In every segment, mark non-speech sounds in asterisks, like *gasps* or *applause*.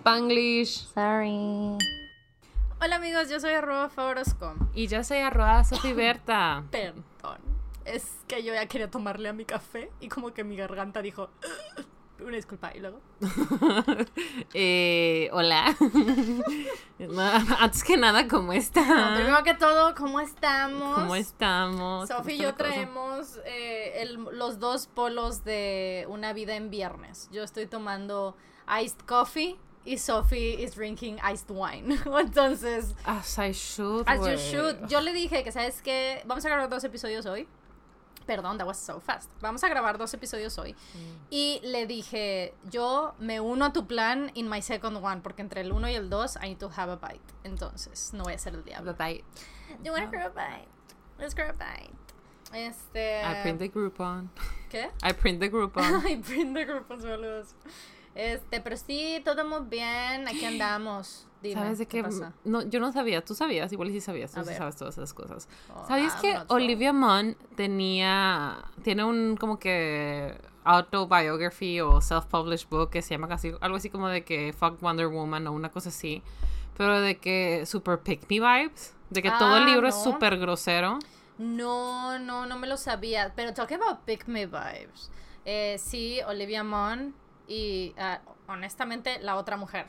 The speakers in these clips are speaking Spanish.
Spanglish. Sorry. Hola amigos, yo soy arroba favoroscom. Y yo soy arroba Sofi Berta. *laughs* Perdón. Es que yo ya quería tomarle a mi café y como que mi garganta dijo... Una disculpa, y luego. *laughs* eh, hola. *laughs* No, antes que nada, ¿cómo están? No, primero que todo, ¿cómo estamos? ¿Cómo estamos? Sofi y ¿Cómo yo está traemos eh, el- los dos polos de una vida en viernes. Yo estoy tomando iced coffee y Sophie is drinking iced wine. *laughs* Entonces, As I should, as you should. Yo le dije que, ¿sabes qué? Vamos a grabar dos episodios hoy. Perdón, that was so fast. Vamos a grabar dos episodios hoy. Mm. Y le dije, yo me uno a tu plan in my second one, porque entre el uno y el dos, I need to have a bite. Entonces, no voy a ser el diablo. Bye-bye. You wanna grab a bite? Let's grab a bite. Este. I print the Groupon. ¿Qué? *laughs* I print the Groupon. *laughs* I print the group saludos. Este, pero sí, todo muy bien. Aquí andamos. Dime, ¿Sabes de qué? pasa? No, yo no sabía. Tú sabías, igual sí sabías. Tú sí sabes todas esas cosas. Oh, ¿Sabías I'm que not sure. Olivia Munn tenía. Tiene un como que. autobiography o self-published book que se llama casi algo así como de que Fuck Wonder Woman o una cosa así. Pero de que super pick me vibes. De que todo el Ah, libro es súper grosero. No, no, no me lo sabía. Pero talking about Pick Me Vibes. Eh, sí, Olivia Munn y ah, honestamente la otra mujer.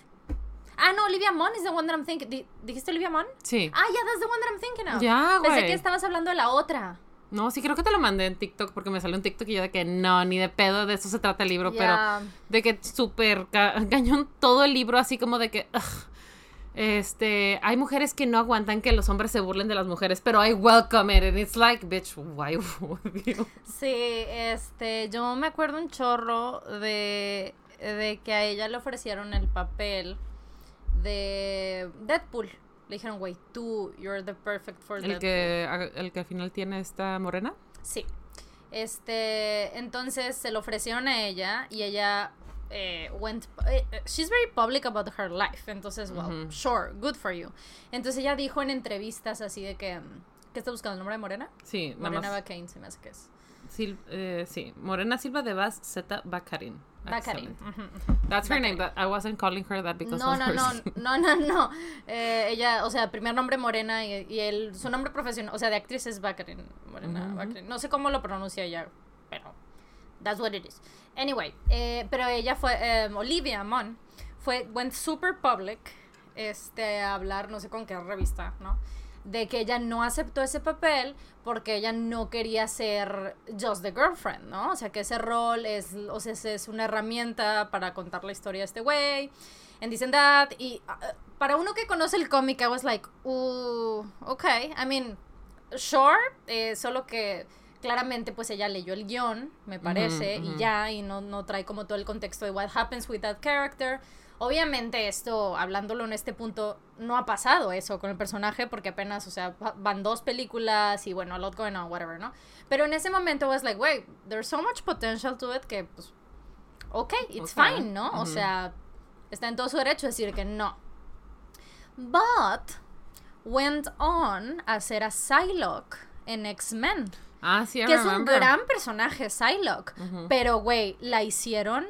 Ah, no, Olivia Munn is the one that I'm thinking. Di- ¿Dijiste Olivia Munn? Sí. Ah, yeah, that's the one that I'm thinking of. Ya, Pensé güey. que estabas hablando de la otra. No, sí, creo que te lo mandé en TikTok porque me salió un TikTok y yo de que no, ni de pedo de eso se trata el libro, Ya. pero de que súper ca- *laughs* cañón todo el libro así como de que... ugh, este, hay mujeres que no aguantan que los hombres se burlen de las mujeres, pero I welcome it and it's like, bitch, why would you? Sí, este, yo me acuerdo un chorro de, de que a ella le ofrecieron el papel de Deadpool. Le dijeron, güey, tú, you're the perfect for El Deadpool. que, el que al final tiene esta morena. Sí. Este, entonces se lo ofrecieron a ella y ella eh, went. eh, eh, she's very public about her life. Entonces, well, sure, good for you. Entonces ella dijo en entrevistas así de que. mm, ¿Qué está buscando? ¿El nombre de Morena? Sí, Morena más. Baccarin se me hace que es. Sil- eh, sí, Morena Silva de Vaz Z ujú, ujú. That's her Baccarin. name, but I wasn't calling her that because No, of no, her no, *laughs* no, no, no. Eh, ella, o sea, primer nombre Morena y, y el, su nombre profesional, o sea, de actriz es Baccarin. Morena, Ujú, ujú. Baccarin. No sé cómo lo pronuncia ella, that's what it is. Anyway, eh, pero ella fue, eh, Olivia Munn, fue, went super public, este, a hablar, no sé con qué revista, ¿no? De que ella no aceptó ese papel porque ella no quería ser just the girlfriend, ¿no? O sea, que ese rol es, o sea, es una herramienta para contar la historia de este güey and this and that. Y uh, para uno que conoce el cómic, I was like, uh, okay, I mean, sure, eh, solo que claramente pues ella leyó el guion, me parece, y ya, y no, no trae como todo el contexto de what happens with that character. Obviamente esto, hablándolo en este punto, no ha pasado eso con el personaje porque apenas, o sea, va- van dos películas y bueno, a lot going on, whatever, ¿no? Pero en ese momento was like, wait, there's so much potential to it que, pues, ok, it's fine, ¿no? O sea, está en todo su derecho decir que no. But went on a ser a Psylocke en X-Men, Ah, sí, que es un gran personaje, Psylocke. Pero, güey, la hicieron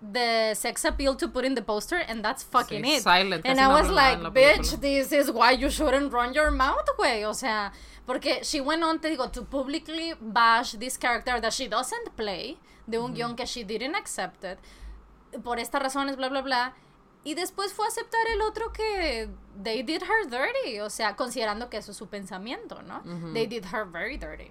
the sex appeal to put in the poster and that's fucking Sí, it. silent, and I no was like, bitch, this is why you shouldn't run your mouth, güey. O sea, porque she went on, te digo, to publicly bash this character that she doesn't play, de un guion que she didn't accept it, por estas razones, bla, bla, bla. Y después fue a aceptar el otro que they did her dirty, o sea, considerando que eso es su pensamiento, ¿no? They did her very dirty.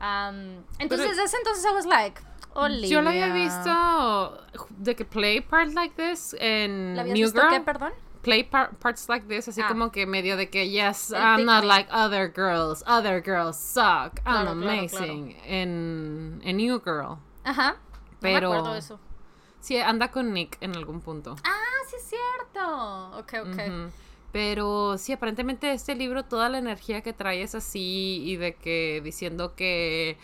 Um, entonces, Pero- ese entonces I was like, Olivia. Yo la había visto de que play part like this en ¿La habías New visto Girl. qué, perdón? Play par- parts like this, así Ah. como que medio de que, yes, El I'm not me. like other girls, other girls suck, I'm Claro, claro, amazing. En, en New Girl. Ajá. Pero- No me acuerdo de eso. Sí, anda con Nick en algún punto. Ah, sí es cierto. Ok, ok. Pero sí, aparentemente este libro, toda la energía que trae es así y de que diciendo que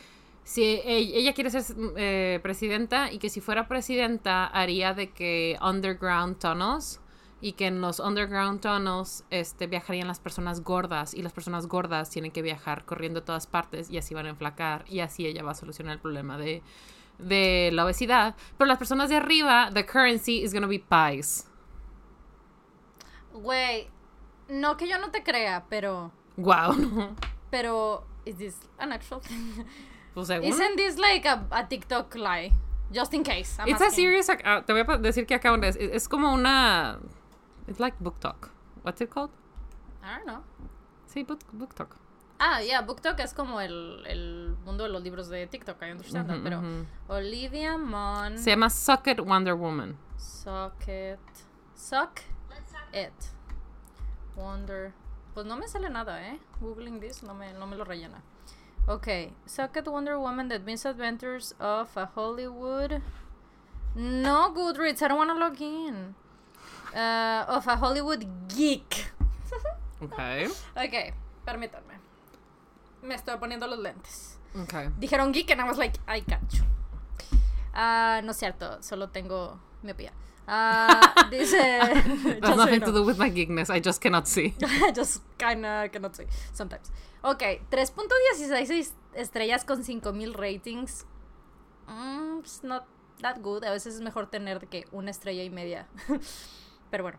si ella quiere ser eh, presidenta y que si fuera presidenta haría de que underground tunnels y que en los underground tunnels este, viajarían las personas gordas y las personas gordas tienen que viajar corriendo a todas partes y así van a enflacar y así ella va a solucionar el problema de, de la obesidad. Pero las personas de arriba, the currency is gonna be pies. Güey, no que yo no te crea, pero. Wow. *laughs* Pero, ¿is this an actual thing? Pues según. Isn't this like a, a TikTok lie? Just in case. I'm It's a serious. ah, te voy a decir que acá es, es como una. It's like book talk. What's it called? I don't know. Sí, book, book talk. Ah, yeah, BookTok es como el, el mundo de los libros de TikTok, I understand that, Ujú, pero. Olivia Munn, Se llama Suck It Wonder Woman. Suck It, Suck It, Wonder, pues no me sale nada, eh, googling this no me, no me lo rellena. Ok, Suck It Wonder Woman, The Misadventures of a Hollywood, no Goodreads, I don't want to log in, Uh, of a Hollywood geek. *laughs* Okay. Ok, permítanme. Me estoy poniendo los lentes. Okay. Dijeron geek and I was like, ay, cacho. Ah, no es cierto, solo tengo miopía. Ah, dice. *laughs* That's nothing to do with my geekness. I just cannot see. *laughs* just kinda cannot see sometimes. Ok, 3.16 estrellas con 5000 ratings. Mm, it's not that good. A veces es mejor tener que una estrella y media. *laughs* Pero bueno.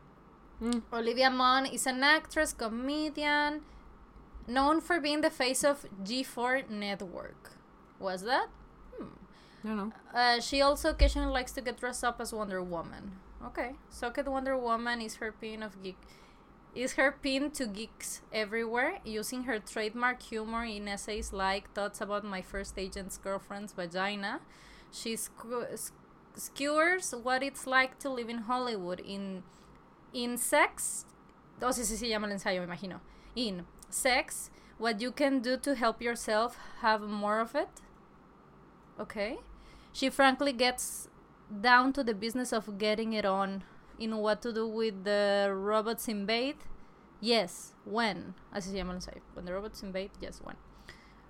Mm. Olivia Munn is an actress, comedian, known for being the face of G4 Network. Was that? Don't know. Uh, she also occasionally likes to get dressed up as Wonder Woman. Okay, Socket Wonder Woman is her pin of geek. Is her pin to geeks everywhere, using her trademark humor in essays like "Thoughts about my first agent's girlfriend's vagina." She skew- skewers what it's like to live in Hollywood in in sex. Oh, sí, sí, sí, llama el ensayo, me imagino. In sex, what you can do to help yourself have more of it. Okay. She frankly gets down to the business of getting it on in what to do with the robots invade. Yes, when. Así se llama el ensayo. When the robots invade, yes, when.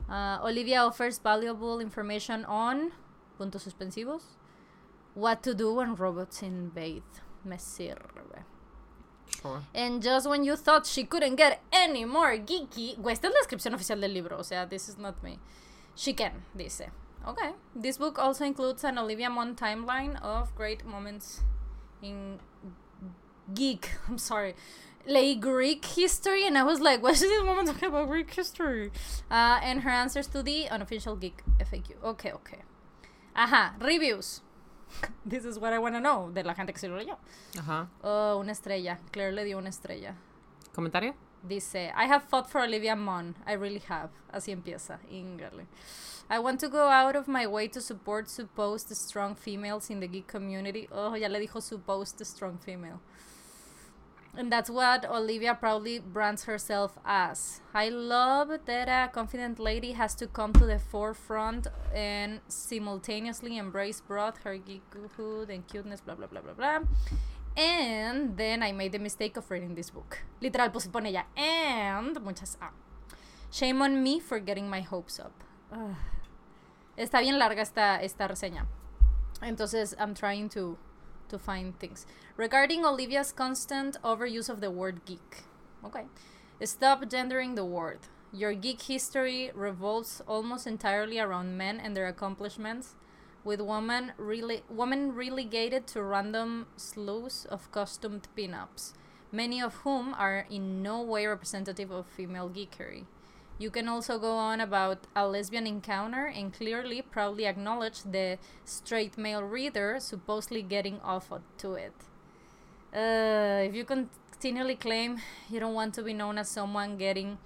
Uh, Olivia offers valuable information on puntos suspensivos. What to do when robots invade. Me sirve. Sure. And just when you thought she couldn't get any more geeky, güey, esta es la descripción oficial del libro, o sea, this is not me. She can, dice. Okay. This book also includes an Olivia Munn timeline of great moments in geek. *laughs* I'm sorry. Leí Greek history, and I was like, what is this woman talking about Greek history? Uh, and her answers to the unofficial geek FAQ. Okay, okay. Ajá, reviews. *laughs* This is what I want to know de la gente que se lo leyó. Ajá. Oh, una estrella. Claire le dio una estrella. ¿Comentario? Dice, I have fought for Olivia Munn. I really have. Así empieza. Ingale. I want to go out of my way to support supposed strong females in the geek community. Oh, ya le dijo supposed strong female. And that's what Olivia proudly brands herself as. I love that a confident lady has to come to the forefront and simultaneously embrace both her geekhood and cuteness, blah, blah, blah, blah, blah. And then I made the mistake of reading this book. Literal, pues pone ella. And muchas ah. Shame on me for getting my hopes up. Ugh. Está bien larga esta, esta reseña. Entonces, I'm trying to, to find things. Regarding Olivia's constant overuse of the word geek. Okay. Stop gendering the word. Your geek history revolves almost entirely around men and their accomplishments, with women, really, women relegated to random slews of costumed pin-ups, many of whom are in no way representative of female geekery. You can also go on about a lesbian encounter and clearly proudly acknowledge the straight male reader supposedly getting off to it. Uh, if you continually claim you don't want to be known as someone getting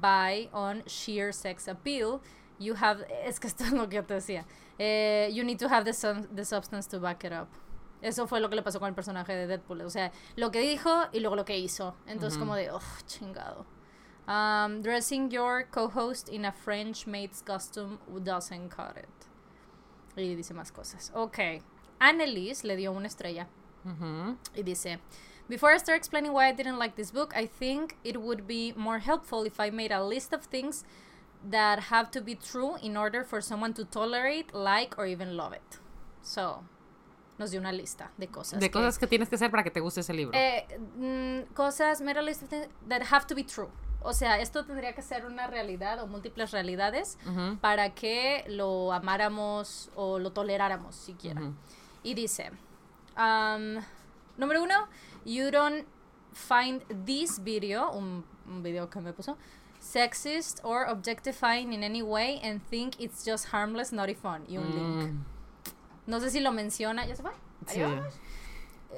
by on sheer sex appeal, you have. *laughs* Es que esto es lo que yo te decía. Eh, you need to have the, the substance to back it up. Eso fue lo que le pasó con el personaje de Deadpool. O sea, lo que dijo y luego lo que hizo. Entonces, como de, oh, chingado. Um, dressing your co-host in a French maid's costume doesn't cut it. Y dice más cosas. Ok. Annelise le dio una estrella. Y dice, Before I start explaining why I didn't like this book, I think it would be more helpful if I made a list of things that have to be true in order for someone to tolerate, like, or even love it. So, nos dio una lista de cosas. De que- cosas que tienes que hacer para que te guste ese libro. eh, mm, cosas, made a list of things that have to be true. O sea, esto tendría que ser una realidad o múltiples realidades para que lo amáramos o lo toleráramos siquiera. Y dice, um, número uno, you don't find this video, un, un video que me puso, sexist or objectifying in any way and think it's just harmless, naughty fun. Y un link. Mm, No sé si lo menciona. ¿Ya se fue? Adiós.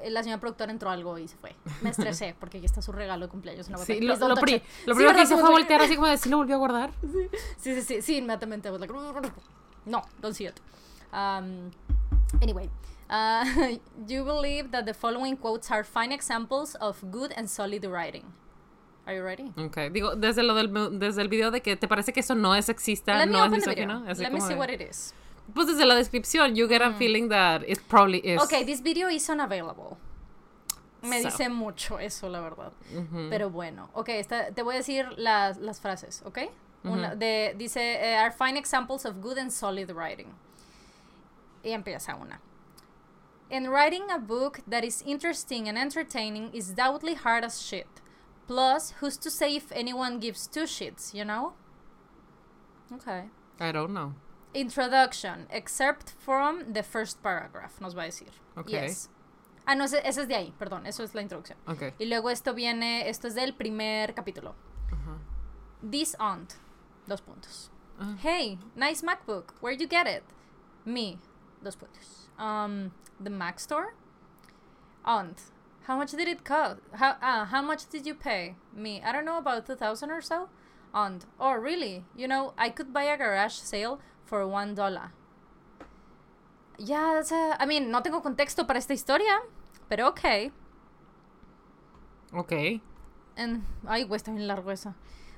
La señora productora entró algo y se fue. Me estresé *laughs* porque aquí está su regalo de cumpleaños. en la Sí, lo, lo pri- lo Sí, primero que ¿verdad? hizo fue voltear así como de, ¿sí lo volvió a guardar? *laughs* Sí, sí, sí, sí, inmediatamente. I was like, no, don't see it. Um, anyway, uh, *laughs* you believe that the following quotes are fine examples of good and solid writing. Are you ready? Ok, digo, desde lo del, desde el video de que te parece que eso no es sexista, Let no es misógino. Let me see de- what it is. Pues desde la descripción, you get a feeling that it probably is. Okay, this video is unavailable. Me So. dice mucho eso, la verdad. Pero bueno, ok, esta- te voy a decir las, las frases, ¿ok? Una, de, dice, eh, are fine examples of good and solid writing. Y empieza una. And writing a book that is interesting and entertaining is doubly hard as shit. Plus, who's to say if anyone gives two shits, you know? Okay. I don't know. Introduction, excerpt from the first paragraph, nos va a decir. Ok. Yes. Ah, no, ese, ese es de ahí, perdón, eso es la introducción. Ok. Y luego esto viene, esto es del primer capítulo. Ajá. This aunt, dos puntos. Ah. Hey, nice MacBook. Where'd you get it? Me, dos puntos. Um, the Mac store? Aunt, how much did it cost? How, ah, how much did you pay? Me, I don't know, about 2000 or so? Aunt, oh, really? You know, I could buy a garage sale for one dollar. Yeah, that's a, I mean, no tengo contexto para esta historia, pero okay. Ok. En- ay, güey, está bien largo eso.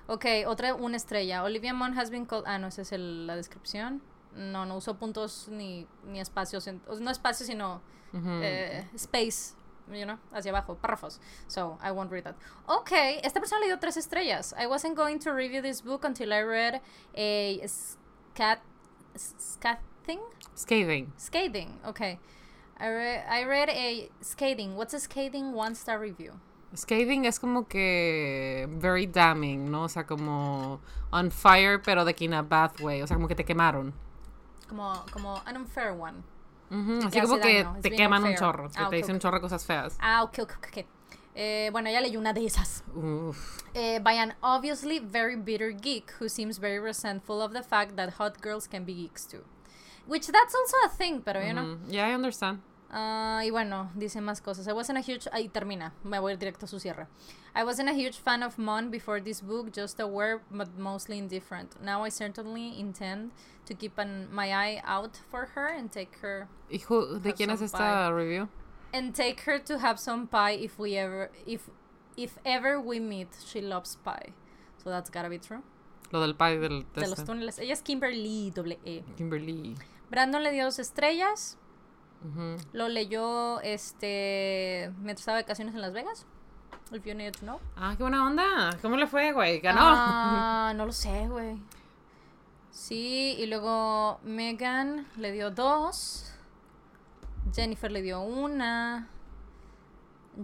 Ok, otra, una estrella. Olivia Munn has been called... Ah, no, esa es el- la descripción. No, no uso puntos ni, ni espacios. en- no espacios, sino eh, space, you know, hacia abajo, párrafos. So, I won't read that. Ok, esta persona le dio tres estrellas. I wasn't going to review this book until I read a scat... Scathing? Scathing. Scathing, ok. I, re- I read a scathing. What's a scathing one-star review? Scathing es como que very damning, ¿no? O sea, como on fire, pero de que in a bad way. O sea, como que te quemaron. Como, como an unfair one. Ujú, Que Así como que daño, te queman un chorro. Que Ah, te ok, dicen un ok. chorro de cosas feas. Ah, ok, ok, ok. Eh, bueno, ya leí una de esas. Eh, by an obviously very bitter geek who seems very resentful of the fact that hot girls can be geeks too. Which that's also a thing, pero you know. Yeah, I understand. Ah, y bueno, dice más cosas. I wasn't a huge... Ahí termina. Me voy a ir directo a su cierre. I wasn't a huge fan of Mon before this book, just aware but mostly indifferent. Now I certainly intend to keep an, my eye out for her and take her ¿Y who- de quién es esta review? And take her to have some pie if we ever if if ever we meet. She loves pie. So that's gotta be true. Lo del pie del De los este. túneles. Ella es Kimberly doble E. Kimberly. Brandon le dio dos estrellas. Lo leyó este mientras estaba de vacaciones en Las Vegas. If you need to know. Ah, qué buena onda. ¿Cómo le fue, güey? ¿Ganó? Ah, no lo sé, güey. Sí, y luego Megan le dio dos. Jennifer le dio una.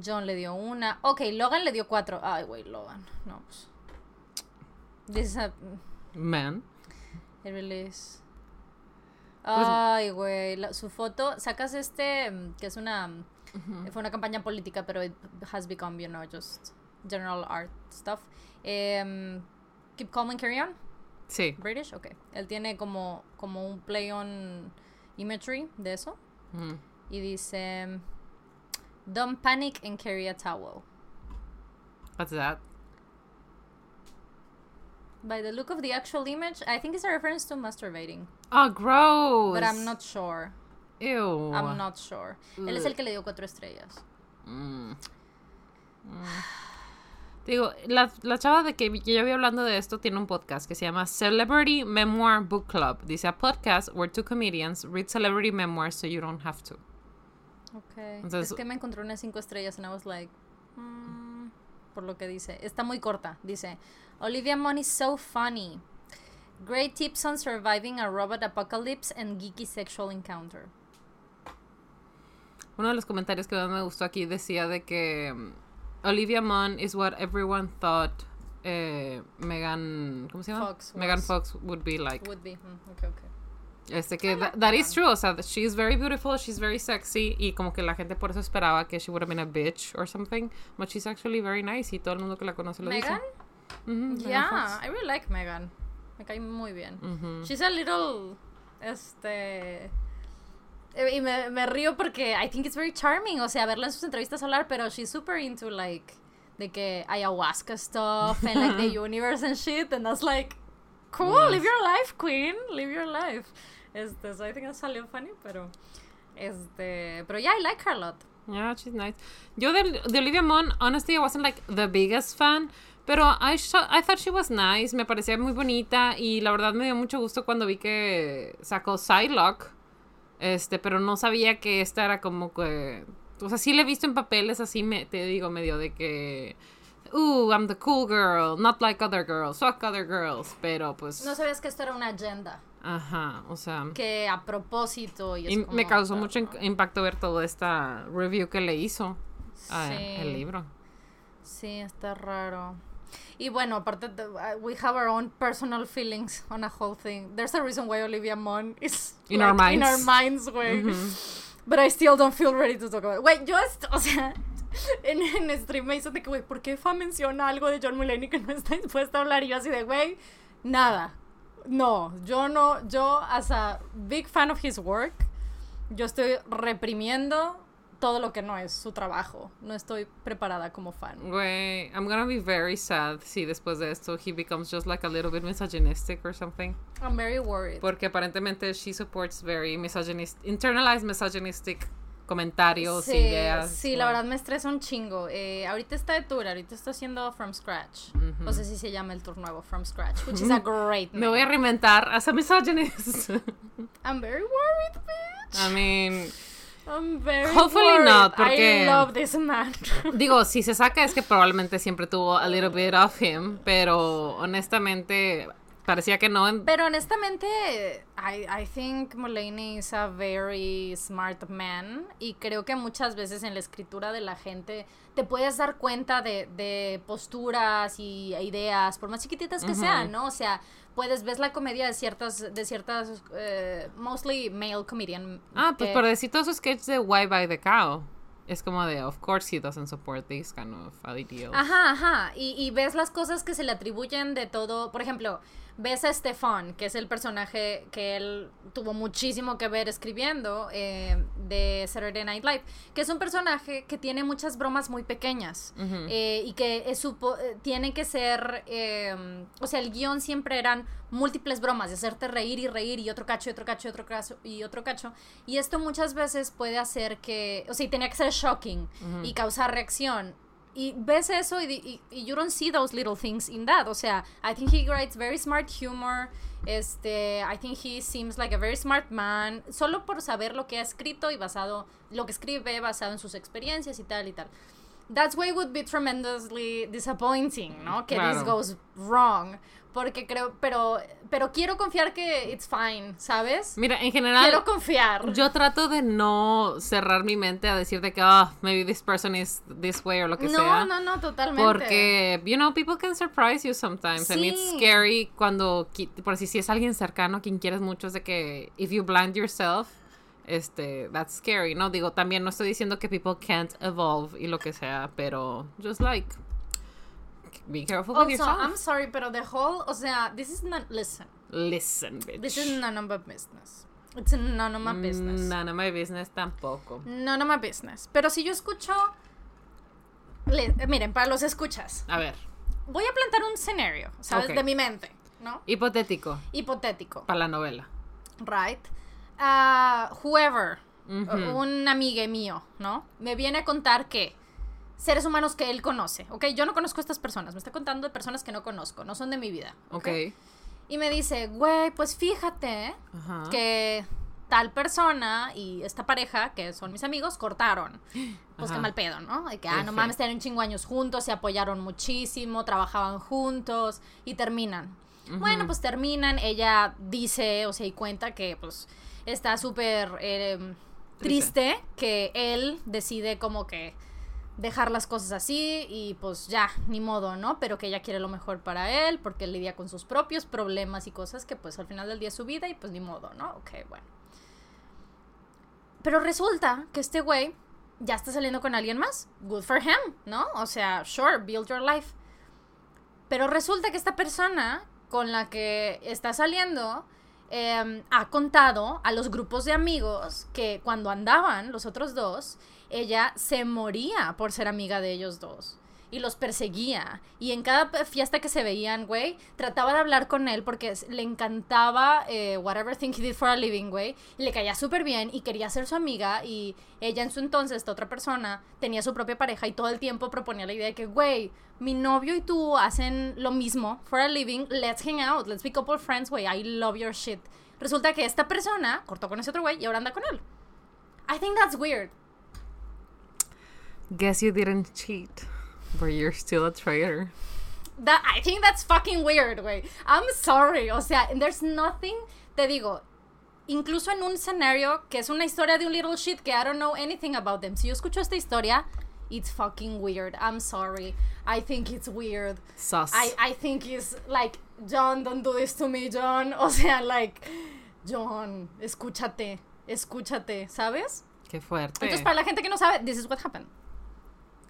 John le dio una. Ok, Logan le dio cuatro. Ay, güey, Logan. No, pues. This is a. Man. It really is. Ay, güey. la- Su foto. Sacas este. mm, Que es una. mm, Fue una campaña política, pero it has become, you know, just general art stuff. Em, Keep Calm and Carry On. Sí. British, ok. Él tiene como, como un play on imagery de eso. Y dice: Don't panic and carry a towel. What's that? By the look of the actual image, I think it's a reference to masturbating. Oh, gross. But I'm not sure. Ew. I'm not sure. Él es el que le dio cuatro estrellas. Mm. Mm. *sighs* Digo, la, la chava de que, que yo vi hablando de esto tiene un podcast que se llama Celebrity Memoir Book Club. Dice a podcast where two comedians read celebrity memoirs so you don't have to. Ok. Entonces- es que me encontré unas cinco estrellas and I was like, mm, por lo que dice. Está muy corta. Dice, Olivia Munn is so funny. Great tips on surviving a robot apocalypse and geeky sexual encounter. Uno de los comentarios que más me gustó aquí decía de que um, Olivia Munn is what everyone thought eh, Megan, ¿cómo se llama? Fox Megan was. Fox would be like. Would be. Mm, ok, ok. Este que that, that is true, o sea, she's very beautiful, she's very sexy y como que la gente por eso esperaba que she would have been a bitch or something, but she's actually very nice y todo el mundo que la conoce lo Megan? dice. Ujú, Megan Yeah. I really like Megan. Me cae muy bien. Ujú. She's a little, este... eh, Y me, me río porque I think it's very charming, o sea, verla en sus entrevistas hablar, pero she's super into like, de que ayahuasca stuff and like the *laughs* universe and shit, and that's like, cool, live your life, queen, live your life. Este, so I think salió funny, pero, este, pero yeah, I like her a lot. Yeah, she's nice. Yo de, de Olivia Munn, honestly, I wasn't like the biggest fan, pero I, I thought she was nice, me parecía muy bonita y la verdad me dio mucho gusto cuando vi que sacó Psylocke, este, pero no sabía que esta era como que, o sea, sí la he visto en papeles así, me, te digo, medio de que, ooh, I'm the cool girl, not like other girls, fuck other girls, pero pues, No sabías que esto era una agenda, ajá, o sea... que a propósito y es Y me como, causó pero mucho no. impacto ver toda esta review que le hizo a Sí. libro. Sí, está raro. Y bueno, aparte, de- uh, we have our own personal feelings on a whole thing. There's a reason why Olivia Munn is In like, our minds. In our minds, güey. But I still don't feel ready to talk about it. Güey, yo, o sea, *laughs* en, en stream me dicen de que, güey, ¿por qué Fa menciona algo de John Mulaney que no está *laughs* dispuesta a hablar? Y yo así de, güey, nada. No, yo no, yo, as a big fan of his work, yo estoy reprimiendo todo lo que no es su trabajo. No estoy preparada como fan. Güey, I'm gonna be very sad si después de esto he becomes just like a little bit misogynistic or something. I'm very worried. Porque aparentemente she supports very misogynist, internalized misogynistic comentarios, sí, ideas. sí, la verdad me estresa un chingo. Eh, ahorita está de tour, ahorita está haciendo From Scratch. No sé si se llama el tour nuevo, From Scratch, which is a *laughs* great Me name. voy a reinventar as a misogynist. I'm very worried, bitch. I mean, I'm very Hopefully worried. not, porque- I love this man. *laughs* digo, si se saca es que probablemente siempre tuvo a little bit of him, pero honestamente parecía que no. Pero honestamente, I, I think Mulaney is a very smart man y creo que muchas veces en la escritura de la gente te puedes dar cuenta de, de posturas y ideas, por más chiquititas que sean, ¿no? O sea, puedes ves la comedia de ciertas, de ciertas, eh, mostly male comedian. Ah, pues que- por decir todos esos sketches de Why Buy the Cow. Es como de, of course he doesn't support these kind of ideals. Ajá, ajá. Y, y ves las cosas que se le atribuyen de todo. Por ejemplo, ves a Stefan, que es el personaje que él tuvo muchísimo que ver escribiendo eh, de Saturday Night Live, que es un personaje que tiene muchas bromas muy pequeñas eh, y que es supo- eh, tiene que ser, eh, o sea, el guion siempre eran múltiples bromas, de hacerte reír y reír y otro cacho y otro cacho y otro cacho y otro cacho. Y esto muchas veces puede hacer que, o sea, y tenía que ser shocking y causar reacción. Y ves eso y, y, y you don't see those little things in that. O sea, I think he writes very smart humor. Este, I think he seems like a very smart man. Solo por saber lo que ha escrito y basado, lo que escribe basado en sus experiencias y tal y tal. That's why it would be tremendously disappointing, ¿no? Que this goes wrong. Porque creo, pero, pero quiero confiar que it's fine, ¿sabes? Mira, en general, Quiero confiar. yo trato de no cerrar mi mente a decir de que, ah, maybe this person is this way o lo que no, sea. no, no, totalmente. Porque, you know, people can surprise you sometimes. And it's scary cuando, por si, si es alguien cercano quien quieres mucho, es de que if you blind yourself, este, that's scary, ¿no? Digo, también no estoy diciendo que people can't evolve y lo que sea, pero just like, be careful with Also, yourself. I'm sorry, pero the whole, o sea, this is not, listen, Listen, bitch. this is none of my business. It's none of my business. None of my business tampoco. None of my business. Pero si yo escucho, le- miren, para los escuchas, A ver, voy a plantar un escenario, ¿sabes? De mi mente, ¿no? hipotético, Hipotético, para la novela. right? Ah, whoever, un amigo mío, ¿no? Me viene a contar que seres humanos que él conoce, ¿ok? Yo no conozco a estas personas, me está contando de personas que no conozco, no son de mi vida, Ok. Y me dice, güey, pues fíjate Ajá. que tal persona y esta pareja, que son mis amigos, cortaron. Pues Ajá. qué mal pedo, ¿no? De que, ah, no mames, tienen un chingo años juntos, se apoyaron muchísimo, trabajaban juntos y terminan. Bueno, pues terminan, ella dice, o sea, y cuenta que pues está súper eh, triste que él decide como que dejar las cosas así y pues ya, ni modo, ¿no? Pero que ella quiere lo mejor para él porque él lidia con sus propios problemas y cosas que pues al final del día es su vida y pues ni modo, ¿no? Ok, bueno. Pero resulta que este güey ya está saliendo con alguien más. Good for him, ¿no? O sea, sure, build your life. Pero resulta que esta persona con la que está saliendo em, ha contado a los grupos de amigos que cuando andaban los otros dos, ella se moría por ser amiga de ellos dos y los perseguía. Y en cada fiesta que se veían, güey, trataba de hablar con él porque le encantaba eh, whatever thing he did for a living, güey. Le caía súper bien y quería ser su amiga. Y ella en su entonces, esta otra persona, tenía su propia pareja y todo el tiempo proponía la idea de que, güey, mi novio y tú hacen lo mismo for a living. Let's hang out, let's be couple friends, güey. I love your shit. Resulta que esta persona cortó con ese otro güey y ahora anda con él. I think that's weird. Guess you didn't cheat. But you're still a traitor. That, I think that's fucking weird, güey. I'm sorry. O sea, there's nothing. Te digo, incluso en un escenario que es una historia de un little shit que I don't know anything about them. Si yo escucho esta historia, it's fucking weird. I'm sorry. I think it's weird. Sus. I, I think it's like, John, don't do this to me, John. *laughs* O sea, like, John, escúchate, escúchate, ¿sabes? Qué fuerte. Entonces, para la gente que no sabe, this is what happened.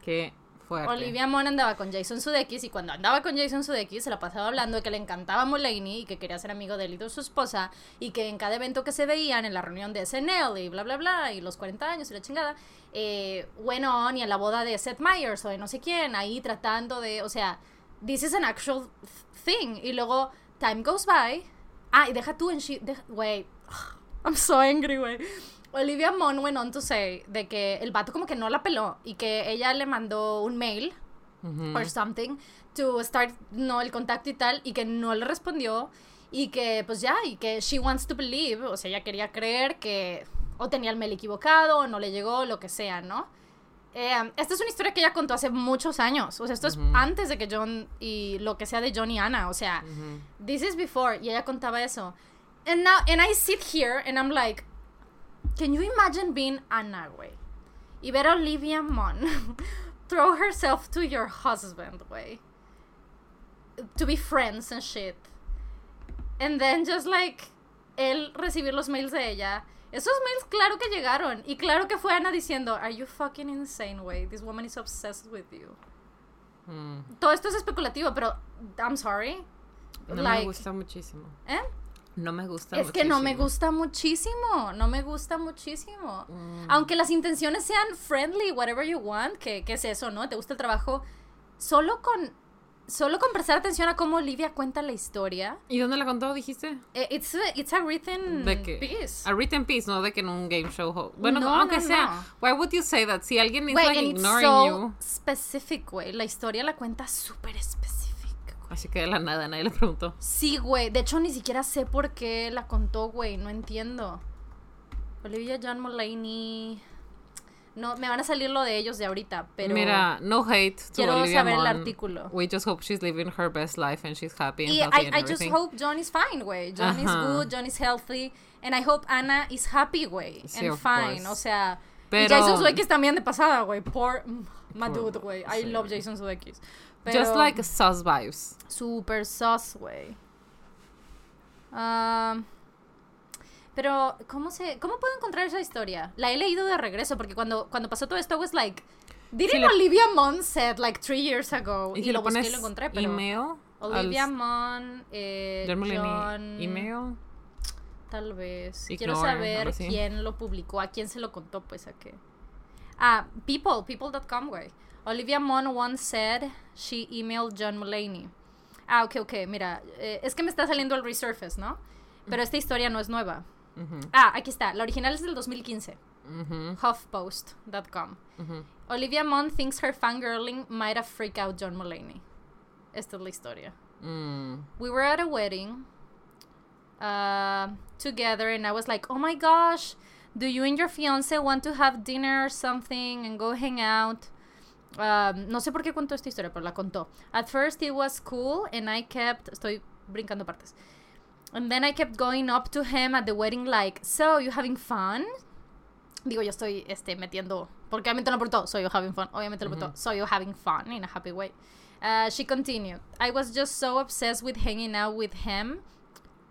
Qué fuerte. Olivia Munn andaba con Jason Sudeikis y cuando andaba con Jason Sudeikis se la pasaba hablando de que le encantaba Mulaney y que quería ser amigo de él de su esposa y que en cada evento que se veían en la reunión de SNL y bla bla bla y los 40 años y la chingada, eh, went on y en la boda de Seth Meyers o de no sé quién, ahí tratando de, o sea, this is an actual thing y luego time goes by, ah, y deja tú en she, wait, *sighs* I'm so angry, güey. Olivia Munn went on to say de que el vato como que no la peló y que ella le mandó un mail Ujú. or something to start no el contacto y tal y que no le respondió y que pues ya y que she wants to believe, o sea, ella quería creer que o tenía el mail equivocado o no le llegó, lo que sea, ¿no? Eh, esta es una historia que ella contó hace muchos años, o sea, esto es antes de que John y lo que sea de John y Anna, o sea. This is before. Y ella contaba eso. And now, and I sit here and I'm like, can you imagine being Anna, güey? Y ver a Olivia Munn *laughs* throw herself to your husband, güey. To be friends and shit. And then just like, él recibir los mails de ella. Esos mails, claro que llegaron. Y claro que fue Ana diciendo, Are you fucking insane, güey? This woman is obsessed with you. Mm. Todo esto es especulativo, pero I'm sorry. No me gusta muchísimo. ¿Eh? No me gusta Es que no me muchísimo. gusta muchísimo, no me gusta muchísimo. Mm. Aunque las intenciones sean friendly, whatever you want, que, que es eso, ¿no? Te gusta el trabajo, solo con, solo con prestar atención a cómo Olivia cuenta la historia. ¿Y dónde la contó, dijiste? eh, It's a, it's a written ¿De piece. A written piece, no de que en un game show. ho- Bueno, No, aunque no, sea. no. Why would you say that? Si alguien is Güey, like ignoring so you. specific, güey. La historia la cuenta súper específica. Así que de la nada, nadie le preguntó. Sí, güey. De hecho, ni siquiera sé por qué la contó, güey. No entiendo. Olivia John Mulaney. No, me van a salir lo de ellos de ahorita, pero. Mira, no hate to Quiero Olivia saber el artículo. We just hope she's living her best life and she's happy and Y healthy I, and I just hope John is fine, güey. John is Ajá. good, John is healthy. And I hope Anna is happy, güey. Sí, and fine. course. O sea. Pero- Jason Sudeikis también de pasada, güey. Poor. My Poor- dude, güey. I sí. love Jason Sudeikis. Just like sus vibes. Super sus, güey. Um, pero, ¿cómo se, cómo puedo encontrar esa historia? La he leído de regreso porque cuando, cuando pasó todo esto, was like, didn't Si le- Olivia Munn said like three years ago? Y Y, si lo le busqué y pones lo encontré, pero email. Olivia al- Munn, eh, John email. tal vez. Quiero Ignore, saber algo así. quién lo publicó, a quién se lo contó, pues a qué. Ah, people, people.com, güey. Olivia Munn once said she emailed John Mulaney. Ah, ok, ok, mira, eh, es que me está saliendo el resurface, ¿no? Pero esta historia no es nueva. Ah, aquí está, la original es del 2015, ujú, huffpost.com. Olivia Munn thinks her fangirling might have freaked out John Mulaney. Esta es la historia. Mm. we were at a wedding uh, together and I was like, oh my gosh, do you and your fiance want to have dinner or something and go hang out? Um, no sé por qué contó esta historia, pero la contó. At first it was cool and I kept, estoy brincando partes. And then I kept going up to him at the wedding like, so you having fun? Digo, yo estoy este, metiendo. Porque obviamente no lo preguntó, so you having fun. Obviamente lo Ujú. preguntó, so you having fun in a happy way. Uh, she continued, I was just so obsessed with hanging out with him.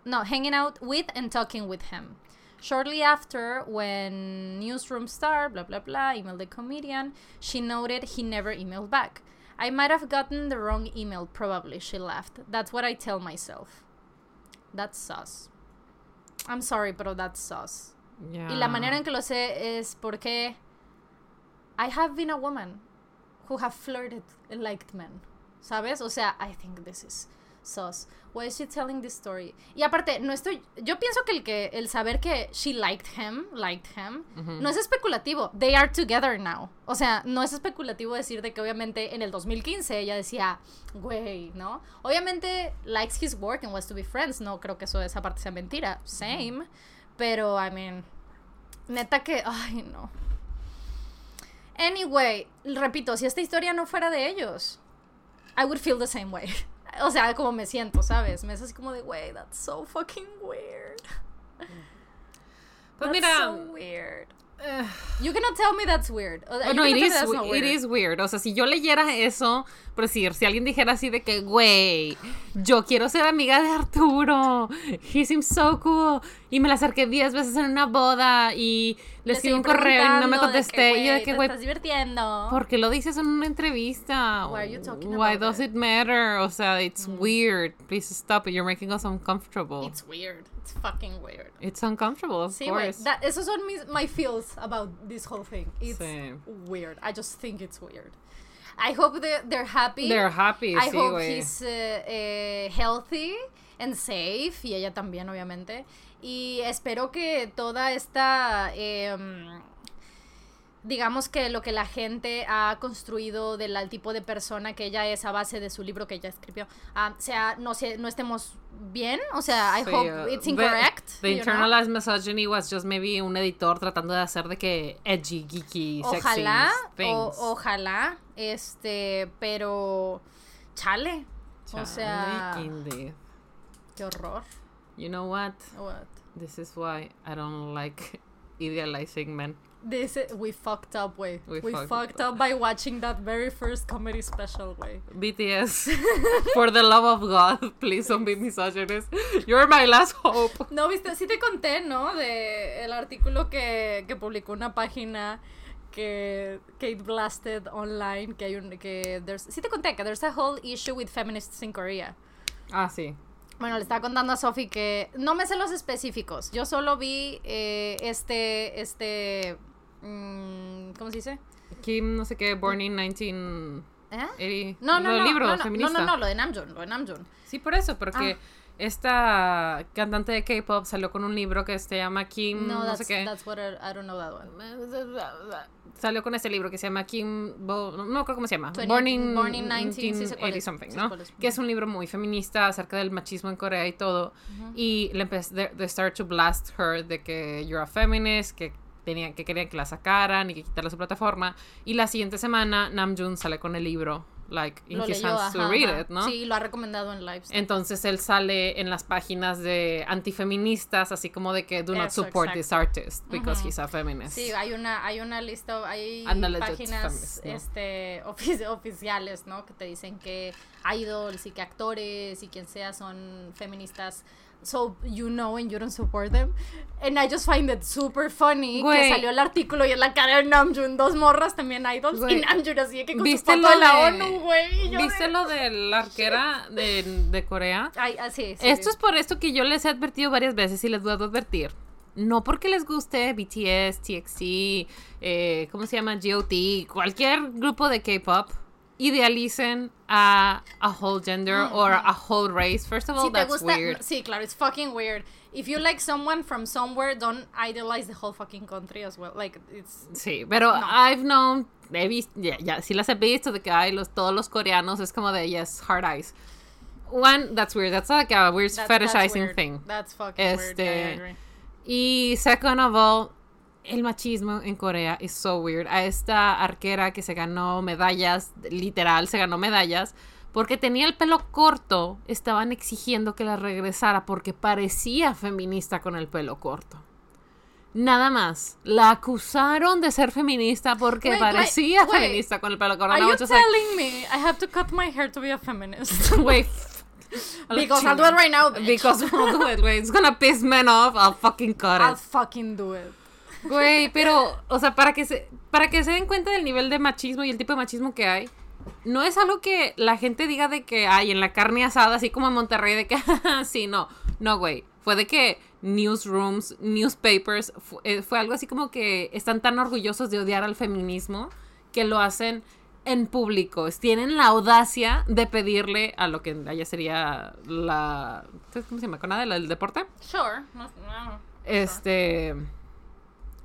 No, hanging out with and talking with him. Shortly after, when Newsroom Star, blah blah blah, emailed the comedian, she noted he never emailed back. I might have gotten the wrong email, probably, she laughed. That's what I tell myself. That's sus. I'm sorry, pero that's sus. Yeah. Y la manera en que lo sé es porque I have been a woman who have flirted and liked men. ¿Sabes? O sea, I think this is sus. Why is she telling this story? Y aparte, no estoy. Yo pienso que el que el saber que she liked him, liked him, no es especulativo. They are together now. O sea, no es especulativo decir de que obviamente en el 2015 ella decía, güey, ¿no? Obviamente likes his work and wants to be friends. No creo que eso esa parte sea mentira. Same. Pero, I mean, neta que, ay, no. Anyway, repito, si esta historia no fuera de ellos, I would feel the same way. *laughs* O sea, como me siento, ¿sabes? Me es así como de, güey, that's so fucking weird. Pues That's mira. so weird. You cannot tell me that's weird. O sea, Oh, no, it is, that's we- not it weird. is weird. O sea, si yo leyera eso, por decir, si alguien dijera así de que, güey, yo quiero ser amiga de Arturo, he seems so cool, y me la acerqué 10 veces en una boda, y le escribí un correo y no me contesté, y yo de que, güey, estás divirtiendo. ¿por qué lo dices en una entrevista? Why are you talking Why about does it? it matter? O sea, it's weird. Please stop it. You're making us uncomfortable. It's weird. It's fucking weird. It's uncomfortable, of Sí, course. that- Esos son mis, my feels about this whole thing. It's Sí. weird. I just think it's weird. I hope they, they're happy. They're happy, I sí, hope he's uh, uh, healthy and safe. Y ella también, obviamente. Y espero que toda esta... em, digamos que lo que la gente ha construido del tipo de persona que ella es a base de su libro que ella escribió, ah, sea, no, no estemos bien, o sea, I Sí, hope uh, it's the- incorrect. The, know? internalized misogyny was just maybe un editor tratando de hacer de que edgy, geeky, Ojalá, sexy o, ojalá, este, pero chale, o sea, indeed. qué horror. You know what? What? This is why I don't like *laughs* idealizing men. This we fucked up way. We, We fucked fucked up by watching that very first comedy special way. BTS, *laughs* for the love of God, please don't be misogynist. You're my last hope. No, viste, sí te conté, ¿no? De el artículo que, que publicó una página que Kate blasted online, que hay un, que there's, sí te conté que there's a whole issue with feminists in Korea. Ah, sí. Bueno, le estaba contando a Sophie que no me sé los específicos. Yo solo vi eh, este, este, ¿cómo se dice? Kim, no sé qué, born in 1980. ¿Eh? No, no, no, libro no, no, feminista. no, no, no, lo de Namjoon, lo de Namjoon. Sí, por eso, porque Ah. esta cantante de K-pop salió con un libro que se llama Kim, No, no, that's, sé qué. that's what I, I don't know that one. Salió con este libro que se llama Kim, Bo- no acuerdo cómo se llama, 20 Born in, Born in 19, sí sé cuál 1980 es, something, sí ¿no? es. Que es un libro muy feminista acerca del machismo en Corea y todo. Y le empezó, they, they started to blast her de que you're a feminist, que tenían que querían que la sacaran y que quitarle su plataforma. Y la siguiente semana Namjoon sale con el libro, like, in Lo his leyó, hands to ajá, read ajá. it, ¿no? Sí, lo ha recomendado en lives. Entonces él sale en las páginas de antifeministas, así como de que do not Eso, support this artist because Ujú. he's a feminist. Sí, hay una, hay una lista, hay páginas feminist, ¿no? este, *laughs* ofi- oficiales, ¿no? Que te dicen que idols y que actores y quien sea son feministas. So you know and you don't support them. And I just find it super funny Güey. que salió el artículo y en la cara de Namjoon, dos morras también idols. Güey. Y Namjoon así que con ¿Viste lo de la ONU, güey. ¿Viste de- lo de la arquera de, de Corea? Ay, ah, sí, Esto sí. es por esto que yo les he advertido varias veces y les voy a advertir. No porque les guste BTS, TXT, eh, ¿cómo se llama? GOT, cualquier grupo de K-pop, idealicen a a whole gender or a whole race. First of all, Si that's gusta, weird. sí, claro, it's fucking weird. If you like someone from somewhere, don't idolize the whole fucking country as well. Like, it's Sí, pero No. I've known, he visto, ya, ya, sí las he visto de que hay los, todos los coreanos, es como de, yes, hard eyes. One, that's weird, that's like a weird That's, that's fetishizing weird. thing. That's fucking weird. Este, yeah, I agree. Y second of all, el machismo en Corea is so weird. A esta arquera que se ganó medallas, literal, se ganó medallas, porque tenía el pelo corto, estaban exigiendo que la regresara porque parecía feminista con el pelo corto. Nada más. La acusaron de ser feminista porque Wait, parecía wait, wait. feminista con el pelo Are corona. you is like, telling me I have to cut my hair to be a feminist? *laughs* La *laughs* Because I'll do it right now, bitch. Because *laughs* I'll do it, güey. It's gonna piss men off. I'll fucking cut I'll it. fucking do it. Güey, pero, o sea, para que se, para que se den cuenta del nivel de machismo y el tipo de machismo que hay, no es algo que la gente diga de que hay en la carne asada, así como en Monterrey, de que, *laughs* sí, no, no, güey. Fue de que newsrooms, newspapers, eh, fue, algo así como que están tan orgullosos de odiar al feminismo que lo hacen en público. Tienen la audacia de pedirle a lo que allá sería la... ¿Cómo se llama? ¿Conade? ¿La del deporte? Sure. No, no. este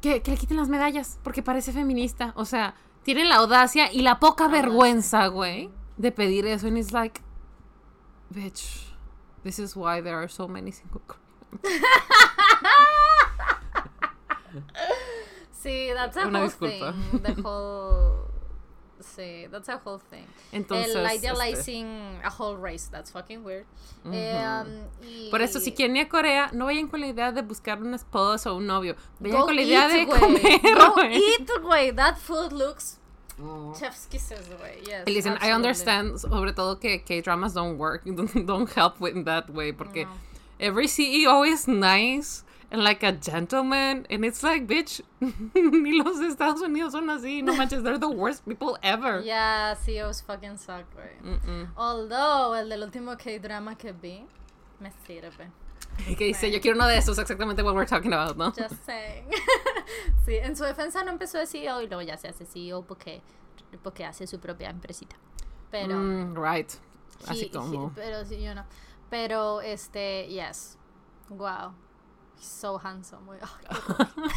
que, que le quiten las medallas porque parece feminista o sea tienen la audacia y la poca vergüenza güey de pedir eso and it's like bitch this is why there are so many single. *laughs* Sí, that's a Una whole disculpa. thing. The whole. Sí, that's a whole thing. entonces El este, idealizing a whole race, that's fucking weird. Um, y- por eso si quieren ir a Corea no vayan con la idea de buscar un esposo o un novio vayan Go con la idea eat, de güey. comer Go *laughs* güey. eat, güey. That food looks. Chef's kisses, güey. Yes. Listen, I absolutely. understand sobre todo que K-dramas don't work, *laughs* don't, don't help with that way, porque No. every CEO is nice and like a gentleman, and it's like, bitch, *laughs* ni los Estados Unidos son así, no manches, they're the worst people ever. Yeah, CEOs fucking suck, güey. Mm-mm. Although, el del último K-drama que vi, me sirve. Que dice, yo quiero uno de esos, exactamente what we're talking about, ¿no? Just saying. *laughs* sí, en su defensa no empezó de CEO y luego ya se hace CEO porque, porque hace su propia empresita. Pero. Mm, right. he- Así he- como. pero sí, yo no. Pero, este, yes. Wow. He's so handsome, güey. Horror. *laughs*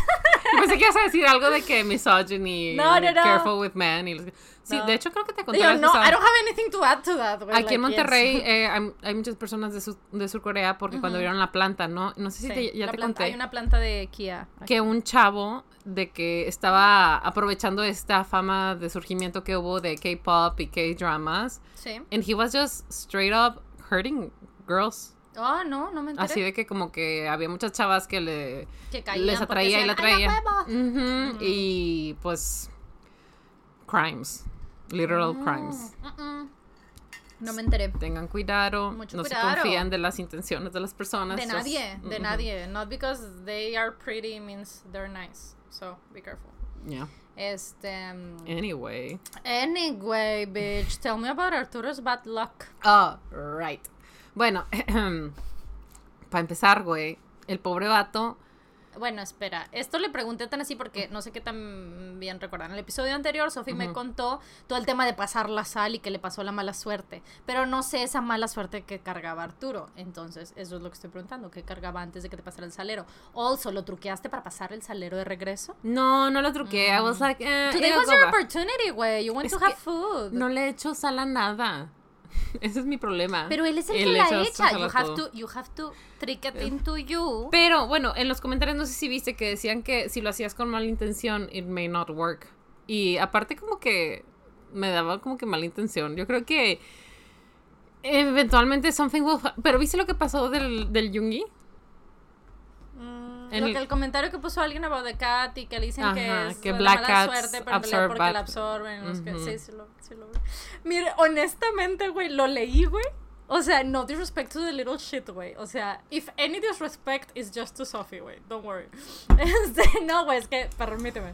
Pensé que ibas a decir algo de que misogyny, No, no, no. careful with men. Y... los- Sí, No. de hecho creo que te conté Digo, no. I don't have anything to add to that, güey. Aquí like, en Monterrey yes. *laughs* eh, hay, hay muchas personas de, Sur- de Surcorea porque cuando vieron la planta, ¿no? No sé si Sí, te- ya te planta- conté Hay una planta de Kia. que un chavo de que estaba aprovechando esta fama de surgimiento que hubo de K-pop y K-dramas Sí. and he was just straight up hurting girls. Oh, no, no me enteré. Así de que como que había muchas chavas que le que les atraía y la decían, "Ay, a traía. huevo". Ujú, Y pues crimes, literal crimes. Mm, mm. No me enteré. Tengan cuidado, Mucho no se confían de las intenciones de las personas. De just- nadie, de nadie. Not because they are pretty means they're nice. So, be careful. Yeah. Este. Anyway. Anyway, bitch, tell me about Arturo's bad luck. Oh, right. Bueno, *clears throat* para empezar, güey, el pobre vato. Bueno, espera, esto le pregunté tan así porque no sé qué tan bien recuerdan. En el episodio anterior, Sophie me contó todo el tema de pasar la sal y que le pasó la mala suerte. Pero no sé esa mala suerte que cargaba Arturo. Entonces, eso es lo que estoy preguntando. ¿Qué cargaba antes de que te pasara el salero? Also, ¿lo truqueaste para pasar el salero de regreso? No, no lo truqué. I was like, eh, Today was your opportunity, güey. You want Es to have food. No le he hecho sal a nada. *laughs* Ese es mi problema. Pero él es el que la echa You have, todo. to, you have to trick it into you. Pero bueno, en los comentarios no sé si viste que decían que si lo hacías con mala intención, it may not work. Y aparte como que me daba como que mala intención. Yo creo que eventualmente something will... Pero ¿viste lo que pasó del, del Yungi? En Lo el- que el comentario que puso alguien about the cat y que le dicen que Ajá, es que black mala suerte, pero absorb porque la absorben. qué. Ujú. Sí, sí lo, sí lo. Mire, honestamente, güey, lo leí, güey. O sea, no disrespect to the little shit, güey. O sea, if any disrespect is just to Sophie, güey. Don't worry. *laughs* Este, no, güey, es que, permíteme.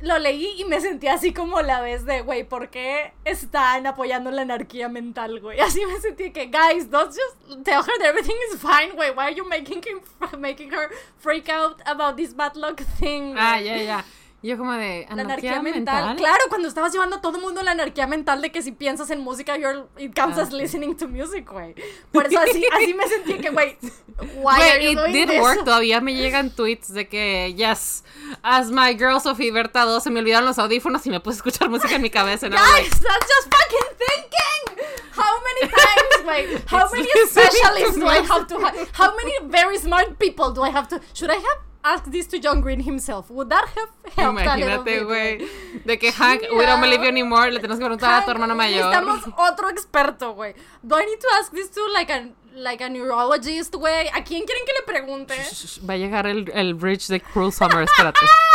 Lo leí y me sentí así como la vez de, güey, ¿por qué están apoyando la anarquía mental, güey? Así me sentí que, guys, don't just tell her that everything is fine, güey. Why are you making, him, making her freak out about this bad luck thing? Ah, ya, ya. Y Yo como de... La anarquía mental. Claro, cuando estabas llevando a todo el mundo la anarquía mental de que si piensas en música, you're, it counts Ah, as listening to music, güey. Por eso así, así me sentí que, güey, *laughs* why are Güey, you it doing did this? work. Todavía me llegan tweets de que, yes, as my girl Sophie Berta 2, se me olvidaron los audífonos y me puse a escuchar música en mi cabeza. Like, Guys, that's just fucking thinking. How many times, wait? How many *laughs* specialists do I have to have? How many very smart people do I have to? Should I have ask this to John Green himself? Would that have helped Imagínate, güey. De que Hank, we don't Yeah. believe you anymore. Le tenemos que preguntar a tu hermano mayor. Necesitamos otro experto, güey. Do I need to ask this to like a, like a neurologist, güey? ¿A quién quieren que le pregunte? Va a llegar el, el bridge de Cruel Summer, espérate. *laughs*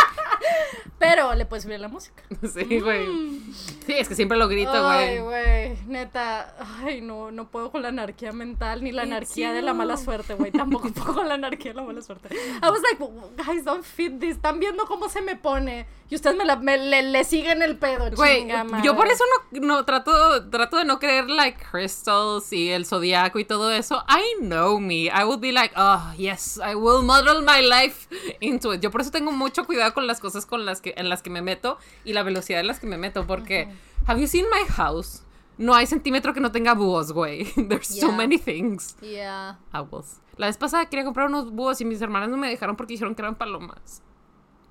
Pero le puedes subir la música. *laughs* Sí, güey. Sí, es que siempre lo grito, Ay, güey. güey, neta. Ay, no, no puedo con la anarquía mental ni la anarquía de la mala suerte, güey. Tampoco puedo con la anarquía de la mala suerte. I was like, guys, don't fit this. Están viendo cómo se me pone. Y ustedes me, la, me le, le siguen el pedo, Güey, yo por eso no, no trato, trato de no creer like crystals y el zodiaco y todo eso. I know me. I would be like, oh, yes, I will model my life into it. Yo por eso tengo mucho cuidado con las cosas con las que, en las que me meto y la velocidad en las que me meto. Porque, have you seen my house? No hay centímetro que no tenga búhos, güey. *laughs* There's so Yeah. many things. Yeah. Owls. La vez pasada quería comprar unos búhos y mis hermanas no me dejaron porque dijeron que eran palomas.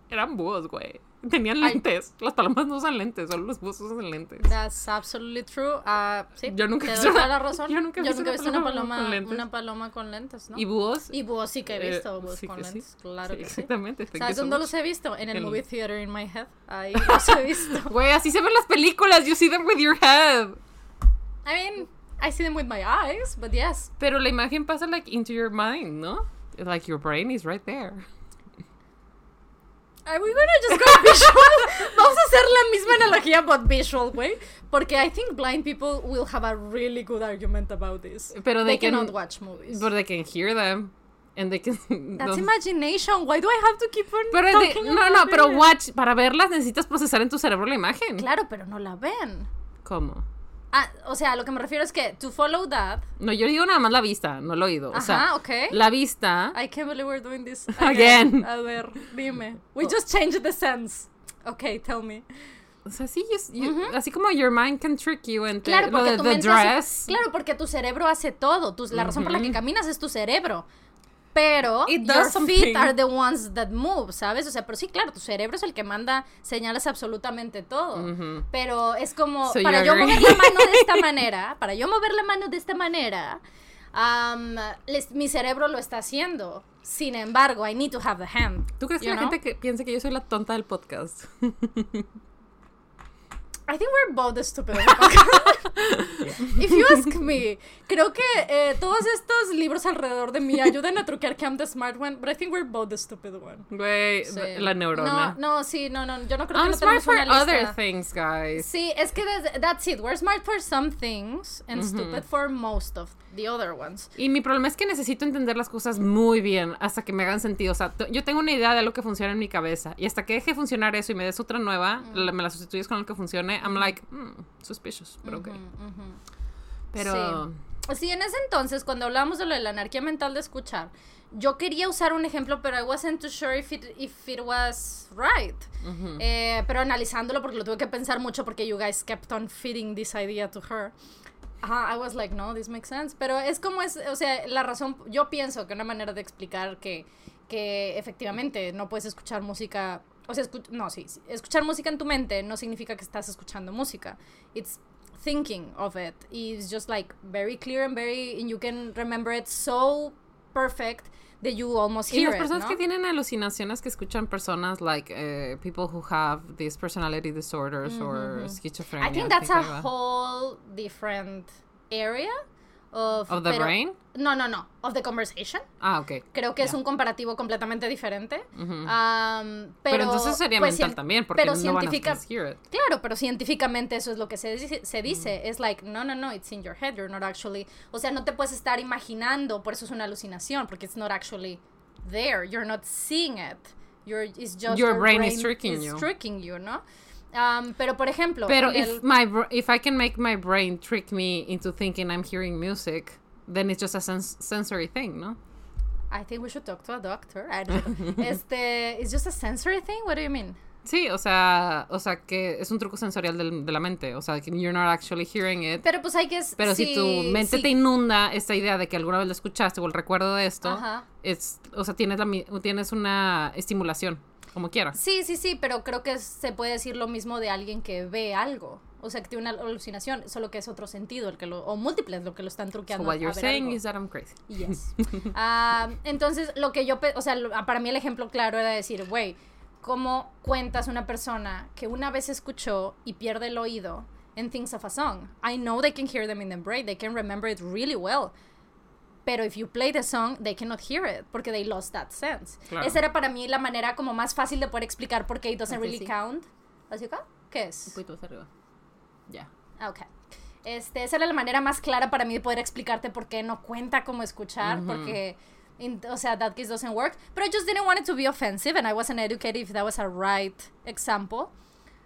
Eran búhos, güey. *laughs* Tenían lentes. Las palomas no usan lentes, solo los búhos usan lentes. That's absolutely true. Ah, sí, Yo nunca he visto una- la razón. *laughs* yo nunca he visto una paloma con lentes. una paloma con lentes, ¿no? ¿Y búhos? Y búhos sí que he Eh, visto, búhos sí con que sí. lentes, claro Sí, que sí. exactamente. Thank ¿Sabes dónde los he visto? En el El- movie theater in my head. Ahí los he visto. *laughs* Güey, así se ven las películas. You see them with your head. I mean, I see them with my eyes, but yes. Pero la imagen pasa like into your mind, ¿no? Like your brain is right there. Are we gonna just go visual? *laughs* Vamos a hacer la misma analogía, but visual, güey. Porque I think blind people will have a really good argument about this. Pero they they can- cannot watch movies. But they can hear them. And they can... *laughs* That's no- imagination. Why do I have to keep on Pero talking no, no, about pero it? watch, para verlas necesitas procesar en tu cerebro la imagen. Claro, pero no la ven. ¿Cómo? Ah, o sea, lo que me refiero es que to follow that. No, yo digo nada más la vista, no el oído. O sea, Ajá, ok. la vista. I can't believe we're doing this *laughs* Again. A ver, dime. We just changed the sense. Okay, tell me. O sea, sí, así como your mind can trick you entre Claro, lo de the hace- dress. claro, porque tu cerebro hace todo. Tu- la razón por la que caminas es tu cerebro. Pero your something. feet are the ones that move, ¿sabes? O sea, pero sí, claro, tu cerebro es el que manda señales absolutamente todo. Ujú. Pero es como, So para yo agree? mover la mano de esta *laughs* manera, para yo mover la mano de esta manera, um, les- mi cerebro lo está haciendo. Sin embargo, I need to have the hand. ¿Tú crees que you la know? gente que piensa que yo soy la tonta del podcast? *laughs* I think we're both the stupid. *laughs* If you ask me, creo que eh, todos estos libros alrededor de mí ayudan a truquear que I'm the smart one, but I think we're both the stupid one. Güey, Sí. la neurona. No, no, sí, no, no, yo no creo que I'm no smart for una lista. other things, guys. Sí, es que des- that's it. We're smart for some things and stupid for most of the other ones. Y mi problema es que necesito entender las cosas muy bien hasta que me hagan sentido. O sea, yo tengo una idea de lo que funciona en mi cabeza. Y hasta que deje de funcionar eso y me des otra nueva, Mm. la- me la sustituyes con lo que funcione, I'm like, hmm, suspicious, pero ok. Pero. Sí, en ese entonces, cuando hablábamos de lo de la anarquía mental de escuchar, yo quería usar un ejemplo, pero I wasn't too sure if it, if it was right. Eh, pero analizándolo, porque lo tuve que pensar mucho, porque you guys kept on feeding this idea to her. Ajá, I was like, no, this makes sense. Pero es como es, o sea, la razón, yo pienso que una manera de explicar que, que efectivamente no puedes escuchar música, o sea, escu- no, sí, escuchar música en tu mente no significa que estás escuchando música. It's thinking of it. It's just like very clear and very, and you can remember it so perfect that you almost hear. Y las it, personas ¿no? que tienen alucinaciones que escuchan personas like eh, people who have these personality disorders or schizophrenia. I think that's things a like that. whole different area of, Of the pero- brain? No, no, no, of the conversation. Ah, ok. Creo que es Ya. un comparativo completamente diferente. Ujú. Um, pero, pero, entonces sería pues, mental también, porque pero no van a científica- hear it. Claro, pero científicamente eso es lo que se dice. Se dice. Es like, no, no, no, it's in your head. You're not actually. O sea, no te puedes estar imaginando, por eso es una alucinación, porque it's not actually there. You're not seeing it. You're, it's just Your brain is tricking is you. tricking you, ¿no? Um, pero, por ejemplo. Pero if el- my if I can make my brain trick me into thinking I'm hearing music, then it's just a sens- sensory thing, ¿no? I think we should talk to a doctor. I don't know. *laughs* este, it's just a sensory thing? What do you mean? Sí, o sea, o sea que es un truco sensorial del- de la mente, o sea, que you're not actually hearing it. Pero pues hay que... Pero si tu mente te inunda esta idea de que alguna vez lo escuchaste o el recuerdo de esto, Ajá. es, o sea, tienes, la, tienes una estimulación, como quieras. Sí, sí, sí, pero creo que se puede decir lo mismo de alguien que ve algo. O sea, que tiene una alucinación, solo que es otro sentido, el que lo, o múltiples lo que lo están So truqueando. what a you're saying algo. is that I'm crazy. Yes. *laughs* Ah, entonces, lo que yo, o sea, lo- para mí el ejemplo claro era decir, güey, ¿cómo cuentas una persona que una vez escuchó y pierde el oído and thinks of a song? I know they can hear them in the brain, they can remember it really well. Pero if you play the song, they cannot hear it porque they lost that sense. Claro. Esa era para mí la manera como más fácil de poder explicar por qué it doesn't really sí. count. ¿Así acá? ¿Qué es? Un poquito más arriba. Ya. Ah, Ok. Este, esa era la manera más clara para mí de poder explicarte por qué no cuenta como escuchar, Ujú. porque, in- o sea, that case doesn't work. But I just didn't want it to be offensive, and I wasn't educated if that was a right example.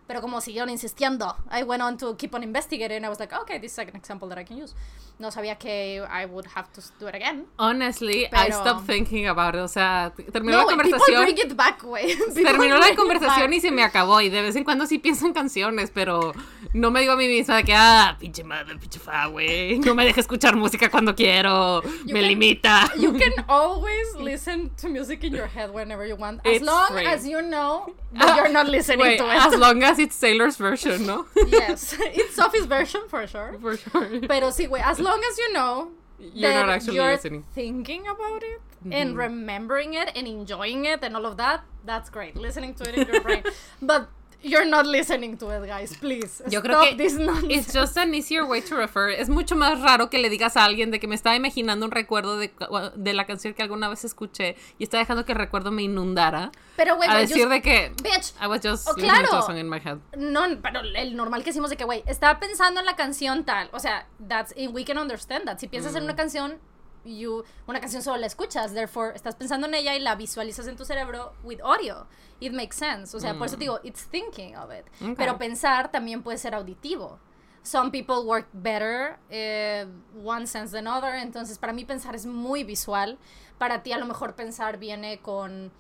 Pero como siguieron insistiendo, I went on to keep on investigating, and I was like, okay, this is an example that I can use. No sabía que I would have to do it again. Honestly, I stopped thinking about it. O sea, terminó No, la conversación. bring it back, *laughs* *laughs* Terminó la conversación y se me acabó. Y de vez en cuando sí pienso en canciones, pero no me digo a mí misma de que, ah, pinche madre, pinche fa, güey. No me deja escuchar música cuando quiero. You me can- limita. You can *laughs* always listen to music in your head whenever you want, as It's long free. as you know that you're not listening Wait, to it. as long as it's Taylor's version, ¿no? yes, it's Sophie's version for sure. For sure. Pero sí, güey, as long as you know You're that not actually you're listening. thinking about it and Mhm. remembering it and enjoying it and all of that, that's great. Listening to it in your brain. *laughs* But you're not listening to it, guys. Please. Yo creo Stop que this. It's just an easier way to refer. Es mucho más raro que le digas a alguien de que me estaba imaginando un recuerdo de, de la canción que alguna vez escuché y está dejando que el recuerdo me inundara. Pero, güey, a decir just- de que Bitch, I was just Oh, listening to claro. a song in my head. No, pero el normal que hicimos de que, güey, estaba pensando en la canción tal. O sea, that's, we can understand that. Si piensas Mm. en una canción, you, una canción solo la escuchas. Therefore, estás pensando en ella y la visualizas en tu cerebro with audio. It makes sense. O sea, por eso Mm. te digo, it's thinking of it. Okay. Pero pensar también puede ser auditivo. Some people work better eh, one sense than other. Entonces, para mí pensar es muy visual. Para ti, a lo mejor pensar viene con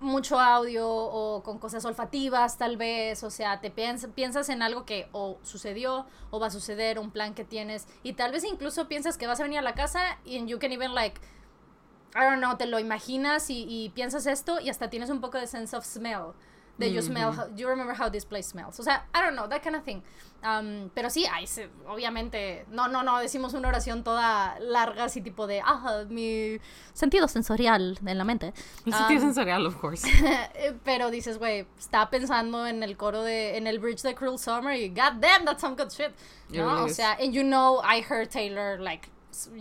mucho audio o con cosas olfativas tal vez, o sea, te piens- piensas en algo que o sucedió o va a suceder, un plan que tienes y tal vez incluso piensas que vas a venir a la casa y you can even like I don't know, te lo imaginas y, y piensas esto y hasta tienes un poco de sense of smell. That you smell, how, you remember how this place smells. O sea, I don't know, that kind of thing. Um, pero sí, hay, se- obviamente, no, no, no, decimos una oración toda larga, así tipo de, ah, mi sentido sensorial en la mente. El sentido Um, sensorial, of course. *laughs* Pero dices, güey, estaba pensando en el coro de, en el bridge de Cruel Summer y god damn, that's some good shit. It ¿No? really O is. sea, and you know, I heard Taylor like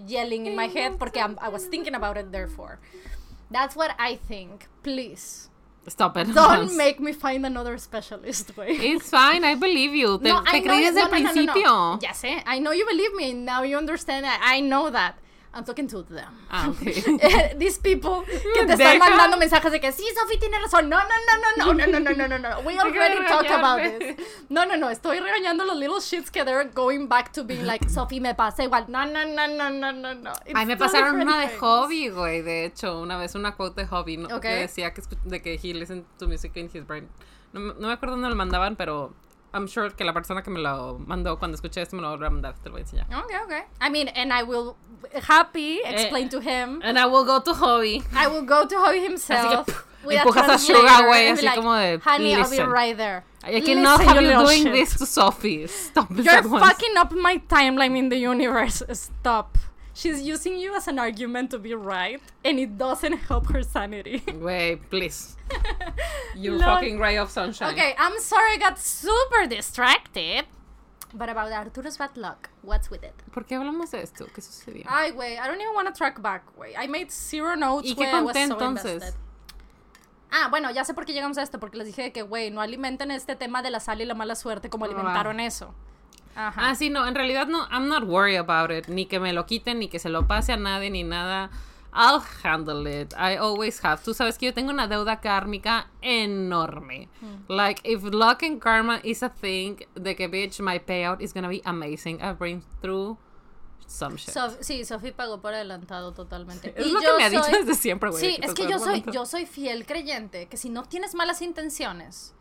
yelling in my head porque I'm- I was thinking about it therefore. That's what I think. Please, Stop it. don't make me find another specialist, güey. It's fine, I believe you. Te, No, te I know creí desde el no, no, no, no, no. principio. Ya sé, I know you believe me, now you understand, I, I know that. I'm talking to them. Ah, ok. These people que te están mandando mensajes de que sí, Sophie tiene razón. No, no, no, no, no, no, no, no, no, no, no. We already talked about this. No, no, no. Estoy regañando los little shits que they're going back to being like, Sophie me pasa igual. No, no, no, no, no, no, no. Ay, me pasaron una de hobby, güey. De hecho, una vez una quote de hobby, ¿no? Ok. Que decía que, de que he listened to music in his brain. No, no me acuerdo dónde lo mandaban, pero I'm sure que la persona que me lo mandó cuando escuché esto me lo va a mandar. Te lo voy a enseñar. Okay, okay. I mean, and I will happy Eh, explain to him. And I will go to hobby. I will go to Hobby himself. pff, with empujas a translator Suga, güey, así como de, Honey, I'll be "Listen, right there. I cannot Listen, have you doing shit. this to Sophie. Stop You're once. fucking up my timeline in the universe. Stop. She's using you as an argument to be right, and it doesn't help her sanity. *laughs* Wait, please. You fucking ray of sunshine. okay, I'm sorry I got super distracted. But about Arturo's bad luck, what's with it? ¿Por qué hablamos de esto? ¿Qué sucedió? Ay, güey, I don't even want to track back, güey. I made zero notes, ¿Y qué conté so entonces? invested. Ah, bueno, ya sé por qué llegamos a esto, porque les dije que, güey, no alimenten este tema de la sal y la mala suerte como Ah. alimentaron eso. Ajá. Ah, sí, no, en realidad no, I'm not worried about it. Ni que me lo quiten, ni que se lo pase a nadie, ni nada. I'll handle it. I always have. Tú sabes que yo tengo una deuda kármica enorme. Hmm. Like, if luck and karma is a thing, de que, bitch, my payout is gonna be amazing. I've been through some shit. Sí, Sophie pagó por adelantado totalmente. es Y lo que yo me ha dicho soy- desde siempre, güey. Sí, es que yo soy, yo soy fiel creyente que si no tienes malas intenciones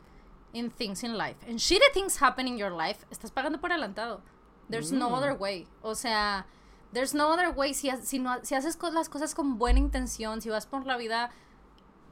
in things in life, and shitty things happen in your life, estás pagando por adelantado. There's no Mm. other way. O sea, there's no other way. Si, si, no, si haces las cosas con buena intención, si vas por la vida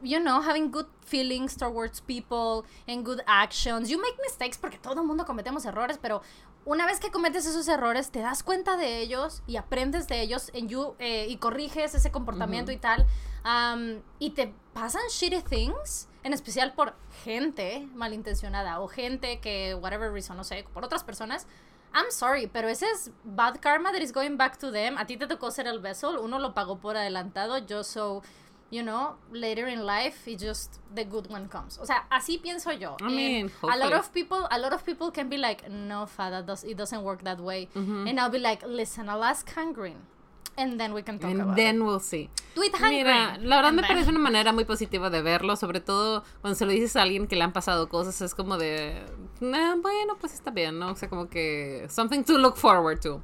you know, having good feelings towards people and good actions. You make mistakes porque todo el mundo cometemos errores, pero una vez que cometes esos errores, te das cuenta de ellos y aprendes de ellos en you, eh, y corriges ese comportamiento y tal. um, y te pasan shitty things, en especial por gente malintencionada o gente que, whatever reason, no sé, por otras personas. I'm sorry, pero ese es bad karma that is going back to them. A ti te tocó ser el vessel, uno lo pagó por adelantado, yo so you know, later in life, it just the good one comes. O sea, así pienso yo. I mean, a lot of people, a lot of people can be like, no, fa, that does, it doesn't work that way. Mm-hmm. And I'll be like, listen, I'll ask Hangrin, and then we can talk And about then it. we'll see. Hangrin. Mira, la verdad and me then- parece una manera muy positiva de verlo, sobre todo cuando se lo dices a alguien que le han pasado cosas, es como de, "Nah, bueno, pues está bien, ¿no? O sea, como que something to look forward to.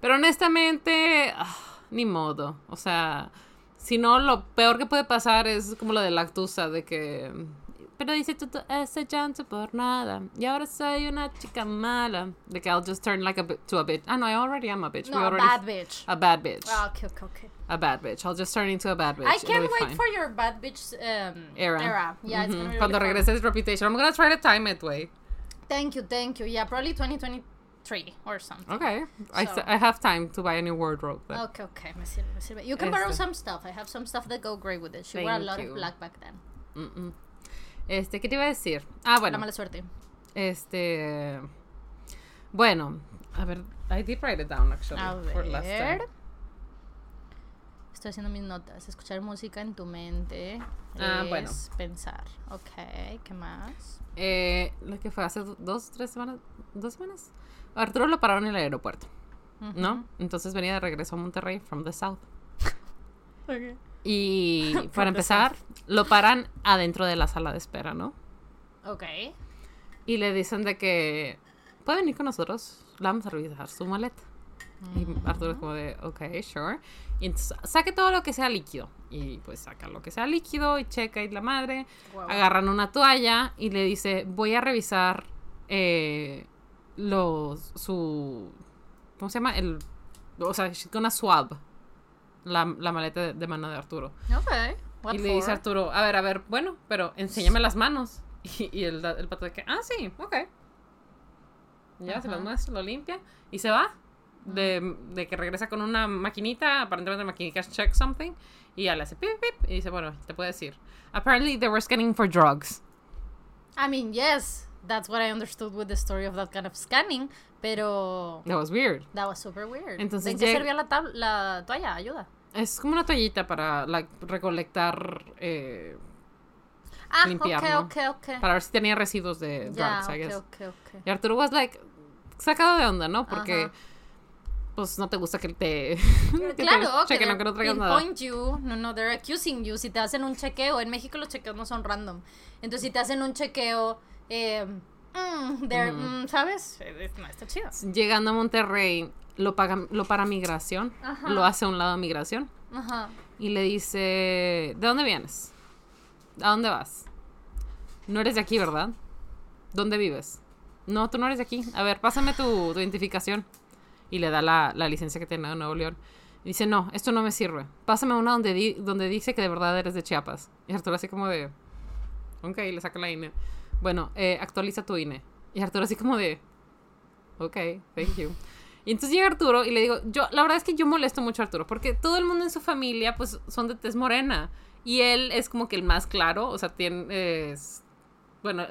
Pero honestamente, ah, ni modo. O sea, si no, lo peor que puede pasar es como lo de la Actusa, de que... Pero dice tú ese llanto por nada. Y ahora soy una chica mala. Que I'll just turn like a to a bitch. Ah, no, I already am a bitch. No, We a bad bitch. A bad bitch. Ah, okay, okay, okay. A bad bitch. I'll just turn into a bad bitch. I can't wait fine. for your bad bitch um, era. Yeah, it's Ujú. gonna be Cuando really fun. Reputation. I'm gonna try to time it, way. Thank you, thank you. Yeah, probably 2023 or something. Okay. I, So- I have time to buy a new wardrobe. then. Okay, okay, me sirve, me sirve. You can borrow some stuff. I have some stuff that go great with it. She wore a lot you. of black back then. Mm-mm. Este, ¿qué te iba a decir? Ah, La bueno. mala suerte. Este. Bueno, a ver. I did write it down, actually. A for last time. ver. Estoy haciendo mis notas. Escuchar música en tu mente. Ah, es bueno. pensar. Ok, ¿qué más? Eh, lo que fue hace dos, tres semanas. ¿Dos semanas? Arturo lo pararon en el aeropuerto, ¿no? Entonces venía de regreso a Monterrey from the south. *laughs* Ok. Y *laughs* para empezar, lo paran adentro de la sala de espera, ¿no? Ok. Y le dicen de que pueden ir con nosotros, le vamos a revisar su maleta. Y Arturo es como de, ok, sure. Y entonces saque todo lo que sea líquido. Y pues saca lo que sea líquido y checa y la madre. Wow. Agarran una toalla y le dice, voy a revisar eh, los, su, ¿cómo se llama? El, o sea, she's gonna swab la, la maleta de, de mano de Arturo. Ok. What y le dice a? Arturo, a ver, a ver, bueno, pero enséñame las manos. *laughs* Y, y el, el pato de que, ah, sí, ok. Ya se las muestra, lo limpia y se va. De, de que regresa con una maquinita, aparentemente maquinita check something, y ya le hace pip, pip, y dice, bueno, te puedes ir. Apparently they were scanning for drugs. I mean, yes. That's what I understood with the story of that kind of scanning. Pero. That was weird. That was super weird. Entonces ¿De qué servía la, la toalla? Ayuda. Es como una toallita para like, recolectar, eh, Ah, Limpiar, ok, ¿no? ok, ok. para ver si tenía residuos de Ya, drugs, I guess. Y Arturo was like, sacado de onda, ¿no? Porque, Ajá. pues, no te gusta que te... *laughs* que te Claro, que chequen, aunque no traigas nada. you, no, no, they're accusing you. Si te hacen un chequeo, en México los chequeos no son random. Entonces, si te hacen un chequeo, eh, mm, they're, mm, ¿sabes? Eh, No, está chido. Llegando a Monterrey, lo, paga, lo para migración, Ajá. lo hace a un lado de migración, Ajá. y le dice, ¿de dónde vienes? ¿A dónde vas? No eres de aquí, ¿verdad? ¿Dónde vives? No, tú no eres de aquí. A ver, pásame tu, tu identificación. Y le da la, la licencia que tiene de Nuevo León. Y dice, no, esto no me sirve. Pásame una donde, di- donde dice que de verdad eres de Chiapas. Y Arturo así como de... Ok, le saca la INE. Bueno, eh, actualiza tu INE. Y Arturo así como de... Ok, thank you. Y entonces llega Arturo y le digo, yo, la verdad es que yo molesto mucho a Arturo, porque todo el mundo en su familia, pues, son de tez morena. Y él es como que el más claro, o sea, tiene, es, bueno,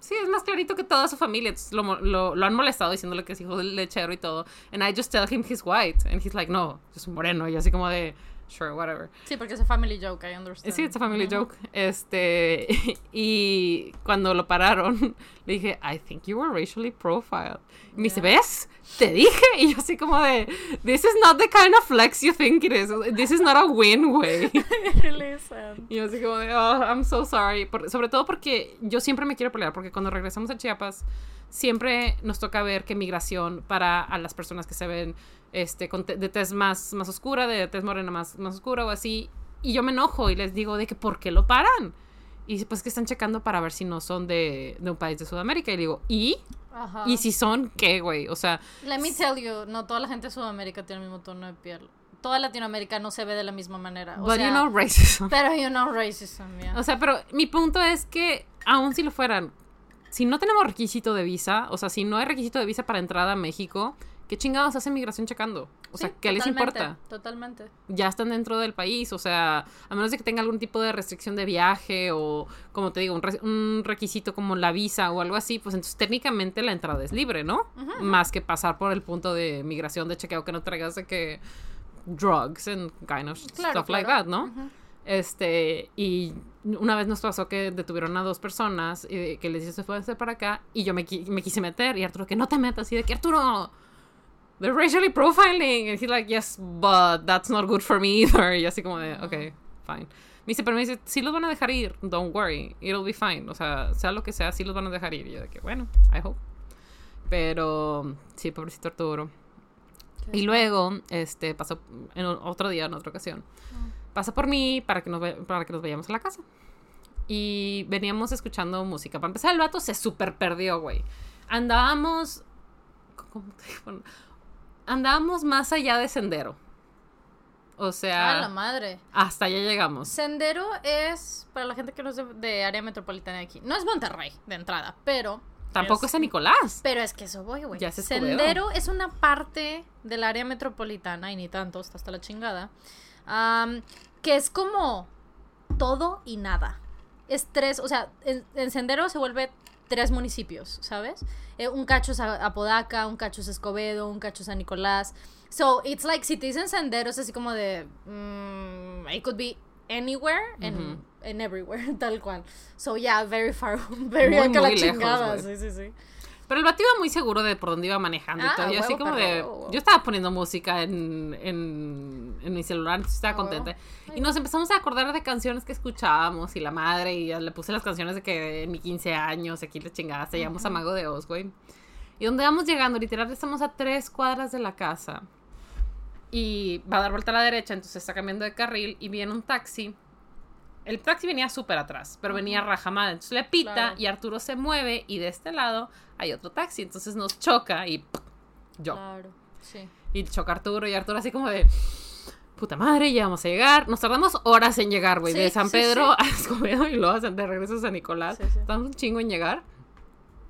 sí, es más clarito que toda su familia. Entonces lo, lo, lo han molestado diciéndole que es hijo del lechero y todo. And I just tell him he's white. And he's like, no, yo soy moreno. Y así como de, sure, whatever. Sí, porque es a family joke, I understand. Sí, it's a family joke. Este, *laughs* y cuando lo pararon, *laughs* le dije, I think you were racially profiled. Y me dice, ¿ves? Te dije. *laughs* Y yo así como de, this is not the kind of flex you think it is. This is not a win, way. Y yo así como de, oh, I'm so sorry. Por- sobre todo porque yo siempre me quiero pelear, porque cuando regresamos a Chiapas, siempre nos toca ver que migración para a las personas que se ven este, con te- de tez más, más oscura, de tez morena más, más oscura o así. Y yo me enojo y les digo de que, ¿por qué lo paran? Y pues que están checando para ver si no son de, de un país de Sudamérica. Y le digo, ¿y? Ajá. ¿Y si son qué, güey? O sea, Let me tell you, no toda la gente de Sudamérica tiene el mismo tono de piel. toda Latinoamérica no se ve de la misma manera. O But sea, you know racism. Pero you know racism, yeah. O sea, pero mi punto es que, aun si lo fueran, si no tenemos requisito de visa, o sea, si no hay requisito de visa para entrada a México, ¿qué chingados hace migración checando? O sea, Sí, ¿qué les importa? Totalmente. Ya están dentro del país, o sea, a menos de que tenga algún tipo de restricción de viaje o, como te digo, un, re- un requisito como la visa o algo así, pues entonces técnicamente la entrada es libre, ¿no? Más que pasar por el punto de migración de chequeo que no traigas de que drugs and kind of Claro, stuff like that, ¿no? Este, y una vez nos pasó que detuvieron a dos personas y que les dice se pueden hacer para acá y yo me, qui- me quise meter y Arturo que no te metas y de que Arturo they're racially profiling and he's like yes but that's not good for me either y así como de ok fine me dice pero me dice sí los van a dejar ir don't worry it'll be fine o sea sea lo que sea sí los van a dejar ir y yo de que bueno I hope pero sí pobrecito Arturo y luego, este, pasó en otro día, en otra ocasión. Pasa por mí para que, nos para que nos vayamos a la casa. Y veníamos escuchando música. Para empezar, el vato se super perdió, güey. Andábamos... ¿cómo te digo? Andábamos más allá de Sendero. O Ah, la sea, madre. hasta allá llegamos. Sendero es, para la gente que no es de, de área metropolitana de aquí, no es Monterrey de entrada, pero... Tampoco es San Nicolás. Pero es que eso voy, güey. Ya es. Sendero es una parte del área metropolitana, y ni tanto, está hasta la chingada, que es como todo y nada. Es tres, o sea, en, en Sendero se vuelve tres municipios, ¿sabes? Eh, un cacho es A- Apodaca, un cacho es Escobedo, un cacho es San Nicolás. So, it's like, si te dicen Sendero, es así como de, mm, it could be anywhere and, and everywhere, *laughs* tal cual. So, yeah, very far, *laughs* very Muy, muy lejos, sí, sí, sí. Pero el vato iba muy seguro de por dónde iba manejando y Ah, todo. Yo así como perro, de. huevo. Yo estaba poniendo música en, en, en mi celular, entonces estaba Ah, huevo. contenta. Y nos empezamos a acordar de canciones que escuchábamos y la madre. Y le puse las canciones de que en mi 15 años, aquí la chingada, se llamamos a Mago de Oz, güey. Y donde vamos llegando, literal, estamos a tres cuadras de la casa. Y va a dar vuelta a la derecha, entonces está cambiando de carril y viene un taxi. El taxi venía súper atrás, pero venía rajamada. Entonces le pita Claro. y Arturo se mueve y de este lado hay otro taxi. Entonces nos choca y ¡pum! yo. Claro, sí. Y choca Arturo y Arturo así como de... Puta madre, ya vamos a llegar. Nos tardamos horas en llegar, güey. Sí, de San Pedro sí. a Escobedo y luego de regreso a San Nicolás. Sí, sí. Tardamos un chingo en llegar.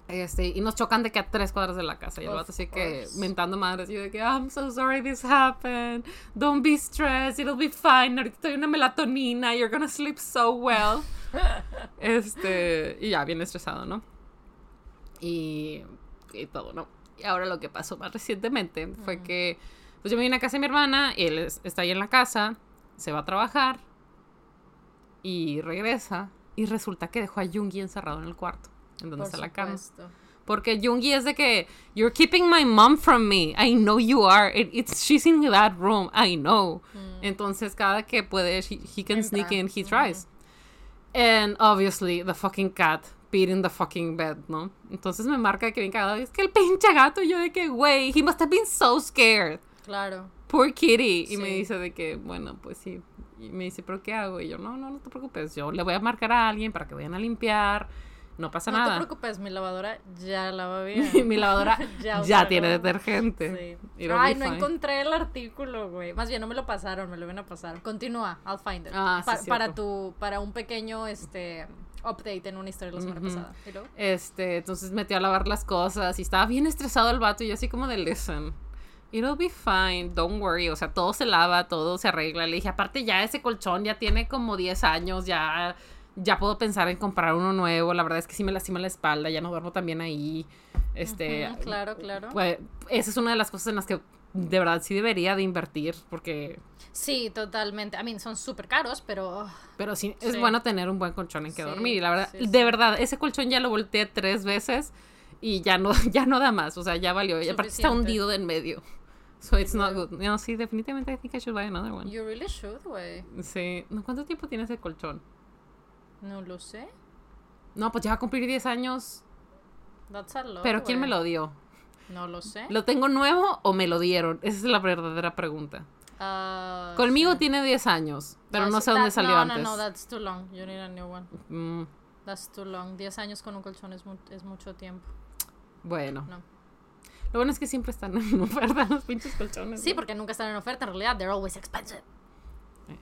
Este, y nos chocan de que a tres cuadras de la casa. Y el vato así que mentando madres. Y yo de que, I'm so sorry this happened. Don't be stressed. It'll be fine. Ahorita estoy una melatonina. You're gonna sleep so well. *laughs* este, y ya, bien estresado, ¿no? Y, y todo, ¿no? Y ahora lo que pasó más recientemente fue que, pues yo me vine a casa de mi hermana, él es- está ahí en la casa, se va a trabajar y regresa y resulta que dejó a Jungi encerrado en el cuarto, en donde Por está la cama. Porque Jungi es de que, you're keeping my mom from me, I know you are, It- it's, she's in that room, I know. Entonces cada que puede, he, he can Entra. sneak in, he Ujú. tries. And obviously, the fucking cat beating the fucking bed, ¿no? Entonces me marca que bien cagado. Es que el pinche gato, yo de que, güey, he must have been so scared. Claro. Poor kitty. Y me Sí. dice de que, bueno, pues sí. Y me dice, ¿pero qué hago? Y yo, no, no, no te preocupes. Yo le voy a marcar a alguien para que vayan a limpiar. No pasa No te nada. preocupes, mi lavadora ya lava *laughs* bien. Mi lavadora *laughs* Ya tiene detergente. Sí. Ay, no fine. encontré el artículo, güey. Más bien, no me lo pasaron, me lo iban a pasar. Continúa, I'll find it. Ah, sí, Pa- para tu, para un pequeño, este, update en una historia de la semana pasada. ¿Y luego? Este, entonces metió a lavar las cosas y estaba bien estresado el vato y yo así como de listen. It'll be fine, don't worry, o sea, todo se lava, todo se arregla. Le dije, aparte ya ese colchón ya tiene como 10 años, ya ya puedo pensar en comprar uno nuevo. La verdad es que sí me lastima la espalda, ya no duermo también ahí. Este, Ujú, claro, claro. pues, esa es una de las cosas en las que de verdad sí debería de invertir porque Sí, totalmente. I mean, son súper caros, pero... pero sí es Sí. bueno tener un buen colchón en que Sí, dormir. Y la verdad, sí, de verdad, ese colchón ya lo volteé tres veces y ya no, *laughs* ya no da más. O sea, ya valió. Y aparte está hundido de en medio. *laughs* So it's not good. No, sí, definitivamente I think I should buy another one. You really should, güey. Sí. ¿No, ¿Cuánto tiempo tiene ese colchón? No lo sé. No, pues ya va a cumplir 10 años. That's a lot, Pero ¿quién me güey. lo dio? No lo sé. ¿Lo tengo nuevo o me lo dieron? Esa es la verdadera pregunta. Ah, Conmigo sí. tiene 10 años, pero no sí, sé dónde that- salió no, antes. No, no, that's too long. You need a new one. Mm, That's too long. 10 años con un colchón es, mu- es mucho tiempo. bueno. No. Lo bueno es que siempre están *laughs* en oferta los pinches colchones. Sí, ¿no? porque nunca están en oferta, en realidad, they're always expensive. Eh.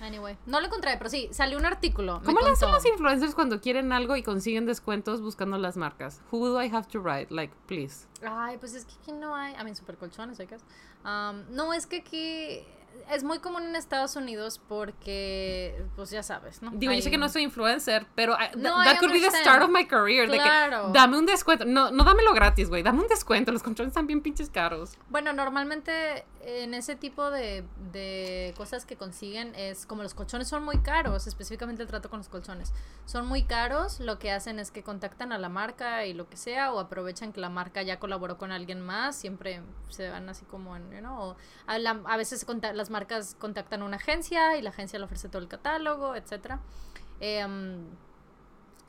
Anyway, no lo encontré, pero sí, salió un artículo. ¿Cómo le hacen los influencers cuando quieren algo y consiguen descuentos buscando las marcas? Who do I have to write? Like, please. Ay, pues es que aquí no hay. I mean, super colchones, I guess. Um, no, es que aquí es muy común en Estados Unidos porque, pues ya sabes, ¿no? Digo, yo sé que no soy influencer, pero I- No, that could be the start of my career. De Claro. que dame un descuento. No, no dámelo gratis, güey. Dame un descuento. Los colchones están bien pinches caros. Bueno, normalmente en ese tipo de, de cosas que consiguen es como los colchones son muy caros, específicamente el trato con los colchones. Son muy caros, lo que hacen es que contactan a la marca y lo que sea, o aprovechan que la marca ya colaboró con alguien más, siempre se van así como en, you know, a, la- a veces conta- las marcas contactan a una agencia y la agencia le ofrece todo el catálogo, etcétera. Em,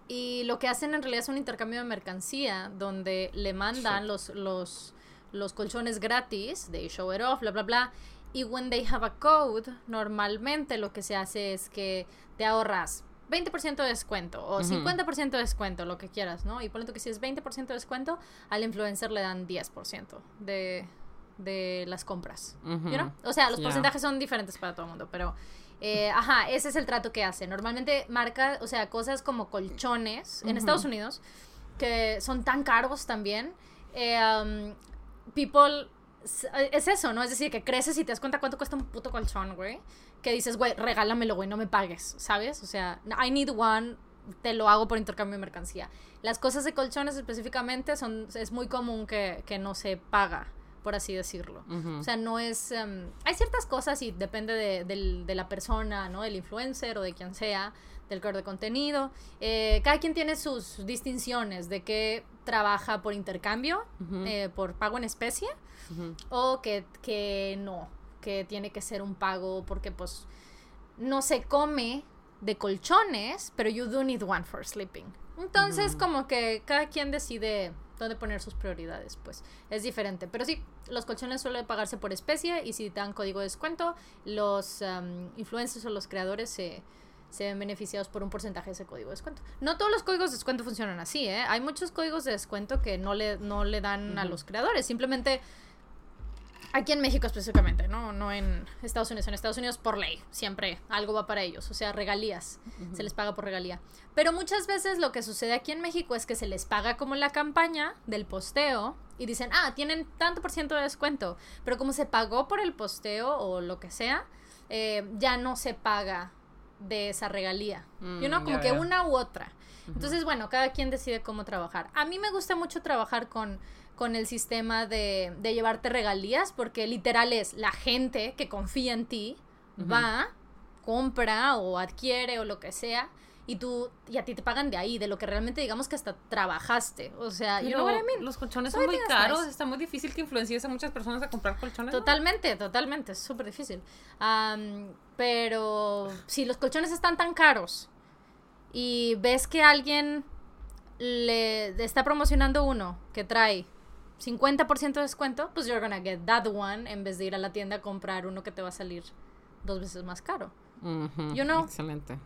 y lo que hacen en realidad es un intercambio de mercancía donde le mandan los, los, los colchones gratis, they show it off, bla, bla, bla. Y when they have a code, normalmente lo que se hace es que te ahorras 20% de descuento o Ujú. 50% de descuento, lo que quieras, ¿no? Y por lo que si es 20% de descuento, al influencer le dan 10% de, de las compras. Ujú. You know? O sea, los Ya. porcentajes son diferentes para todo el mundo, pero eh, ajá, ese es el trato que hace. Normalmente marca, o sea, cosas como colchones en Ujú. Estados Unidos, que son tan caros también. eh, um, people, s- es eso, ¿no? Es decir, que creces y te das cuenta cuánto cuesta un puto colchón, güey. Que dices, güey, regálamelo, güey, no me pagues, ¿sabes? O sea, I need one, te lo hago por intercambio de mercancía. Las cosas de colchones específicamente son, es muy común que, que no se paga, por así decirlo. O sea, no es... em, hay ciertas cosas y depende de, del- de la persona, ¿no? Del influencer o de quien sea, del creador de contenido. Eh, cada quien tiene sus distinciones de que trabaja por intercambio, eh, por pago en especie, o que, que no, que tiene que ser un pago porque pues no se come de colchones, pero you do need one for sleeping. Entonces, como que cada quien decide dónde poner sus prioridades, pues es diferente. Pero sí, los colchones suelen pagarse por especie y si te dan código de descuento, los um, influencers o los creadores se, se ven beneficiados por un porcentaje de ese código de descuento. No todos los códigos de descuento funcionan así, ¿eh? Hay muchos códigos de descuento que no le, no le dan a los creadores, simplemente Aquí en México específicamente, ¿no? No en Estados Unidos. En Estados Unidos, por ley, siempre algo va para ellos. O sea, regalías. Se les paga por regalía. Pero muchas veces lo que sucede aquí en México es que se les paga como la campaña del posteo y dicen, ah, tienen tanto por ciento de descuento. Pero como se pagó por el posteo o lo que sea, eh, ya no se paga de esa regalía. Mm, you know? Como que una u otra. Entonces, bueno, cada quien decide cómo trabajar. A mí me gusta mucho trabajar con, con el sistema de, de llevarte regalías, porque literal es la gente que confía en ti, va, compra o adquiere o lo que sea, y tú, y a ti te pagan de ahí, de lo que realmente digamos que hasta trabajaste. O sea, know what I mean? los colchones So son muy caros. nice. Está muy difícil que influencies a muchas personas a comprar colchones. ¿no? Totalmente, totalmente, es súper difícil. Pero si los colchones están tan caros y ves que alguien le está promocionando uno que trae 50% de descuento, pues you're gonna get that one en vez de ir a la tienda a comprar uno que te va a salir dos veces más caro. You know. Excelente.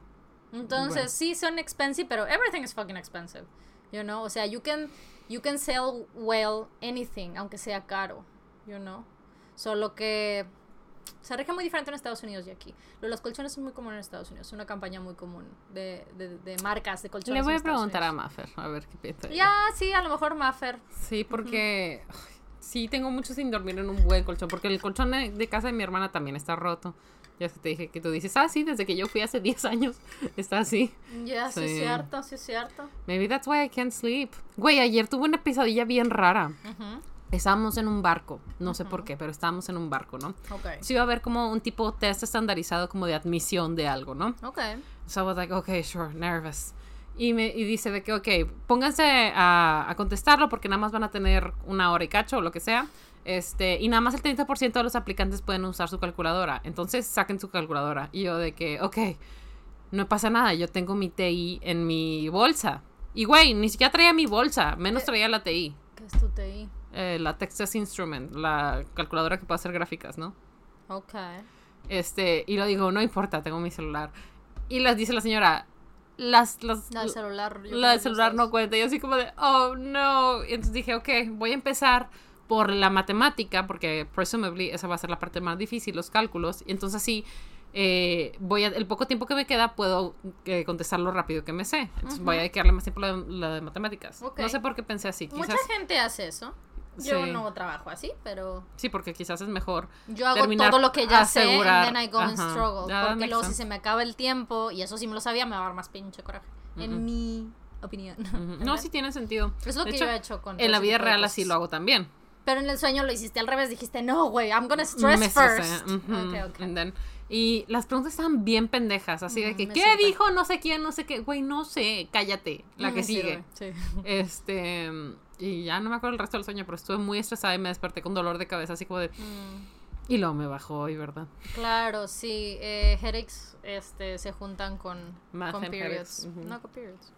Entonces, Bueno. sí son expensive, pero everything is fucking expensive. You know, o sea, you can you can sell well anything, aunque sea caro, you know. Solo que se rige muy diferente en Estados Unidos y aquí. Los colchones es muy común en Estados Unidos, es una campaña muy común de, de, de marcas de colchones. Le voy a preguntar a Unidos. Maffer, a ver qué piensa. Ya, sí, a lo mejor Maffer. Sí, porque ay, sí tengo mucho sin dormir en un buen colchón, porque el colchón de, casa de mi hermana también está roto. Ya te dije que tú dices, ah, sí, desde que yo fui hace *laughs* 10 años está así. Ya, sí, es Sí. cierto, sí es cierto. Maybe that's why I can't sleep. Güey, ayer tuve una pesadilla bien rara. Ujú, Estábamos en un barco, no sé por qué, pero estábamos en un barco, ¿no? Ok. Sí iba a haber como un tipo test estandarizado como de admisión de algo, ¿no? Ok. So I was like, okay, sure, nervous. Y, me, y dice de que, ok, pónganse a, a contestarlo porque nada más van a tener una hora y cacho o lo que sea. Este, y nada más el 30% de los aplicantes pueden usar su calculadora. Entonces saquen su calculadora. Y yo de que, ok, no pasa nada, yo tengo mi TI en mi bolsa. Y güey, ni siquiera traía mi bolsa, menos Eh. traía la TI. ¿Qué es tu TI? Eh, la Texas Instrument, la calculadora que puede hacer gráficas, ¿no? Ok. Este, y lo digo, no importa, tengo mi celular. Y les dice la señora, las, las, La del celular. la del celular no cuenta. Y yo así como de, oh, no. Y entonces dije, ok, voy a empezar por la matemática, porque presumably esa va a ser la parte más difícil, los cálculos. Y entonces sí, eh, voy a, el poco tiempo que me queda puedo eh, contestarlo rápido que me sé. Entonces voy a dedicarle más tiempo a la, la de matemáticas. Ok. No sé por qué pensé así. Quizás, Mucha gente hace eso. Yo Sí. no trabajo así, pero Sí, porque quizás es mejor. yo hago todo lo que ya sé asegurar. and then I go and struggle. Porque luego si se me acaba el tiempo, y eso sí me lo sabía, me va a dar más pinche coraje. En mi opinión. No, *laughs* sí tiene sentido. Es lo De que hecho, yo he hecho con En la vida real así lo hago también. Pero en el sueño lo hiciste al revés, dijiste, no, güey, I'm gonna stress Me first. estresé, ujú, Ok, ok. and then- y las preguntas estaban bien pendejas, así de Ujú, que, ¿qué dijo no sé quién, no sé qué? Güey, no sé, cállate, la Mm, que sigue. sí. Este, y ya no me acuerdo el resto del sueño, pero estuve muy estresada y me desperté con dolor de cabeza, así como de... Mm, Y luego me bajó hoy, ¿verdad? Claro, sí. Eh, headaches este, se juntan con, con periods. No con periods.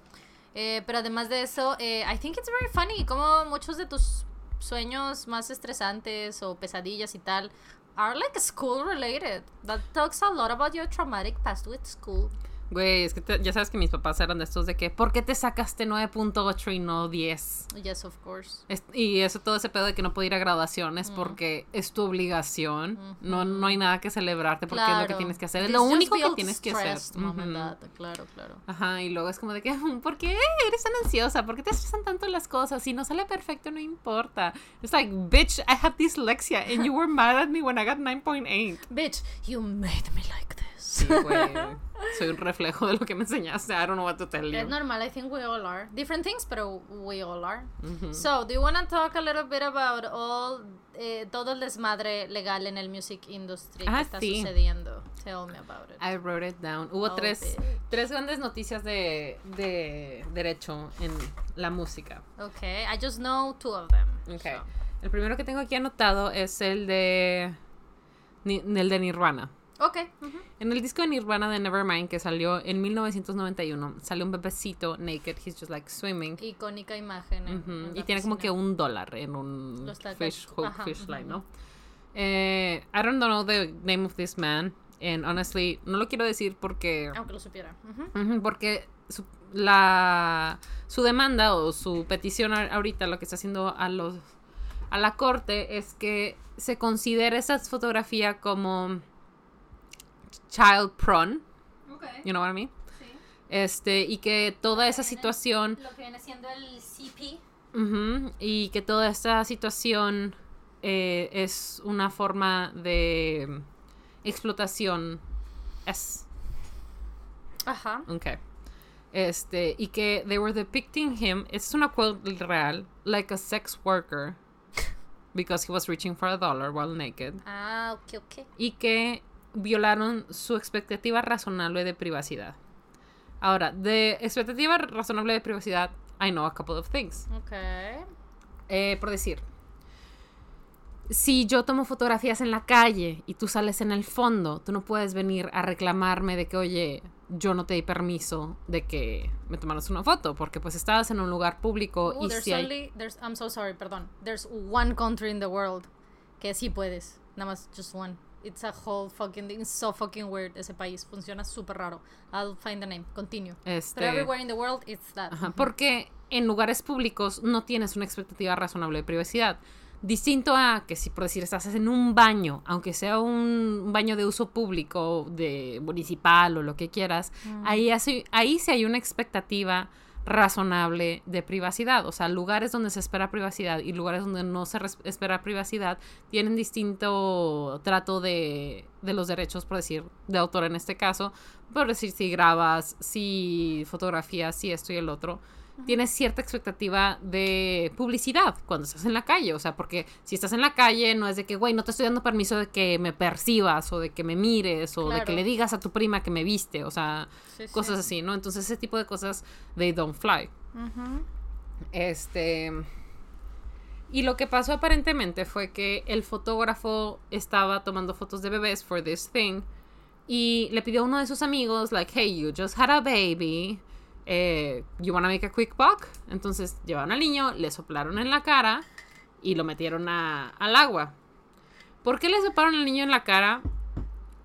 Eh, pero además de eso, eh, I think it's very funny como muchos de tus sueños más estresantes o pesadillas y tal are like school related. That talks a lot about your traumatic past with school. Güey, es que te- ya sabes que mis papás eran de estos de que, ¿por qué te sacaste 9.8 y no 10? Yes, of course. Es- y eso, todo ese pedo de que no puedo ir a graduaciones Mm. porque es tu obligación. no, Ujú. no hay nada que celebrarte porque es lo que Claro. tienes que hacer. Es This lo único que tienes que hacer. Ujú. dad. Claro, claro. Ajá, y luego es como de que, ¿por qué eres tan ansiosa? ¿Por qué te estresan tanto las cosas? Si no sale perfecto, no importa. It's like, bitch, I have dyslexia and you were mad at me when I got 9.8. Bitch, you made me like this. Sí, güey. *laughs* Soy un reflejo de lo que me enseñaste. I don't know what to tell Es you. normal, I think we all are. Different things, pero we all are. Ujú. So, do you want to talk a little bit about all, eh, todo el desmadre legal en el music industry Ah, que está sí. sucediendo? Tell me about it. I wrote it down. Hubo Oh, tres, bitch. tres grandes noticias de, de derecho en la música. Okay, I just know two of them. Okay. so. El primero que tengo aquí anotado es el de, el de Nirvana. Ujú. En el disco de Nirvana de Nevermind que salió en 1991, salió un bebecito naked, he's just like swimming. Icónica imagen. en- Ujú, en Y tiene como que un dólar en un fish hook, ajá, fish line. ¿no? Eh, I don't know the name of this man, and honestly, no lo quiero decir porque... Aunque lo supiera. Porque su, la, su demanda o su petición ahorita lo que está haciendo a los a la corte es que se considere esa fotografía como child prone, Okay. you know what I mean? Sí. Este, y que toda esa situación Lo que viene siendo el CP. Ujú, y que toda esta situación eh, es una forma de explotación es Ajá. okay este y que they were depicting him es una quote real like a sex worker *laughs* because he was reaching for a dollar while naked Ah, ok, ok. y que violaron su expectativa razonable de privacidad ahora de expectativa razonable de privacidad I know a couple of things Ok. Eh, por decir, si yo tomo fotografías en la calle y tú sales en el fondo, tú no puedes venir a reclamarme de que, oye, yo no te di permiso de que me tomaras una foto, porque pues estabas en un lugar público Oh, y there's si hay... only, there's, I'm so sorry, perdón. There's one country in the world que sí puedes. Nada más, just one. It's a whole fucking thing. It's so fucking weird. Ese país funciona súper raro. I'll find the name. Continue. Este, But everywhere in the world, it's that. ajá, porque en lugares públicos no tienes una expectativa razonable de privacidad. Distinto a que si por decir estás en un baño, aunque sea un baño de uso público, de municipal o lo que quieras, ahí, hace- ahí sí hay una expectativa razonable de privacidad. O sea, lugares donde se espera privacidad y lugares donde no se espera privacidad tienen distinto trato de, de los derechos, por decir, de autor en este caso, por decir si grabas, si fotografías, si esto y el otro. Tienes cierta expectativa de publicidad cuando estás en la calle. O sea, porque si estás en la calle no es de que, güey, no te estoy dando permiso de que me percibas o de que me mires o de que le digas a tu prima que me viste. O sea, Sí, sí. cosas así, ¿no? Entonces ese tipo de cosas, they don't fly. Este. Y lo que pasó aparentemente fue que el fotógrafo estaba tomando fotos de bebés for this thing. Y le pidió a uno de sus amigos, like, hey, you just had a baby. Eh, you wanna make a quick buck? Entonces llevaron al niño, le soplaron en la cara y lo metieron al agua. ¿Por qué le soplaron al niño en la cara?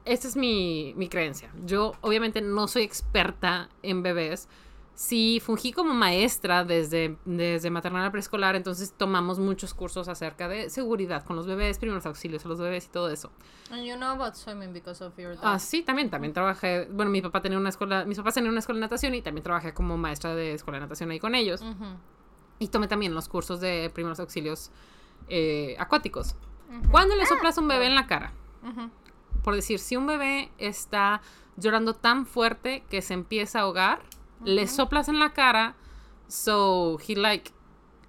Esta es mi creencia. Yo obviamente no soy experta en bebés, sí fungí como maestra desde, desde maternal a preescolar, entonces tomamos muchos cursos acerca de seguridad con los bebés, primeros auxilios a los bebés y todo eso. And you know about swimming because of your dad. Ah, sí, también, también trabajé, bueno, mi papá tenía una escuela, mis papás tenían una escuela de natación y también trabajé como maestra de escuela de natación ahí con ellos. Y tomé también los cursos de primeros auxilios eh, acuáticos. ujú, ¿Cuándo le soplas a un bebé en la cara? Por decir, si un bebé está llorando tan fuerte que se empieza a ahogar, le soplas en la cara, so he like,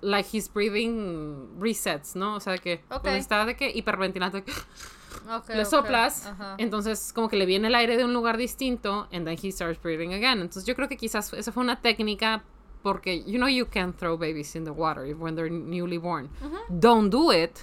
like his breathing resets, ¿no? O sea que Ok. cuando está de que hiperventilando, *laughs* Ok, le soplas, entonces como que le viene el aire de un lugar distinto, and then he starts breathing again. Entonces yo creo que quizás esa fue una técnica porque you know you can throw babies in the water when they're newly born. Don't do it.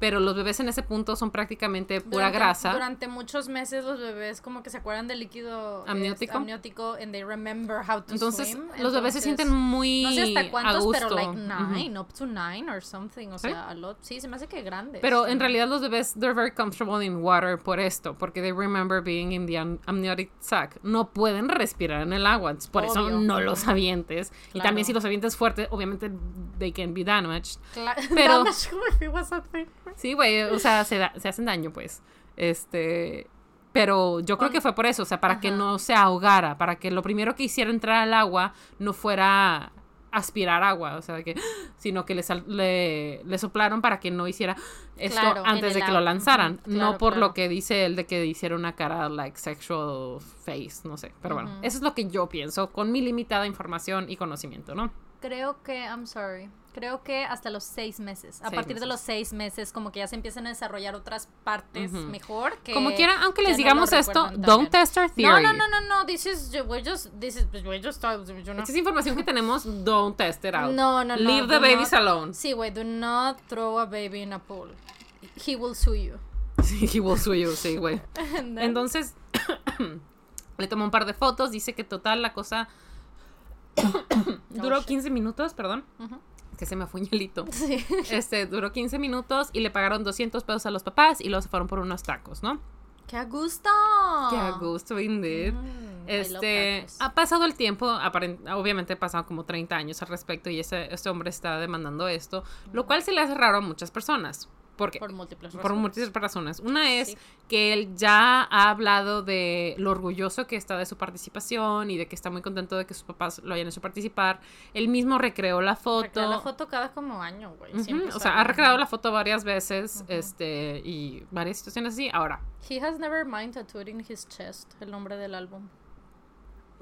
Pero los bebés en ese punto son prácticamente pura Durante- grasa. Durante muchos meses los bebés como que se acuerdan del líquido eh, Amniótico. amniótico and they remember how to Entonces, swim. los bebés se Entonces, sienten muy No sé hasta a cuántos, gusto. pero like nine, up to nine or something. O ¿Sí? sea, a lot. Sí, se me hace que grandes. Pero en realidad los bebés, they're very comfortable in water por esto, porque they remember being in the am- amniotic sac. No pueden respirar en el agua, entonces por eso Obvio. no los avientes. Y Claro. también si los avientes fuerte, obviamente they can be damaged. Cla- *laughs* pero- Damage if it was *laughs* a thing. Sí, güey, o sea, se, da- se hacen daño, pues. Este, pero yo creo que fue por eso, o sea, para que Ajá. no se ahogara, para que lo primero que hiciera entrar al agua no fuera aspirar agua, o sea, que, *gasps* sino que le, sal- le, le soplaron para que no hiciera esto Claro, antes de que lo lanzaran, Ujú, no claro, por claro. lo que dice él de que hiciera una cara like sexual face, no sé, pero bueno, Ujú. eso es lo que yo pienso con mi limitada información y conocimiento, ¿no? Creo que, I'm sorry, creo que hasta los seis meses. A Seis partir de los seis meses, como que ya se empiezan a desarrollar otras partes mejor. Que Como quiera, aunque les no digamos esto, don't test our No, theory. no, no, no, no, this is, we're just, this is, we're just, you know. Esta es información que tenemos, don't test it out. No, no, no. Leave the babies not- alone. Sí, güey, do not throw a baby in a pool. He will sue you. *laughs* Sí, he will sue you, sí, güey. *laughs* Entonces, *coughs* le tomó un par de fotos, dice que total la cosa *coughs* *coughs* duró shit. 15 minutos, perdón. Ujú. Que se me fue un hielito. *laughs* Sí. Este, duró 15 minutos y le pagaron 200 pesos a los papás y luego se fueron por unos tacos, ¿no? ¡Qué a gusto! Qué a gusto, indeed. Mm, Este, ha pasado el tiempo, obviamente ha pasado como 30 años al respecto y ese, este hombre está demandando esto, lo cual se le hace raro a muchas personas. ¿Por qué? Por múltiples Por razones. múltiples razones. Una es Sí. que él ya ha hablado de lo orgulloso que está de su participación y de que está muy contento de que sus papás lo hayan hecho participar. Él mismo recreó la foto. Recrea la foto cada como año, güey. O sea, ha recreado la foto varias veces este y varias situaciones así. Ahora, He has never mind tattooed in his chest el nombre del álbum.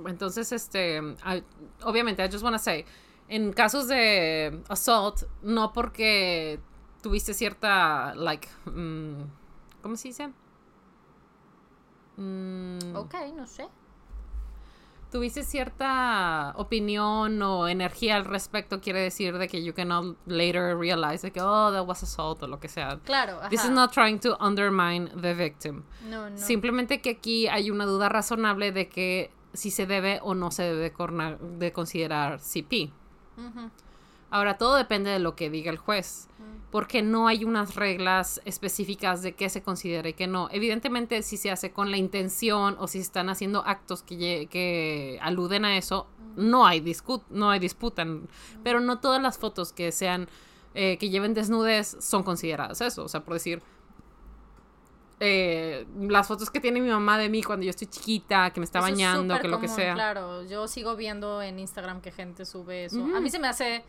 entonces, este, I- obviamente, I just wanna say, en casos de assault, no porque tuviste cierta, like, mm, ¿cómo se dice? Mm, Ok, no sé. tuviste cierta opinión o energía al respecto, quiere decir de que you cannot later realize de que, oh, that was assault o lo que sea. Claro, ajá. This is not trying to undermine the victim. No, no. Simplemente que aquí hay una duda razonable de que si se debe o no se debe de considerar CP. Ujú. Ahora, todo depende de lo que diga el juez, porque no hay unas reglas específicas de qué se considera y qué no. Evidentemente, si se hace con la intención o si están haciendo actos que, que aluden a eso, no hay, discu- no hay disputa. Pero no todas las fotos que sean, eh, que lleven desnudez son consideradas eso. O sea, por decir, eh, las fotos que tiene mi mamá de mí cuando yo estoy chiquita, que me está Eso bañando, que lo que sea. Claro, yo sigo viendo en Instagram que gente sube eso. A mí se me hace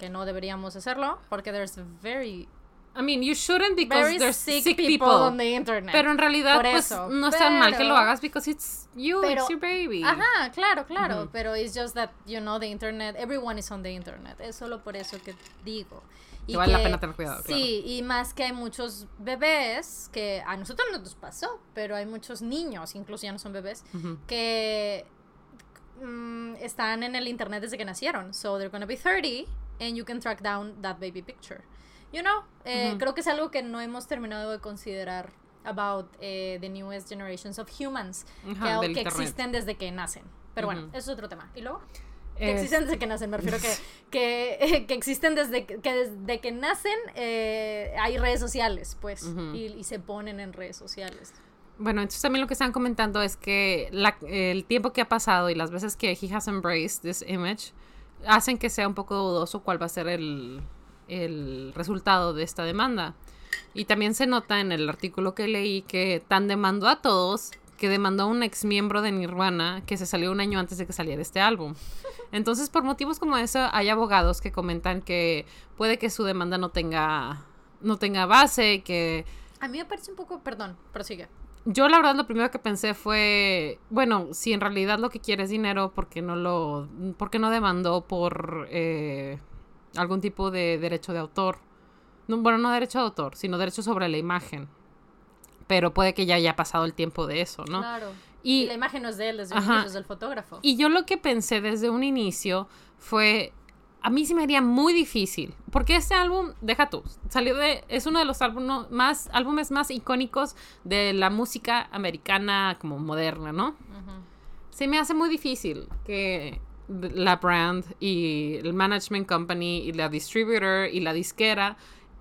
que no deberíamos hacerlo porque there's very, I mean, you shouldn't because very there's sick, sick, people, people. on the internet. Pero en realidad, pues, no está mal que lo hagas because it's you, Pero- it's your baby. Ajá, claro, claro, pero it's just that, you know, the internet, everyone is on the internet. Es solo por eso que digo. Que vale la pena tener cuidado, Sí, y más que hay muchos bebés que a nosotros no nos pasó, pero hay muchos niños, incluso ya no son bebés, que mm, están en el internet desde que nacieron. So they're gonna be 30 and you can track down that baby picture. You know, eh, creo que es algo que no hemos terminado de considerar about eh, the newest generations of humans que, existen desde que nacen. Pero bueno, eso es otro tema. ¿Y luego? Que existen desde que nacen, me refiero que, *laughs* que, *laughs* que existen desde que, que desde que nacen eh, hay redes sociales, pues, y, y se ponen en redes sociales. Bueno, entonces también lo que están comentando es que la- el tiempo que ha pasado y las veces que he has embraced this image hacen que sea un poco dudoso cuál va a ser el, el resultado de esta demanda. Y también se nota en el artículo que leí que tan demandó a todos que demandó a un ex miembro de Nirvana que se salió un año antes de que saliera este álbum. *laughs* Entonces, por motivos como eso, hay abogados que comentan que puede que su demanda no tenga, no tenga base, que A mí me parece un poco, perdón, prosigue. Yo la verdad lo primero que pensé fue, bueno, si en realidad lo que quiere es dinero, ¿por qué no lo, por qué no demandó por eh, algún tipo de derecho de autor? No, bueno, no derecho de autor, sino derecho sobre la imagen. Pero puede que ya haya pasado el tiempo de eso, ¿no? Claro. Y Y, la imagen no es de él, un Ajá. inicio, es del fotógrafo. y yo lo que pensé desde un inicio fue, a mí sí me haría muy difícil, porque este álbum, deja tú, salió de, es uno de los álbumes más, álbumes más icónicos de la música americana como moderna, ¿no? Se me hace muy difícil que la brand y el management company y la distributor y la disquera,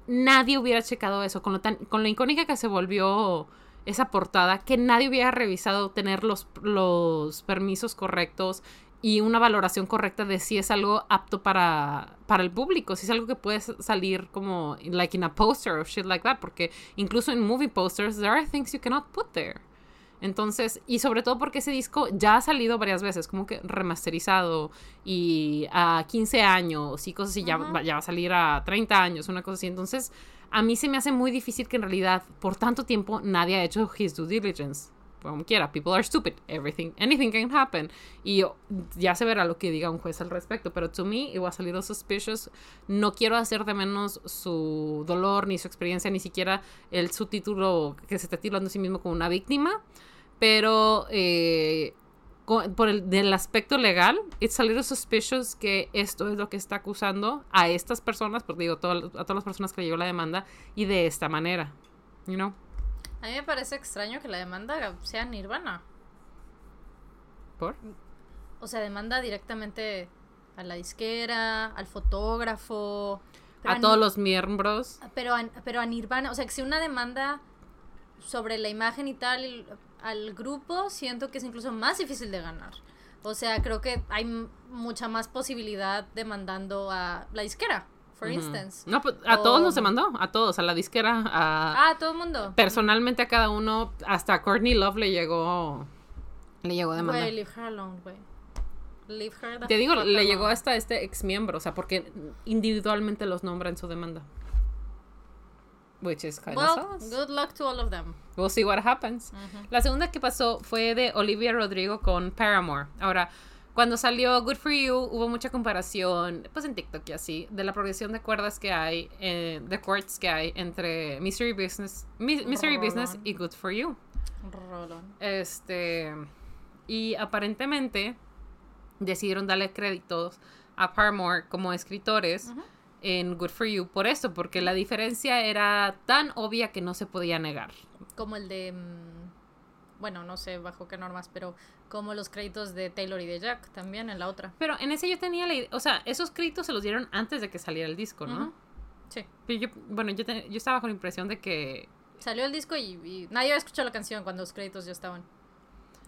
nadie hubiera checado eso con lo, tan, con lo icónica que se volvió esa portada, que nadie hubiera revisado tener los, los permisos correctos y una valoración correcta de si es algo apto para, para el público, si es algo que puede salir como like in a poster or shit like that, porque incluso en movie posters there are things you cannot put there. Entonces, y sobre todo porque ese disco ya ha salido varias veces, como que remasterizado y a 15 años y cosas así, ya, Ajá. va- ya va a salir a 30 años, una cosa así. Entonces, a mí se me hace muy difícil que en realidad por tanto tiempo nadie ha hecho his due diligence. Como quiera, people are stupid, everything, anything can happen. Y ya se verá lo que diga un juez al respecto, pero to me it was a little suspicious. No quiero hacer de menos su dolor, ni su experiencia, ni siquiera el su título que se está titulando a sí mismo como una víctima, pero eh, por el del aspecto legal, it's a little suspicious que esto es lo que está acusando a estas personas, porque digo, todo- a todas las personas que le llegó la demanda, y de esta manera, you know? A mí me parece extraño que la demanda sea Nirvana. ¿Por? O sea, demanda directamente a la disquera, al fotógrafo. pero A todos los miembros. Pero a, pero a Nirvana, o sea, que si una demanda sobre la imagen y tal al grupo, siento que es incluso más difícil de ganar. O sea, creo que hay mucha más posibilidad demandando a la disquera, for instance. No, pues, a todos nos demandó, a todos, a la disquera, a, Ah, todo el mundo. personalmente a cada uno, hasta a Courtney Love le llegó, le llegó demanda. Güey, leave her alone, güey. Leave her the Te digo, le alone. llegó hasta este ex miembro, o sea, porque individualmente los nombra en su demanda. Which is kind Well, of sus. good luck to all of them. We'll see what happens. La segunda que pasó fue de Olivia Rodrigo con Paramore. Ahora, cuando salió Good For You, hubo mucha comparación, pues en TikTok y así, de la progresión de cuerdas que hay, eh, de chords que hay entre Mystery Business, Mi- Mystery Business y Good For You. Rolón. Este, y aparentemente decidieron darle créditos a Paramore como escritores en Good For You por esto, porque la diferencia era tan obvia que no se podía negar. Como el de. mm, Bueno, no sé bajo qué normas, pero como los créditos de Taylor y de Jack también en la otra. Pero en ese yo tenía la idea, o sea, esos créditos se los dieron antes de que saliera el disco, ¿no? Sí. Pero yo, bueno, yo, te- yo estaba con la impresión de que... Salió el disco y, y nadie había escuchado la canción cuando los créditos ya estaban.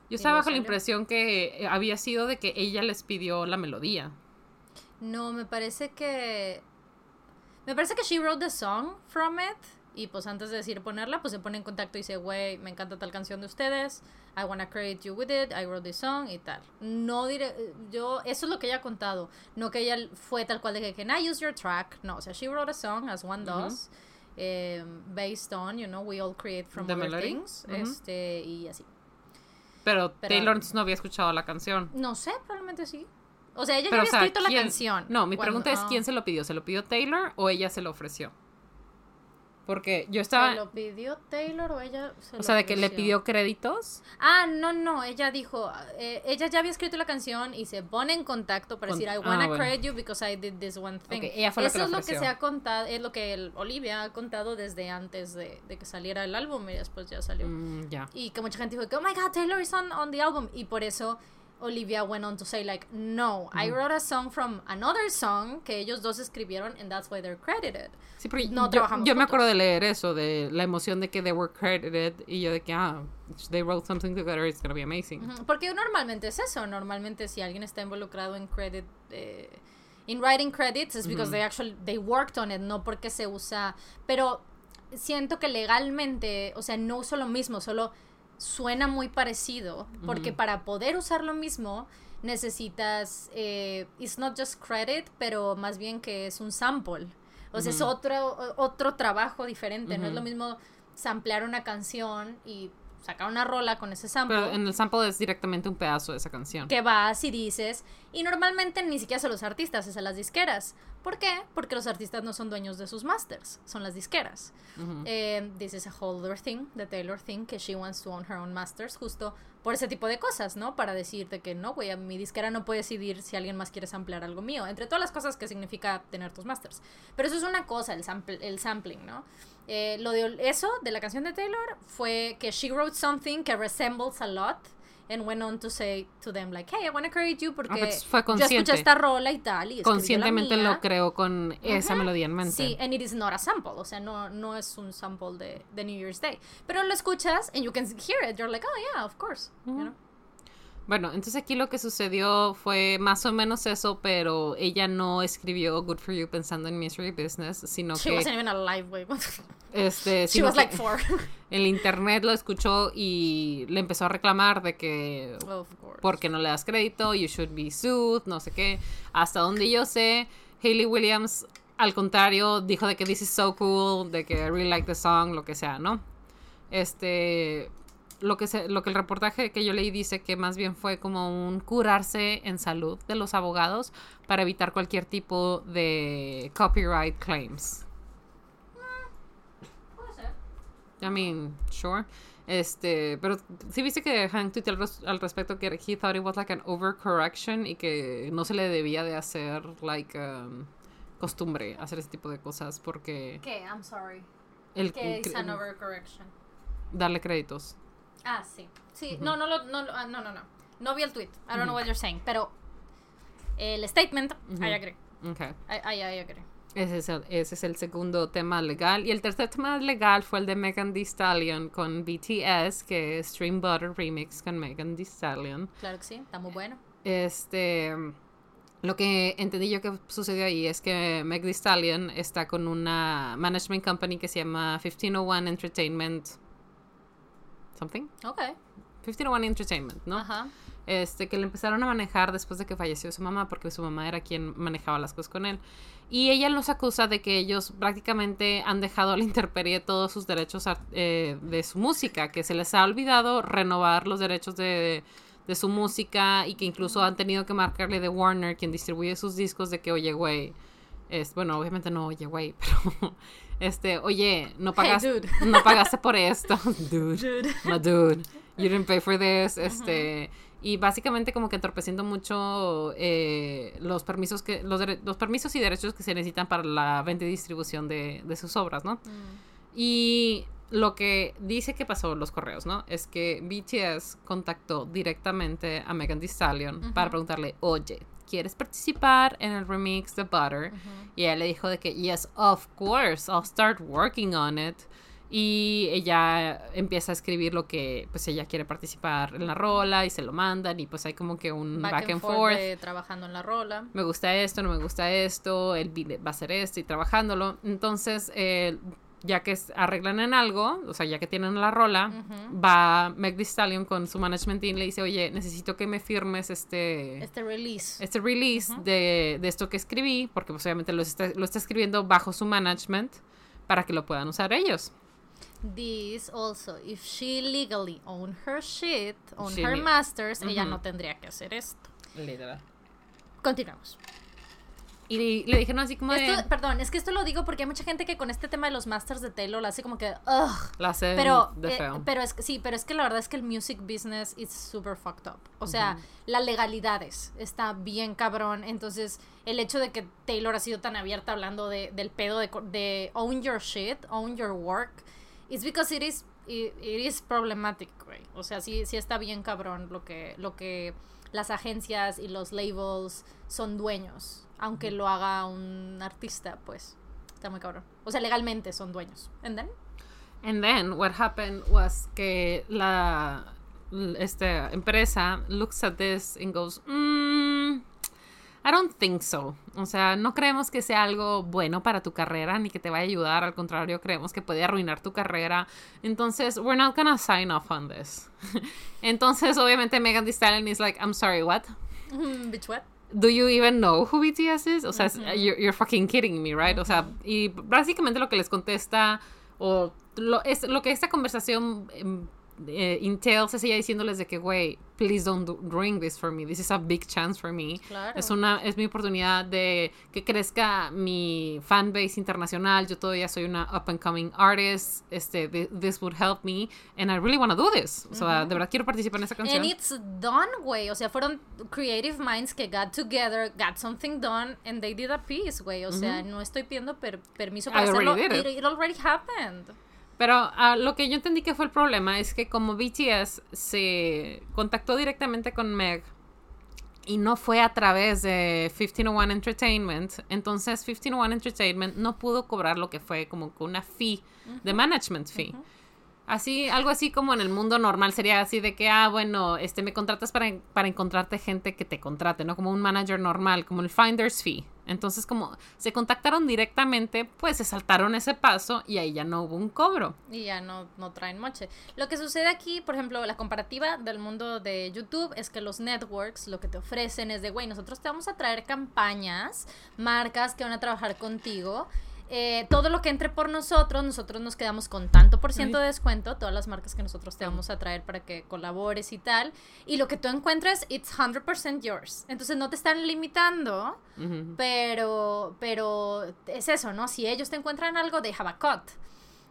Yo estaba con la impresión que eh, había sido de que ella les pidió la melodía. No, me parece que. Me parece que she wrote the song from it. Y pues antes de decir ponerla, pues se pone en contacto y dice, güey, me encanta tal canción de ustedes. I wanna credit you with it. I wrote this song y tal. No diré. Yo. Eso es lo que ella ha contado. No que ella fue tal cual de que, can I use your track? No, o sea, she wrote a song as one does. eh, based on, you know, we all create from The other melody. things. Este, y así. Pero, Pero- Taylor no había escuchado la canción. No sé, probablemente sí. O sea, ella Pero, ya o había sea, escrito ¿quién- la canción. No, mi cuando- pregunta es ah. quién se lo pidió. ¿Se lo pidió Taylor o ella se lo ofreció? Porque yo estaba... ¿Se lo pidió Taylor o ella se O sea, de que le pidió créditos. Ah, no, no, ella dijo, eh, ella ya había escrito la canción y se pone en contacto para Con- decir, I ah, wanna bueno. credit you because I did this one thing. Ella fue Eso que es lo que se ha contado, es lo que el- Olivia ha contado desde antes de, de que saliera el álbum y después ya salió. Mm, ya. Y que mucha gente dijo, que, oh my god, Taylor is on, on the album. Y por eso Olivia went on to say like, no, I wrote a song from another song que ellos dos escribieron and that's why they're credited. Sí, porque No yo, trabajamos yo me acuerdo de leer eso, de la emoción de que they were credited y yo de que, ah, they wrote something together, it's gonna be amazing. Porque normalmente es eso, normalmente si alguien está involucrado en credit, eh, in writing credits, es because they actually, they worked on it, no porque se usa, pero siento que legalmente, o sea, no uso lo mismo, solo suena muy parecido, porque para poder usar lo mismo necesitas, eh, it's not just credit, pero más bien que es un sample, o sea, es otro, otro trabajo diferente, no es lo mismo samplear una canción y sacar una rola con ese sample Pero en el sample es directamente un pedazo de esa canción. que vas y dices, y normalmente ni siquiera son los artistas, es a las disqueras. ¿Por qué? Porque los artistas no son dueños de sus masters, son las disqueras. Eh, this is a whole other thing, the Taylor thing, que she wants to own her own masters, justo por ese tipo de cosas, ¿no? Para decirte que no, güey, mi disquera no puede decidir si alguien más quiere samplear algo mío, entre todas las cosas que significa tener tus masters. Pero eso es una cosa, el, sample, el sampling, ¿no? Eh, lo de eso, de la canción de Taylor, fue que she wrote something que resembles a lot. And went on to say to them, like, hey, I want to credit you porque pues fue yo escuché consciente. esta rola y tal. Y escribí la Conscientemente mía". lo creo con esa melodía en mente. Sí, and it is not a sample, o sea, no, no es un sample de, de New Year's Day. Pero lo escuchas and you can hear it, you're like, oh yeah, of course. you know? Bueno, entonces aquí lo que sucedió fue más o menos eso, pero ella no escribió Good For You pensando en Misery Business, sino She que wasn't even alive, güey. *laughs* este, She was like four. *laughs* el internet lo escuchó y le empezó a reclamar de que course. porque no le das crédito, you should be sued, no sé qué. Hasta donde yo sé, Hayley Williams, al contrario, dijo de que this is so cool, de que I really like the song, lo que sea, ¿no? Este, lo que, se, lo que el reportaje que yo leí dice que más bien fue como un curarse en salud de los abogados para evitar cualquier tipo de copyright claims. Puede ser. I mean, sure. Este, pero sí viste que Hank tuiteó al, res- al respecto que he thought it was like an overcorrection y que no se le debía de hacer like um, costumbre hacer ese tipo de cosas porque ¿Qué? I'm sorry. el Que es an overcorrection. darle créditos. Ah, sí. Sí, no, no, lo- no, lo- ah, no, no, no. No vi el tweet. I don't know what you're saying. Pero el statement, I agree. Okay. I, I, I agree. Ese es, el, ese es el segundo tema legal. Y el tercer tema legal fue el de Megan Thee Stallion con BTS, que es Stream Butter Remix con Megan Thee Stallion. Claro que sí, está muy bueno. Este. Lo que entendí yo que sucedió ahí es que Meg Thee Stallion está con una management company que se llama 1501 Entertainment. ¿Something? Ok. 1501 Entertainment, ¿no? Ajá. Este, que le empezaron a manejar después de que falleció su mamá, porque su mamá era quien manejaba las cosas con él. Y ella los acusa de que ellos prácticamente han dejado a la intemperie todos sus derechos eh, de su música, que se les ha olvidado renovar los derechos de, de su música y que incluso han tenido que marcarle de Warner, quien distribuye sus discos, de que, oye, güey, es, bueno, obviamente no, oye, güey, *laughs* pero, este, oye, no pagaste, dude. no pagaste por esto, *laughs* dude *laughs* Dude. my dude, you didn't pay for this, este, y básicamente como que entorpeciendo mucho eh, los permisos que, los, los permisos y derechos que se necesitan para la venta y distribución de, de sus obras, ¿no? Y lo que dice que pasó los correos, ¿no? Es que BTS contactó directamente a Megan Thee Stallion para preguntarle, oye, ¿quieres participar en el remix de Butter? Y ella le dijo de que, yes, of course, I'll start working on it. Y ella empieza a escribir lo que, pues ella quiere participar en la rola y se lo mandan y pues hay como que un back, and forth. de trabajando en la rola. Me gusta esto, no me gusta esto, el beat va a hacer esto y trabajándolo. Entonces, eh, ya que arreglan en algo, o sea, ya que tienen la rola, va Meg Thee Stallion con su management team y le dice, oye, necesito que me firmes este Este release. este release de, de esto que escribí, porque pues, obviamente lo está, lo está escribiendo bajo su management para que lo puedan usar ellos. This also, if she legally own her shit, own She her masters, ella no tendría que hacer esto. Literal. Continuamos. Y le dijeron así como de... Perdón, es que esto lo digo porque hay mucha gente que con este tema de los masters de Taylor lo hace como que, ugh. La hace Pero, de eh, feo. pero es sí, pero es que la verdad es que el music business is super fucked up. O sea, las legalidades está bien cabrón. Entonces, el hecho de que Taylor ha sido tan abierta hablando de, del pedo de, own your shit, own your work, it's because it is, it, it is problematic, güey. O sea, sí, sí está bien cabrón lo que, lo que las agencias y los labels son dueños, aunque lo haga un artista, pues está muy cabrón. O sea, legalmente son dueños. And then? And then what happened was que la esta empresa looks at this and goes, mm, I don't think so. O sea, no creemos que sea algo bueno para tu carrera ni que te vaya a ayudar. Al contrario, creemos que puede arruinar tu carrera. Entonces, we're not gonna sign off on this. *laughs* Entonces, obviamente, Megan Thee Stallion is like, I'm sorry, what? *laughs* Bitch, what? Do you even know who BTS is? O sea, you're, you're, fucking kidding me, right? O sea, y básicamente lo que les contesta, o lo, es, lo que esta conversación em, eh, entails es ella diciéndoles de que, güey, please don't ruin this for me. This is a big chance for me. Claro. Es una es mi oportunidad de que crezca mi fan base internacional. Yo todavía soy una up and coming artist. Este, this would help me and I really want to do this. O sea, de verdad quiero participar en esa canción. And it's done, güey. O sea, fueron creative minds que got together, got something done and they did a piece, güey. O sea, no estoy pidiendo permiso para hacerlo. it already happened. Pero uh, lo que yo entendí que fue el problema es que como BTS se contactó directamente con Meg y no fue a través de 1501 Entertainment, entonces 1501 Entertainment no pudo cobrar lo que fue como una fee, de management fee. Así, algo así como en el mundo normal sería así de que, ah, bueno, este, me contratas para, para encontrarte gente que te contrate, ¿no? Como un manager normal, como el finder's fee. Entonces, como se contactaron directamente, pues se saltaron ese paso y ahí ya no hubo un cobro. Y ya no, no traen moche. Lo que sucede aquí, por ejemplo, la comparativa del mundo de YouTube es que los networks lo que te ofrecen es de, güey, nosotros te vamos a traer campañas, marcas que van a trabajar contigo eh, todo lo que entre por nosotros, nosotros nos quedamos con tanto por ciento de descuento, todas las marcas que nosotros te vamos a traer para que colabores y tal. Y lo que tú encuentres, it's 100% yours. Entonces no te están limitando, pero, pero es eso, ¿no? Si ellos te encuentran algo, de have a cut.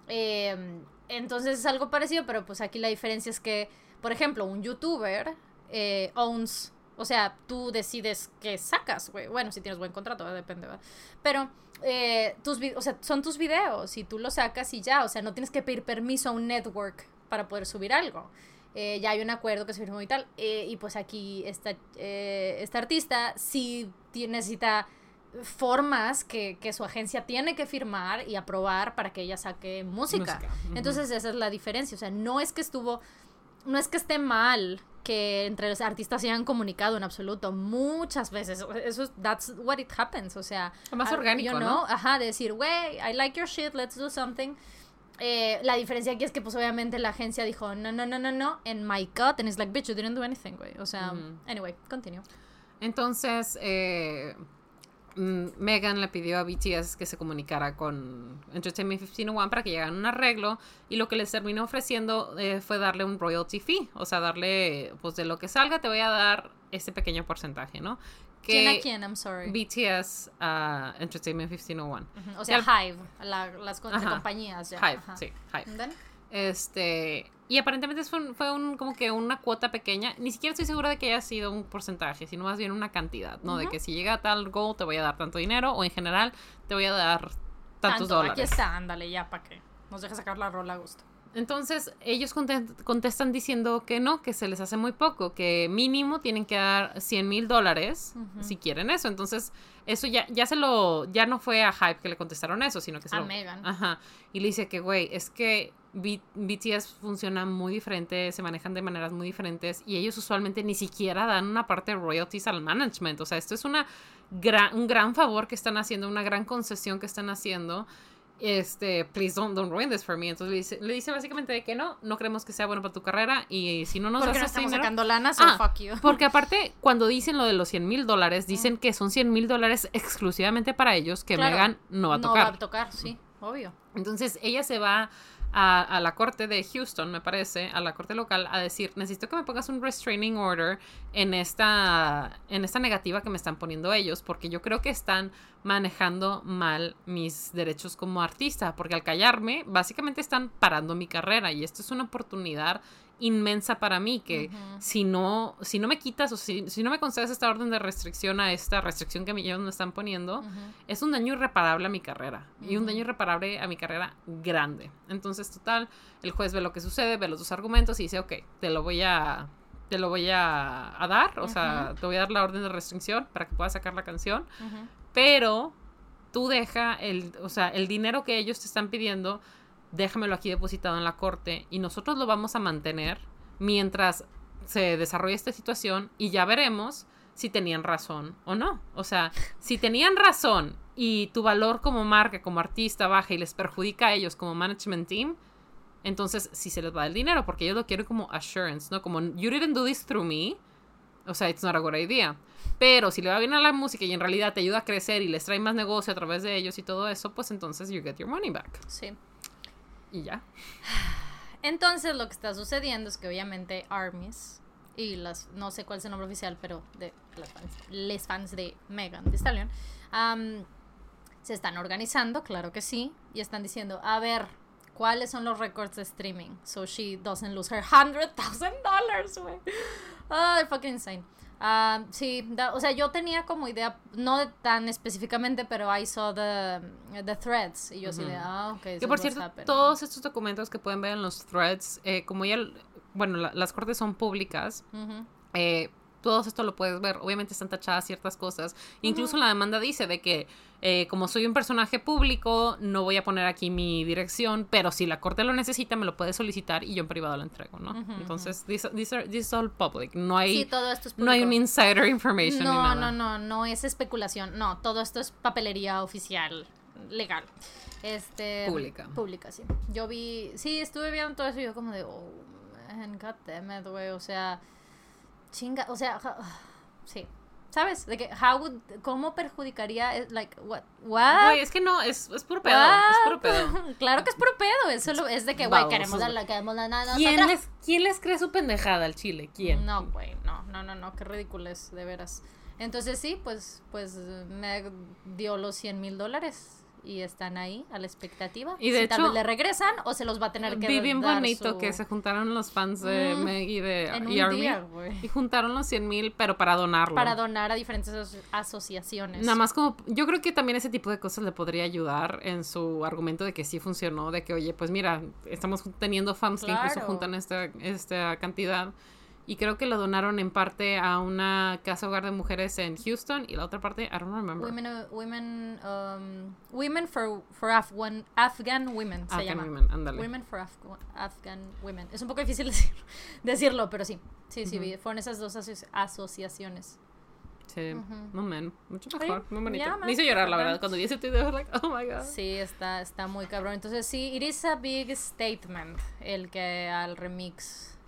Em, entonces es algo parecido, pero pues aquí la diferencia es que, por ejemplo, un youtuber eh, owns o sea, tú decides qué sacas, güey. Bueno, si tienes buen contrato, depende, ¿verdad? Pero eh, tus, o sea, son tus videos y tú los sacas y ya. O sea, no tienes que pedir permiso a un network para poder subir algo. Eh, ya hay un acuerdo que se firmó y tal. Eh, y pues aquí esta, esta artista sí necesita formas que, que, su agencia tiene que firmar y aprobar para que ella saque música. Entonces esa es la diferencia. O sea, no es que estuvo, no es que esté mal que entre los artistas se hayan comunicado en absoluto muchas veces. Eso es, that's what it happens, o sea. Más orgánico, ¿no? Ajá, de decir, wey, I like your shit, let's do something. Eh, la diferencia aquí es que, pues, obviamente la agencia dijo, no, no, no, no, no, en my cut, and it's like, bitch, you didn't do anything, güey. O sea, anyway, continue. Entonces, eh, Megan le pidió a BTS que se comunicara con Entertainment 1501 para que llegaran a un arreglo y lo que les terminó ofreciendo eh, fue darle un royalty fee, o sea, darle, pues de lo que salga te voy a dar ese pequeño porcentaje, ¿no? Que ¿Quién a quién? I'm sorry. BTS a Entertainment 1501. O sea, Hive, las compañías. Hive, sí, Hive. Este, y aparentemente fue, fue un, como que una cuota pequeña. Ni siquiera estoy segura de que haya sido un porcentaje, sino más bien una cantidad, ¿no? De que si llega a tal goal te voy a dar tanto dinero o en general te voy a dar tantos dólares. Aquí está, ándale, ya, para que nos deje sacar la rola a gusto. Entonces ellos contestan diciendo que no, que se les hace muy poco, que mínimo tienen que dar 100 mil dólares si quieren eso. Entonces eso ya, ya se lo, ya no fue a Hype que le contestaron eso, sino que se a lo... Megan. Ajá. Y le dice que, güey, es que BTS funciona muy diferente, se manejan de maneras muy diferentes y ellos usualmente ni siquiera dan una parte de royalties al management. O sea, esto es una gran, un gran favor que están haciendo, una gran concesión que están haciendo este, please don't, don't ruin this for me. Entonces le dice, le dice básicamente de que no, no creemos que sea bueno para tu carrera y si no nos porque no estamos sacando lana, so ah, fuck you. Porque aparte, cuando dicen lo de los 100 mil dólares, dicen que son 100 mil dólares exclusivamente para ellos, que Megan no va a tocar. No va a tocar, sí, obvio. Entonces ella se va a, la corte de Houston, me parece, a la corte local, a decir, necesito que me pongas un restraining order en esta, en esta negativa que me están poniendo ellos, porque yo creo que están manejando mal mis derechos como artista, porque al callarme, básicamente están parando mi carrera y esto es una oportunidad inmensa para mí que si no si no me quitas o si, si, no me concedes esta orden de restricción a esta restricción que ellos me están poniendo es un daño irreparable a mi carrera y un daño irreparable a mi carrera grande. Entonces total el juez ve lo que sucede ve los dos argumentos y dice ok te lo voy a te lo voy a, a dar, o sea, te voy a dar la orden de restricción para que puedas sacar la canción, pero tú deja el, o sea, el dinero que ellos te están pidiendo, déjamelo aquí depositado en la corte y nosotros lo vamos a mantener mientras se desarrolla esta situación y ya veremos si tenían razón o no. O sea, *laughs* si tenían razón y tu valor como marca, como artista baja y les perjudica a ellos como management team, entonces sí se les va el dinero porque ellos lo quieren como assurance, ¿no? Como you didn't do this through me. O sea, it's not a good idea. Pero si le va bien a la música y en realidad te ayuda a crecer y les trae más negocio a través de ellos y todo eso, pues entonces you get your money back. Sí. Y ya. Entonces lo que está sucediendo es que obviamente Armies y las no sé cuál es el nombre oficial, pero de las fans, les fans de Megan Thee Stallion am, se están organizando, claro que sí, y están diciendo, a ver, ¿cuáles son los récords de streaming? So she doesn't lose her hundred thousand dollars, güey. Ay, fucking insane. Um, sí, da- o sea, yo tenía como idea, no tan específicamente, pero I saw the, the threads. Y yo así de, Ujú. ah, ok. Que por cierto, todos estos documentos que pueden ver en los threads, eh, como ya, bueno, la- las cortes son públicas, eh, todo esto lo puedes ver. Obviamente están tachadas ciertas cosas. Incluso la demanda dice de que eh, como soy un personaje público, no voy a poner aquí mi dirección, pero si la corte lo necesita, me lo puede solicitar y yo en privado lo entrego, ¿no? Entonces, this, this are- this is all public. No hay, Sí, todo esto es no hay un insider information ni No, nada. no, no, no es especulación. No, todo esto es papelería oficial, legal. Este. Pública. Pública, sí. Yo vi. Sí, estuve viendo todo eso y yo, como de. Oh, man, god damn it, güey. O sea. Chinga. O sea. sí. ¿Sabes? De que, how would, ¿cómo perjudicaría? eh, Like, what? What? Güey, es que no, es, es puro pedo. Es puro What? pedo. *laughs* claro que es puro pedo. Eso lo- es de que, güey, la, queremos la nada. ¿Quién les, ¿Quién les cree su pendejada al chile? ¿Quién? No, güey, no, no, no, no, qué ridículo es, de veras. Entonces sí, pues, pues me dio los 100 mil dólares y están ahí a la expectativa. Y de si tal hecho, vez le regresan o se los va a tener que Vi bien bonito su- que se juntaron los fans de Mm, Meg y de en y un Army, día, güey. y juntaron los 100 mil, pero para donarlo. Para donar a diferentes aso- asociaciones. Nada más como, yo creo que también ese tipo de cosas le podría ayudar en su argumento de que sí funcionó, de que, oye, pues mira, estamos teniendo fans que incluso juntan esta, esta cantidad. Y creo que lo donaron en parte a una casa hogar de mujeres en Houston y la otra parte, I don't remember. Women, uh, women, um, women for, for Afghan, Afghan women se Afghan llama. women. Women for Afg- Afghan Women. Es un poco difícil *laughs* decir- decirlo, pero sí. Sí, sí, Ujú. vi- fueron esas dos aso- asociaciones. Sí, Ujú. no man, mucho mejor, muy bonito. yeah, Me hizo llorar, la verdad, cuando vi ese video, like, *laughs* oh my god. Sí, está, está muy cabrón. Entonces sí, it is a big statement el que al remix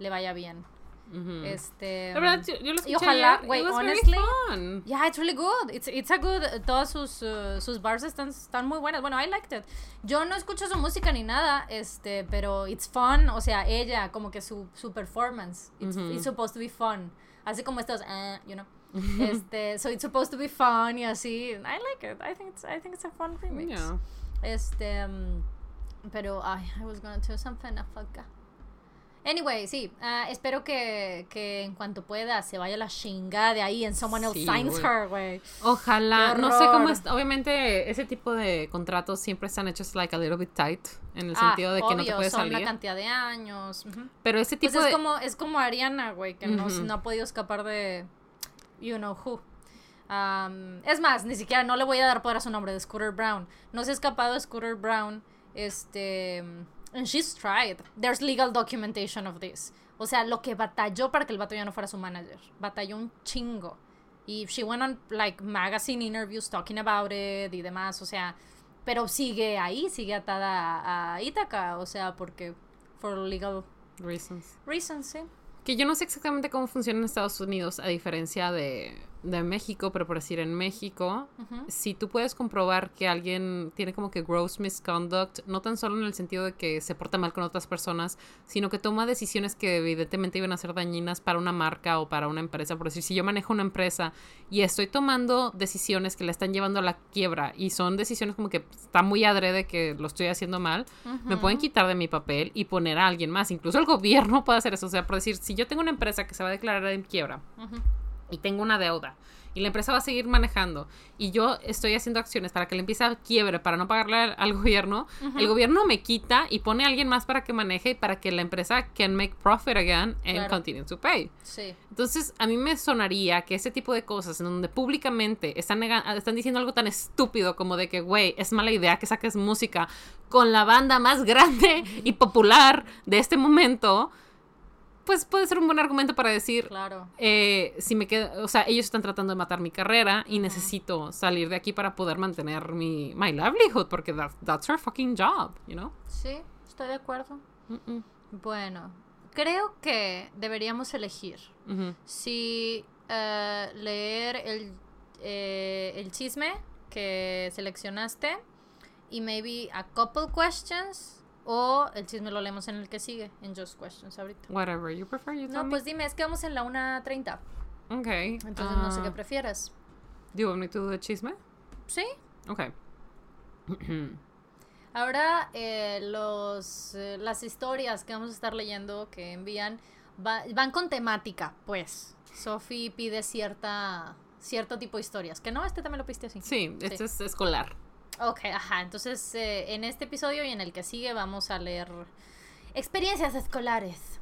le vaya bien. Ujú. Este. La verdad, yo, yo lo escuché y ojalá, güey, honestly, fun. Yeah, it's really good. It's, it's a good. Todas sus, uh, sus bars están, están muy buenas. Bueno, I liked it. Yo no escucho su música ni nada, este, pero it's fun. O sea, ella, como que su, su performance. It's, Ujú. it's supposed to be fun. Así como estos, eh, you know. *laughs* este, so it's supposed to be fun y así. I like it. I think it's, I think it's a fun remix. Yeah. Este, mm, pero, ay, I was gonna tell something, I forgot. Anyway, sí, ah, espero que, que en cuanto pueda se vaya la chinga de ahí and someone else Sí, signs her, güey. Ojalá, no sé cómo es, obviamente ese tipo de contratos siempre están hechos like a little bit tight, en el Ah, sentido de que no te obvio, puedes son salir. una cantidad de años. Pero ese Pues tipo es de... como, es como Ariana, güey, que no, no ha podido escapar de you know who. Um, es más, ni siquiera no le voy a dar poder a su nombre, de Scooter Brown. No se ha escapado de Scooter Brown. Este. And she's tried. There's legal documentation of this. O sea, lo que batalló para que el vato ya no fuera su manager. Batalló un chingo. Y she went on, like, magazine interviews talking about it y demás. O sea, pero sigue ahí, sigue atada a, Ítaca. O sea, porque. For legal reasons. reasons, sí. Que yo no sé exactamente cómo funciona en Estados Unidos, a diferencia de, de México, pero por decir, en México, si tú puedes comprobar que alguien tiene como que gross misconduct, no tan solo en el sentido de que se porta mal con otras personas, sino que toma decisiones que evidentemente iban a ser dañinas para una marca o para una empresa. Por decir, si yo manejo una empresa y estoy tomando decisiones que la están llevando a la quiebra y son decisiones como que está muy adrede que lo estoy haciendo mal, me pueden quitar de mi papel y poner a alguien más. Incluso el gobierno puede hacer eso. O sea, por decir, si yo tengo una empresa que se va a declarar en quiebra. Y tengo una deuda y la empresa va a seguir manejando y yo estoy haciendo acciones para que la empresa quiebre para no pagarle al, al gobierno, el gobierno me quita y pone a alguien más para que maneje y para que la empresa can make profit again and Claro. continue to pay. Sí. Entonces, a mí me sonaría que ese tipo de cosas en donde públicamente están, están diciendo algo tan estúpido como de que, güey, es mala idea que saques música con la banda más grande y popular de este momento, pues puede ser un buen argumento para decir, Claro. eh, si me quedo, o sea, ellos están tratando de matar mi carrera y necesito salir de aquí para poder mantener mi my livelihood porque that, that's her fucking job, you know? Sí, estoy de acuerdo. Bueno, creo que deberíamos elegir si eh, leer el, eh, el chisme que seleccionaste y maybe a couple questions o el chisme lo leemos en el que sigue, en Just Questions ahorita. Whatever you prefer, you No, me. pues dime, es que vamos en la 1.30, Okay. entonces no sé qué ah, prefieres. Do you want me to do the chisme? ¿Sí? Okay. *clears throat* Ahora eh, los, eh, las historias que vamos a estar leyendo que envían va- van con temática, pues. Sophie pide cierta cierto tipo de historias. Que no, este también lo piste así. Sí, este es escolar. Ok, ajá. Entonces, eh, en este episodio y en el que sigue vamos a leer experiencias escolares.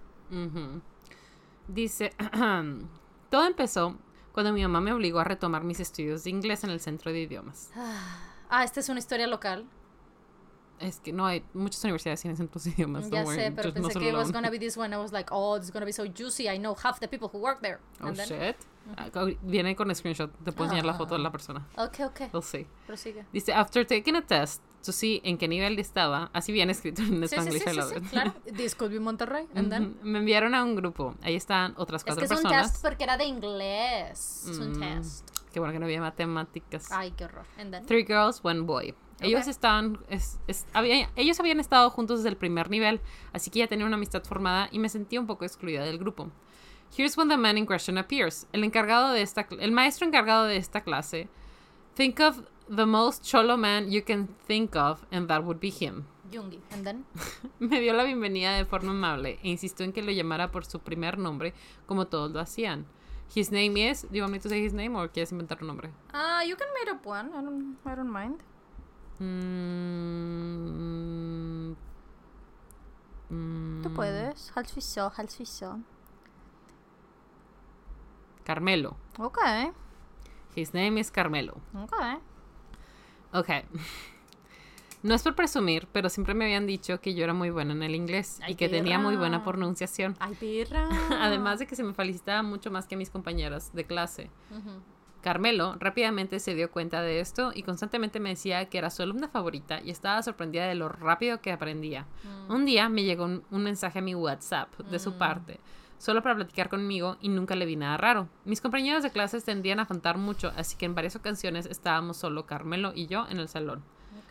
Dice, *clears throat* todo empezó cuando mi mamá me obligó a retomar mis estudios de inglés en el centro de idiomas. Ah, esta es una historia local. Es que no hay muchas universidades tienen de *laughs* idiomas. ya don't worry, sé, pero pensé que it was gonna be this one. I was like, oh, is gonna be so juicy. I know half the people who work there. Oh And then- shit. Ah, Viene con screenshot. Te puedo enseñar la foto de la persona. Ok, ok. We'll see. Prosigue. Dice, after taking a test to see en qué nivel estaba, así bien escrito en Sí, sí, sí, sí, sí, claro. *laughs* This could be Monterrey. And then... Ujú. Me enviaron a un grupo. Ahí están otras Es cuatro que es un personas. test porque era de inglés. Es un Mm. test. Qué bueno que no había matemáticas. Ay, qué horror. And then... Three girls, one boy. Ellos estaban, es- es- había- ellos habían estado juntos desde el primer nivel, así que ya tenían una amistad formada y me sentía un poco excluida del grupo. Here's when the man in question appears. El encargado de esta, el maestro encargado de esta clase. Think of the most cholo man you can think of, and that would be him. Jungi. And then... *laughs* Me dio la bienvenida de forma amable e insistió en que lo llamara por su primer nombre, como todos lo hacían. His name is. Do you want me to say his name or quieres inventar un nombre? Ah, you can make up one. I don't, I don't mind. Mm, mm, Tú puedes. Hal suizo, hal suizo. Carmelo. Ok. His name is Carmelo. Ok. Ok. *laughs* No es por presumir, pero siempre me habían dicho que yo era muy buena en el inglés Ay, y que tenía muy buena pronunciación. Ay, pirra. *laughs* Además de que se me felicitaba mucho más que a mis compañeras de clase. Carmelo rápidamente se dio cuenta de esto y constantemente me decía que era su alumna favorita y estaba sorprendida de lo rápido que aprendía. Mm. Un día me llegó un, un mensaje a mi WhatsApp de su parte, solo para platicar conmigo y nunca le vi nada raro. Mis compañeros de clases tendían a faltar mucho, así que en varias ocasiones estábamos solo Carmelo y yo en el salón.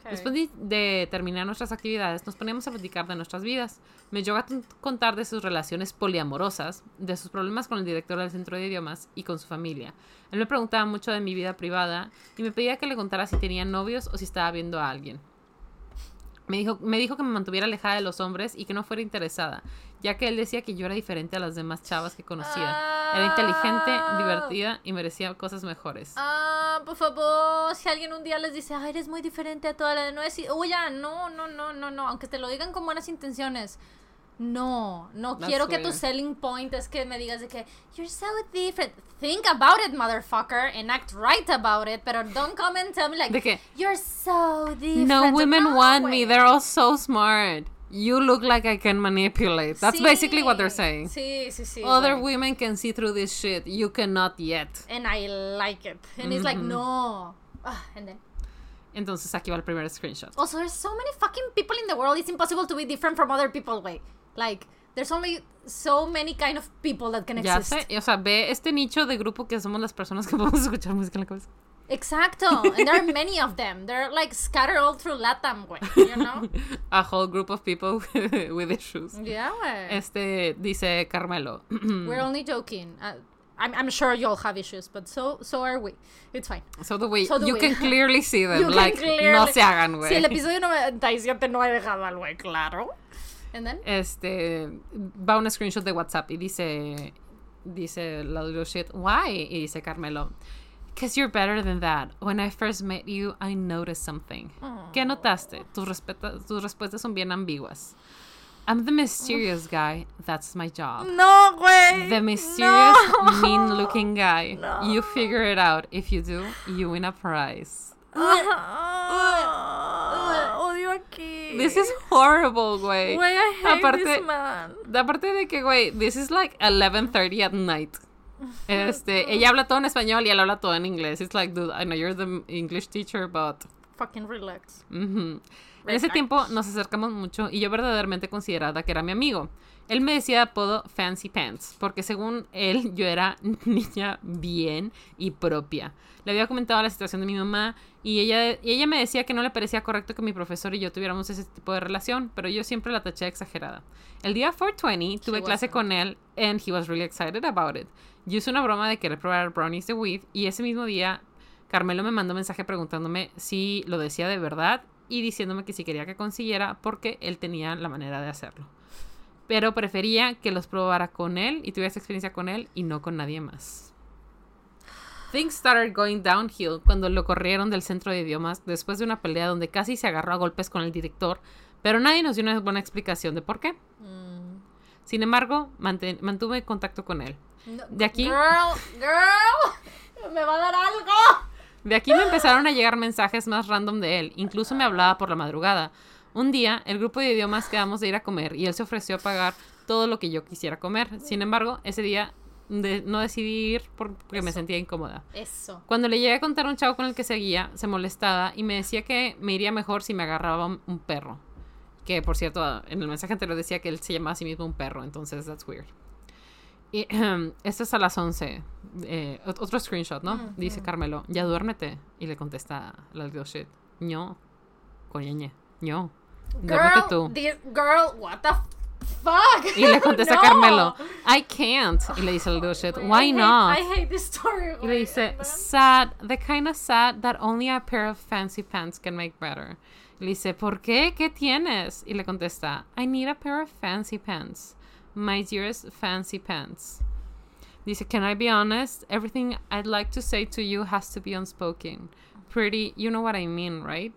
Después de, de terminar nuestras actividades, nos poníamos a platicar de nuestras vidas. Me llegó a contar de sus relaciones poliamorosas, de sus problemas con el director del centro de idiomas y con su familia. Él me preguntaba mucho de mi vida privada y me pedía que le contara si tenía novios o si estaba viendo a alguien. Me dijo, me dijo que me mantuviera alejada de los hombres y que no fuera interesada, ya que él decía que yo era diferente a las demás chavas que conocía. Era inteligente, Ah. divertida y merecía cosas mejores. Ah, por favor, si alguien un día les dice, ay, eres muy diferente a todas las no es, oye, no, no, no, no, no, aunque te lo digan con buenas intenciones. No, no That's quiero que tu weird. selling point es que me digas de que you're so different. Think about it, motherfucker, and act right about it, pero don't come and tell me like ¿De qué? you're so different. No women No, want güey. me. They're all so smart. You look like I can manipulate. That's basically what they're saying. Sí, sí, sí. Other güey. women can see through this shit. You cannot yet. And I like it. And it's like, no. Ah, and then. Entonces aquí va el primer screenshot. Also, there's so many fucking people in the world. It's impossible to be different from other people, way. Like, there's only so many kind of people that can Ya exist. sé, o sea, ve este nicho de grupo que somos las personas que *laughs* podemos escuchar música en la cabeza. Exacto. And there are *laughs* many of them. They're like scattered all through Latam, way. You *laughs* know? A whole group of people with issues. yeah, way. Este dice Carmelo. *clears throat* We're only joking. Uh, I'm, I'm sure you all have issues, but so so are we. It's fine. So the way So do you we. can clearly see them. You like, no clearly- se hagan, güey. Si el episodio 97 no he dejado al güey claro. Este va un screenshot de WhatsApp y dice dice la little shit, why? Y dice Carmelo, because you're better than that. When I first met you, I noticed something. ¿Qué notaste? Tus, tus respuestas son bien ambiguas. I'm the mysterious guy. That's my job. No, güey. The mysterious, No. mean-looking guy. *laughs* No. You figure it out. If you do, you win a prize. Odio aquí. This is horrible, güey. Güey, I hate Aparte- this man. Aparte de que, güey, this is like 11:30 at night. *laughs* Este, ella habla todo en español y él habla todo en inglés. It's like, dude, I know you're the English teacher, but Fucking relax. Ujú. En ese tiempo nos acercamos mucho y yo verdaderamente consideraba que era mi amigo. Él me decía de apodo Fancy Pants, porque según él yo era *laughs* niña bien y propia. Le había comentado la situación de mi mamá y ella, y ella me decía que no le parecía correcto que mi profesor y yo tuviéramos ese tipo de relación, pero yo siempre la taché exagerada. El día 420 tuve clase con él and he was really excited about it. Yo hice una broma de querer probar brownies de weed y ese mismo día Carmelo me mandó un mensaje preguntándome si lo decía de verdad y diciéndome que si quería que consiguiera porque él tenía la manera de hacerlo. Pero prefería que los probara con él y tuviera esa experiencia con él y no con nadie más. Things started going downhill cuando lo corrieron del centro de idiomas después de una pelea donde casi se agarró a golpes con el director, pero nadie nos dio una buena explicación de por qué. Mm. Sin embargo, mantuve contacto con él. No, De aquí- Girl, girl. *laughs* Me va a dar algo. De aquí me empezaron a llegar mensajes más random de él. Incluso me hablaba por la madrugada. Un día, el grupo de idiomas quedamos de ir a comer y él se ofreció a pagar todo lo que yo quisiera comer. Sin embargo, ese día de- no decidí ir porque me sentía incómoda. Eso. Cuando le llegué a contar a un chavo con el que seguía, se molestaba y me decía que me iría mejor si me agarraba un- un perro. Que, por cierto, en el mensaje anterior decía que él se llamaba a sí mismo un perro, entonces that's weird. Y *clears throat* esto es a las 11. Eh, ot- otro screenshot, ¿no? Ujú. Dice Carmelo, ya duérmete. Y le contesta la little shit, ño, coñeñe, ño, duérmete Girl, tú. this girl, what the fuck? Y le contesta *laughs* No. Carmelo, I can't. Y le dice la little shit, Wait, why I hate- not? I hate this story. Y le dice, No. sad, the kind of sad that only a pair of fancy pants can make better. Y le dice, ¿por qué? ¿Qué tienes? Y le contesta, I need a pair of fancy pants. My dearest fancy pants. Dice, can I be honest? Everything I'd like to say to you has to be unspoken. Pretty, you know what I mean, right?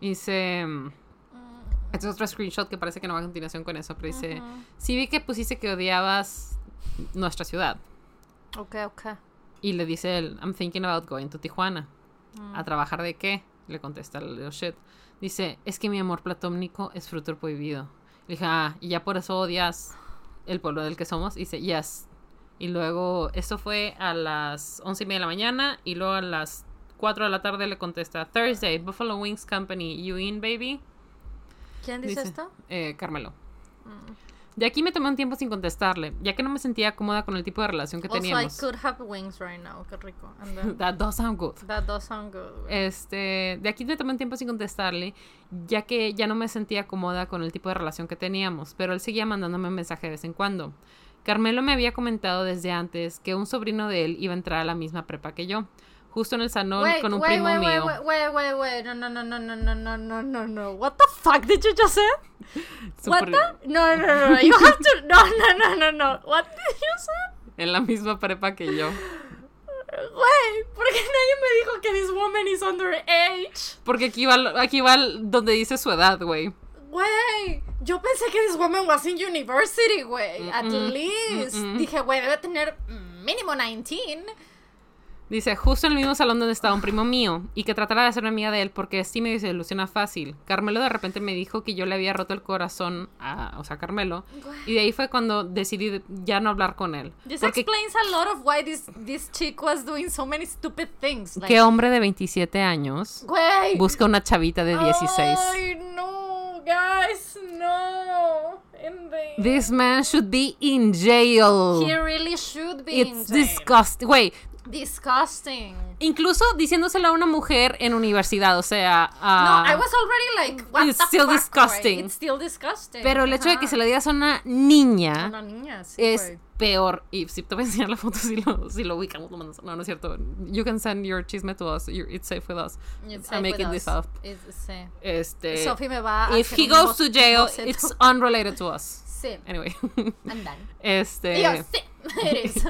Dice, este es otro screenshot que parece que no va a continuación con eso, pero dice, Ujú. sí vi que pusiste que odiabas nuestra ciudad. Ok, ok. Y le dice él, I'm thinking about going to Tijuana. Mm. ¿A trabajar de qué? Le contesta el little shit. Dice, es que mi amor platónico es fruto prohibido. Le dije, ah, y ya por eso odias el pueblo del que somos. Y dice, yes. Y luego, esto fue a las once y media de la mañana. Y luego a las 4 de la tarde le contesta, Thursday, Buffalo Wings Company, you in, baby? ¿Quién dice, Dice, esto? Eh, Carmelo. Mm. De aquí me tomé un tiempo sin contestarle, ya que no me sentía cómoda con el tipo de relación que Also, I teníamos. could have wings right now. Qué rico. And then, *laughs* That does sound good. that does sound good. Este, de aquí me tomé un tiempo sin contestarle, ya que ya no me sentía cómoda con el tipo de relación que teníamos, pero él seguía mandándome un mensaje de vez en cuando. Carmelo me había comentado desde antes que un sobrino de él iba a entrar a la misma prepa que yo, justo en el salón Wait, con un wait, primo wait, mío. Wait, wait, wait, wait. No, no, no, no, no, no, no, no, no, no. What the fuck did you just say? What Super- the? No, no, no, no. You have to. No, no, no, no, no. What did you say? En la misma prepa que yo. Güey, ¿por qué nadie me dijo que this woman is underage? Porque aquí va, aquí va donde dice su edad, güey. Güey, yo pensé que this woman was in university, güey. At Mm-mm, least. mm-mm. Dije, güey, debe tener mínimo 19. Dice, justo en el mismo salón donde estaba un primo mío, y que tratara de hacerme amiga de él porque sí me desilusiona fácil. Carmelo de repente me dijo que yo le había roto el corazón a, o sea, Carmelo, y de ahí fue cuando decidí de- ya no hablar con él. This Porque explains a lot of why this, this chick was doing so many stupid things. Like, qué hombre de 27 años Güey. busca una chavita de 16. Ay, no, guys, no. In This man should be in jail. He really should be in It's jail. disgusting. Güey, Disgusting. incluso diciéndoselo a una mujer en universidad, o sea, No, a- I was already like, what It's the still fuck, disgusting. It's still disgusting. pero el hecho de que se le digas a una niña Una niña, sí, es peor. Y si te voy a enseñar la foto, *laughs* si lo, si lo ubicamos, lo mandas. No, no es cierto. You can send your chisme to us. You're- it's safe with us. It's I'm making this us. up. It's- sí. Este. Sophie me va a if hacer he goes to jail, it's unrelated to us. Sí. Anyway. Done. *laughs* Este. Yo, sí, *laughs* it is.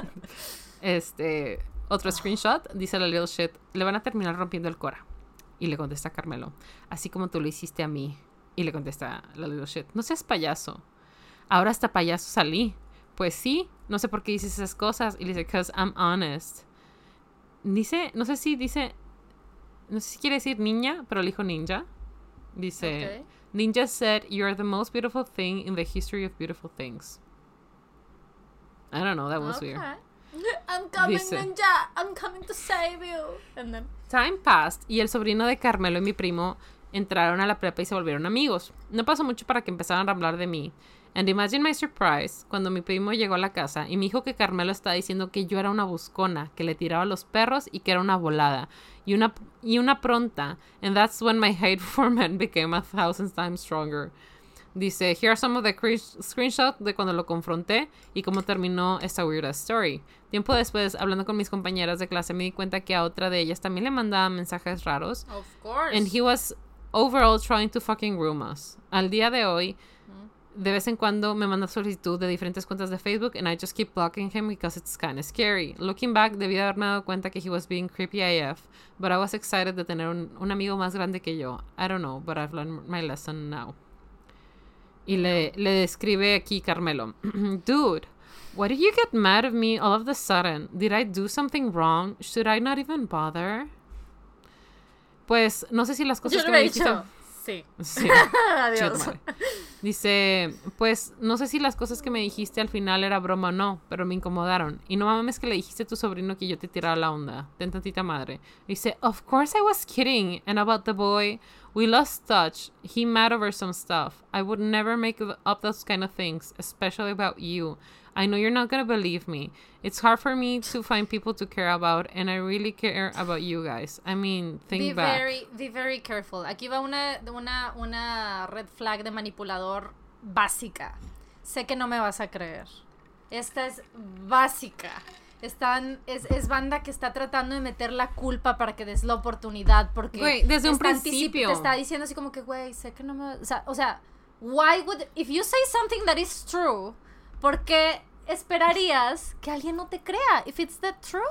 Este, otro screenshot, dice la little shit, le van a terminar rompiendo el cora. Y le contesta Carmelo, así como tú lo hiciste a mí. Y le contesta la little shit, no seas payaso. Ahora hasta payaso salí. Pues sí, no sé por qué dices esas cosas. Y le dice, because I'm honest. Dice, no sé si dice, no sé si quiere decir niña, pero le dijo ninja. Dice. Ninja said, You are the most beautiful thing in the history of beautiful things. I don't know, that was weird. I'm coming, Dice. ninja. I'm coming to save you. And then, Time passed y el sobrino de Carmelo y mi primo entraron a la prepa y se volvieron amigos. No pasó mucho para que empezaran a hablar de mí. And imagine my surprise cuando mi primo llegó a la casa y me dijo que Carmelo estaba diciendo que yo era una buscona, que le tiraba a los perros y que era una volada y una, y una pronta. And that's when my *laughs* hate for men became a thousand times stronger. Dice, here are some of the cre- screenshots de cuando lo confronté y cómo terminó esta weird story. Tiempo después, hablando con mis compañeras de clase, me di cuenta que a otra de ellas también le mandaba mensajes raros. of course. And he was overall trying to fucking groom us. Al día de hoy, de vez en cuando me manda solicitud de diferentes cuentas de Facebook and I just keep blocking him because it's kind of scary. Looking back, debí haberme dado cuenta que he was being creepy AF, but I was excited de tener un, un amigo más grande que yo. I don't know, but I've learned my lesson now. Y le, le describe aquí Carmelo. *clears throat* Dude, why did you get mad at me all of the sudden? Did I do something wrong? Should I not even bother? Pues no sé si las cosas Yo que le me he dicho. Sí. Sí. *laughs* Adiós. Dice, pues no sé si las cosas que me dijiste al final era broma o no, pero me incomodaron. Y no mames que le dijiste a tu sobrino que yo te tirara la onda. Ten tantita madre. Dice, of course I was kidding. And about the boy, we lost touch. He mad over some stuff. I would never make up those kind of things, especially about you. I know you're not gonna believe me. It's hard for me to find people to care about, and I really care about you guys. I mean, think Be back. very, be very careful. Aquí va una, una, una red flag de manipulador básica. Sé que no me vas a creer. Esta es básica. Están, es, es banda que está tratando de meter la culpa para que des la oportunidad. Porque Güey, desde un principio. Te está diciendo así como que, güey, sé que no me. O sea, o sea, why would. If you say something that is true, ¿por qué esperarías que alguien no te crea? If it's the truth,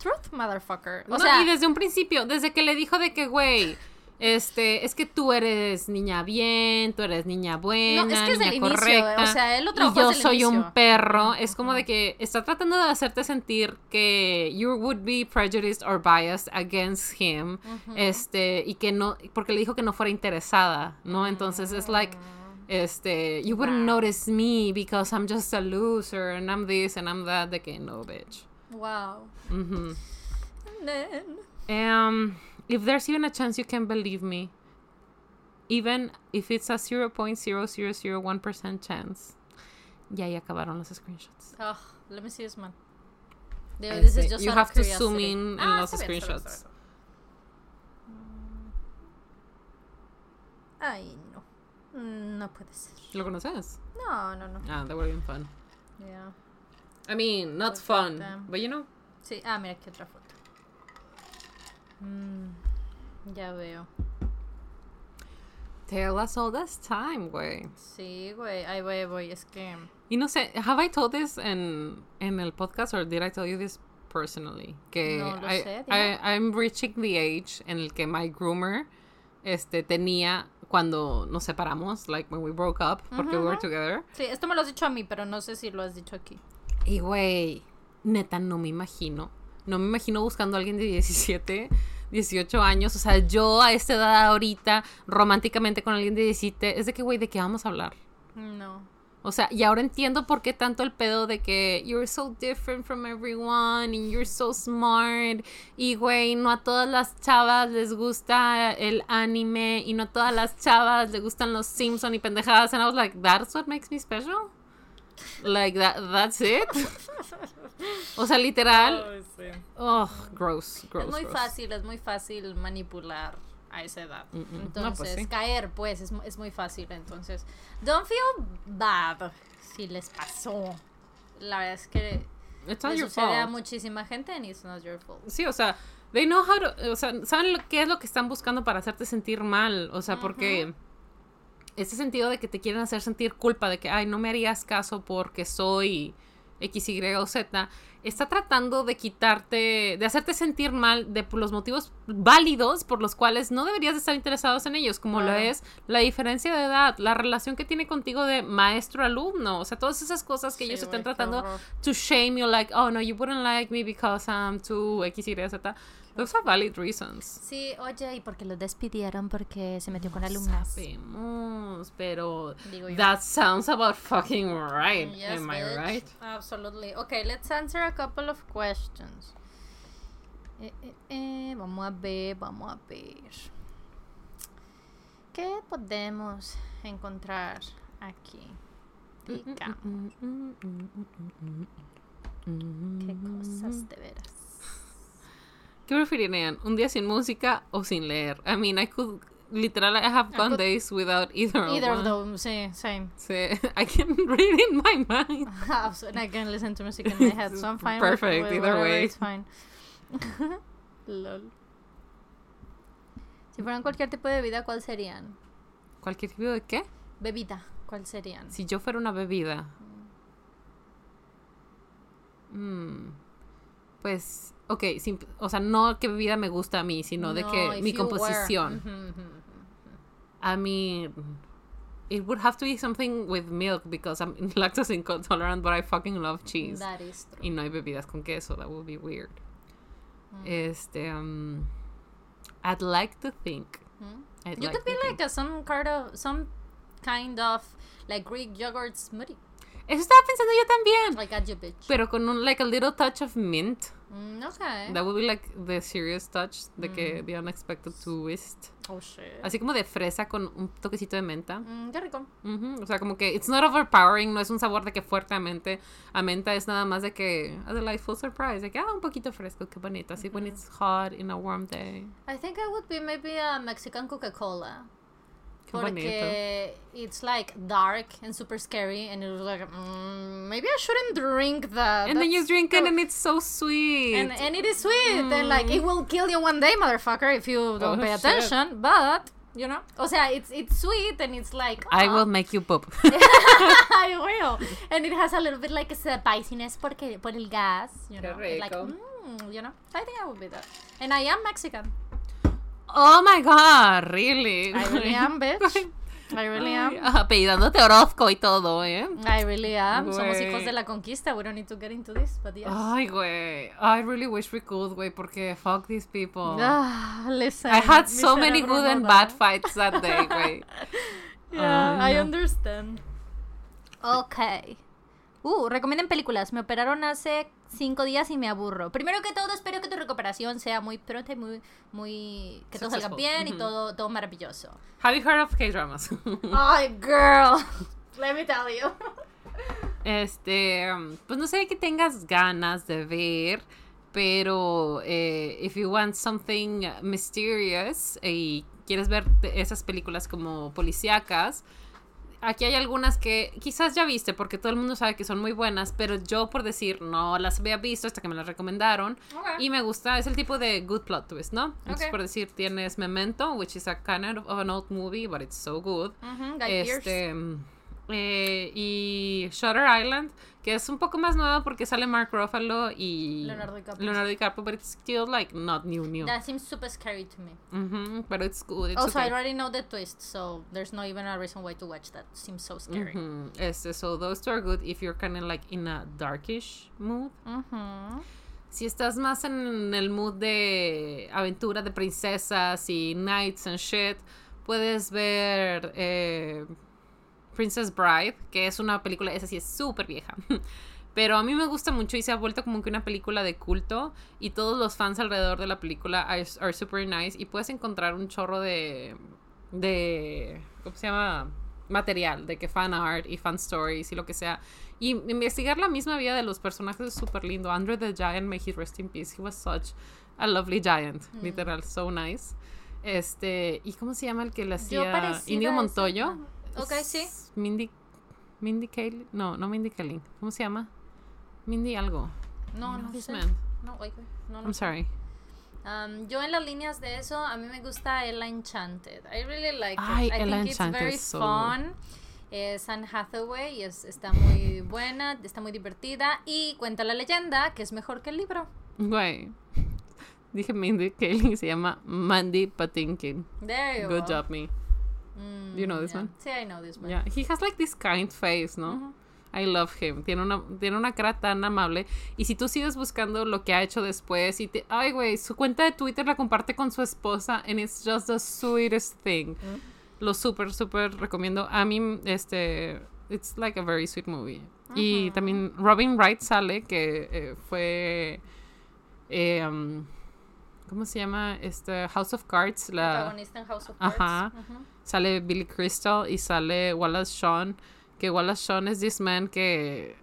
truth, motherfucker. O No, sea, y desde un principio, desde que le dijo de que, güey, este, es que tú eres niña bien, tú eres niña buena, No, es que es niña el inicio, correcta. o sea, él lo y trabajó yo soy un inicio. perro. Es como de que está tratando de hacerte sentir que you would be prejudiced or biased against him. Este, y que no, porque le dijo que no fuera interesada, ¿no? Entonces es like. Este, you wouldn't Wow. notice me because I'm just a loser and I'm this and I'm that. De que no, bitch. Wow. Ujú. And then- Um, if there's even a chance you can believe me, even if it's a 0.0001% chance. Y ahí acabaron los screenshots. Ugh, let me see this man. This Este, is just you have to zoom in en Ah, los está bien, está screenshots. bien. Ay, no. Mm, No puede ser. ¿Lo conoces? No, no, no. Ah, that would have been fun. Yeah. I mean, not Pues fun, but you know. Sí, ah, mira aquí otra foto. Mm, ya veo. Tell us all this time, güey. Sí, güey, ahí voy, voy. Es que. Y no sé, have I told this en, en el podcast or did I tell you this personally? Que No lo I, sé, I. I'm reaching the age en el que my groomer este, tenía cuando nos separamos, like when we broke up, porque we were together. Sí, esto me lo has dicho a mí, pero no sé si lo has dicho aquí. Y güey, neta, no me imagino. No me imagino buscando a alguien de 17, 18 años. O sea, yo a esta edad ahorita, románticamente con alguien de 17, es de que, güey, ¿de qué vamos a hablar? No. O sea, y ahora entiendo por qué tanto el pedo de que you're so different from everyone and you're so smart. Y güey, no a todas las chavas les gusta el anime y no a todas las chavas les gustan los Simpson y pendejadas. And I was like, that's what makes me special? Like, that, that's it? *laughs* O sea, literal. Oh, gross, gross. Es muy gross. fácil, es muy fácil manipular a esa edad. Mm, mm. No, Entonces, pues sí. caer, pues, es, es muy fácil. Entonces, don't feel bad si les pasó. La verdad es que It's not le your sucede a fault. muchísima gente and it's not your fault. Sí, o sea, they know how to, o sea, saben lo, qué es lo que están buscando para hacerte sentir mal, o sea, porque ese sentido de que te quieren hacer sentir culpa de que, ay, no me harías caso porque soy X, Y o Z, está tratando de quitarte, de hacerte sentir mal de los motivos válidos por los cuales no deberías estar interesados en ellos, como lo es la diferencia de edad, la relación que tiene contigo de maestro-alumno, o sea, todas esas cosas que Sí, ellos están tratando horror. to shame you, like, oh no, you wouldn't like me because I'm too X, Y, Z. Those are valid reasons. Sí, oye, ¿y por qué lo despidieron? Porque se metió con alumnas. Sabemos, pero that sounds about fucking right. Yes, Am I bitch. right? Absolutely. Okay, let's answer a couple of questions. Eh, eh, eh, vamos a ver, vamos a ver. ¿Qué podemos encontrar aquí? Digamos, qué cosas de veras. ¿Qué preferirían? ¿Un día sin música o sin leer? I mean, I could literal I have I gone could- days without either, Either of them. sí, same. Sí, *laughs* I can *laughs* read in my mind. *laughs* Abs- and I can listen to music in my head, so I'm fine. with- Perfect, with either whatever, way. It's fine. Lol. Si fueran cualquier tipo de bebida, ¿cuál serían? ¿Cualquier tipo de qué? Bebida, ¿cuál serían? Si yo fuera una bebida. Mm, Pues, ok, sim- o sea, no qué bebida me gusta a mí, sino de que mi composición. were. I mean, it would have to be something with milk because I'm *laughs* lactose intolerant, but I fucking love cheese. That is true. Y no hay bebidas con queso, that would be weird. Mm. Este, um, I'd like to think. I'd You like could be like a, some kind of some kind of like Greek yogurt smoothie, Eso estaba pensando yo también. like at your bitch. Pero con un, like, a little touch of mint. Mm, okay. That would be like the serious touch, de que the unexpected twist. Oh shit. Así como de fresa con un toquecito de menta. Mm, qué rico. Ujú, O sea, como que it's not overpowering, no es un sabor de que fuertemente a menta, es nada más de que a delightful surprise, de que ah, un poquito fresco, qué bonito, así when it's hot in a warm day. I think I would be maybe a Mexican Coca-Cola. Qué bonito. Porque it's like dark and super scary, and it was like, mm, maybe I shouldn't drink that. And then you drink it and it's so sweet. and, and it is sweet, and like it will kill you one day, motherfucker, if you don't Oh, pay shit. attention. But you know, o sea, it's it's sweet and it's like I oh, will make you poop. *laughs* *laughs* I will, and it has a little bit like a spiciness porque por el gas, you know, like mm, you know. I think I would be that, and I am Mexican. Oh my god, really? I really am, bitch. *laughs* I really am. Apellidándote Orozco y todo, ¿eh? I really am. Somos hijos de la conquista. We don't need to get into this, but yes. Ay, güey. I really wish we could, güey, porque fuck these people. Ah, listen. I had so many good and bad fights that day, güey. *laughs* Yeah, I no. understand. Ok. Uh, recomienden películas. Me operaron hace cinco días y me aburro. Primero que todo, espero que tu recuperación sea muy pronta y muy, muy... Que todo salga bien y todo, todo maravilloso. Have you heard of K-dramas? *laughs* Ay, girl. Let me tell you. Este, um, pues no sé qué tengas ganas de ver, pero eh, if you want something mysterious y quieres ver esas películas como policíacas, aquí hay algunas que quizás ya viste porque todo el mundo sabe que son muy buenas, pero yo por decir no las había visto hasta que me las recomendaron y me gusta, es el tipo de good plot twist, ¿no? Entonces por decir tienes Memento, which is a kind of an old movie, but it's so good. Guy Pearce. Este. eh, y Shutter Island, que es un poco más nueva porque sale Mark Ruffalo y Leonardo DiCaprio. Leonardo DiCaprio, but it's still like not new new. That seems super scary to me. Mhm, but it's good. It's also, I okay. already know the twist, so there's no even a reason why to watch that. Seems so scary. Mhm, Este, so those two are good if you're kind of like in a darkish mood. Ujú. Si estás más en el mood de aventura de princesas y knights and shit, puedes ver eh, Princess Bride, que es una película, esa sí es súper vieja. *laughs* Pero a mí me gusta mucho y se ha vuelto como que una película de culto y todos los fans alrededor de la película are, are super nice y puedes encontrar un chorro de, de, ¿cómo se llama? Material, de que fan art y fan stories y lo que sea. Y investigar la misma vida de los personajes es súper lindo. Andrew the Giant, may he rest in peace. He was such a lovely giant. Literal, so nice. Este, ¿y cómo se llama el que le hacía Indigo esa- Montoyo? Ok, sí. Mindy, Mindy Kaling. No, no Mindy Kaling. ¿Cómo se llama? Mindy algo. No, no this sé. man. No, wait, wait. No, no I'm sorry. Um, yo en las líneas de eso, a mí me gusta Ella Enchanted. I really like Ay, it. I Ella think Enchanted it's very so fun. Es Anne Hathaway y es, está muy buena, está muy divertida y cuenta la leyenda que es mejor que el libro. Güey. Dije Mindy Kaling, se llama Mandy Patinkin. There you Good go. job, me. Mm, You know this yeah. one? Sí, I know this one. Yeah, he has like this kind face, ¿no? I love him. Tiene una, tiene una cara tan amable. Y si tú sigues buscando lo que ha hecho después y te... Ay, güey, su cuenta de Twitter la comparte con su esposa and it's just the sweetest thing. Lo súper, súper recomiendo. A mí, este... It's like a very sweet movie. Y también Robin Wright sale, que eh, fue... eh, um, ¿Cómo se llama? Este, House of Cards. La, Protagonista en House of Cards. Ajá. Sale Billy Crystal y sale Wallace Shawn. Que Wallace Shawn es this man que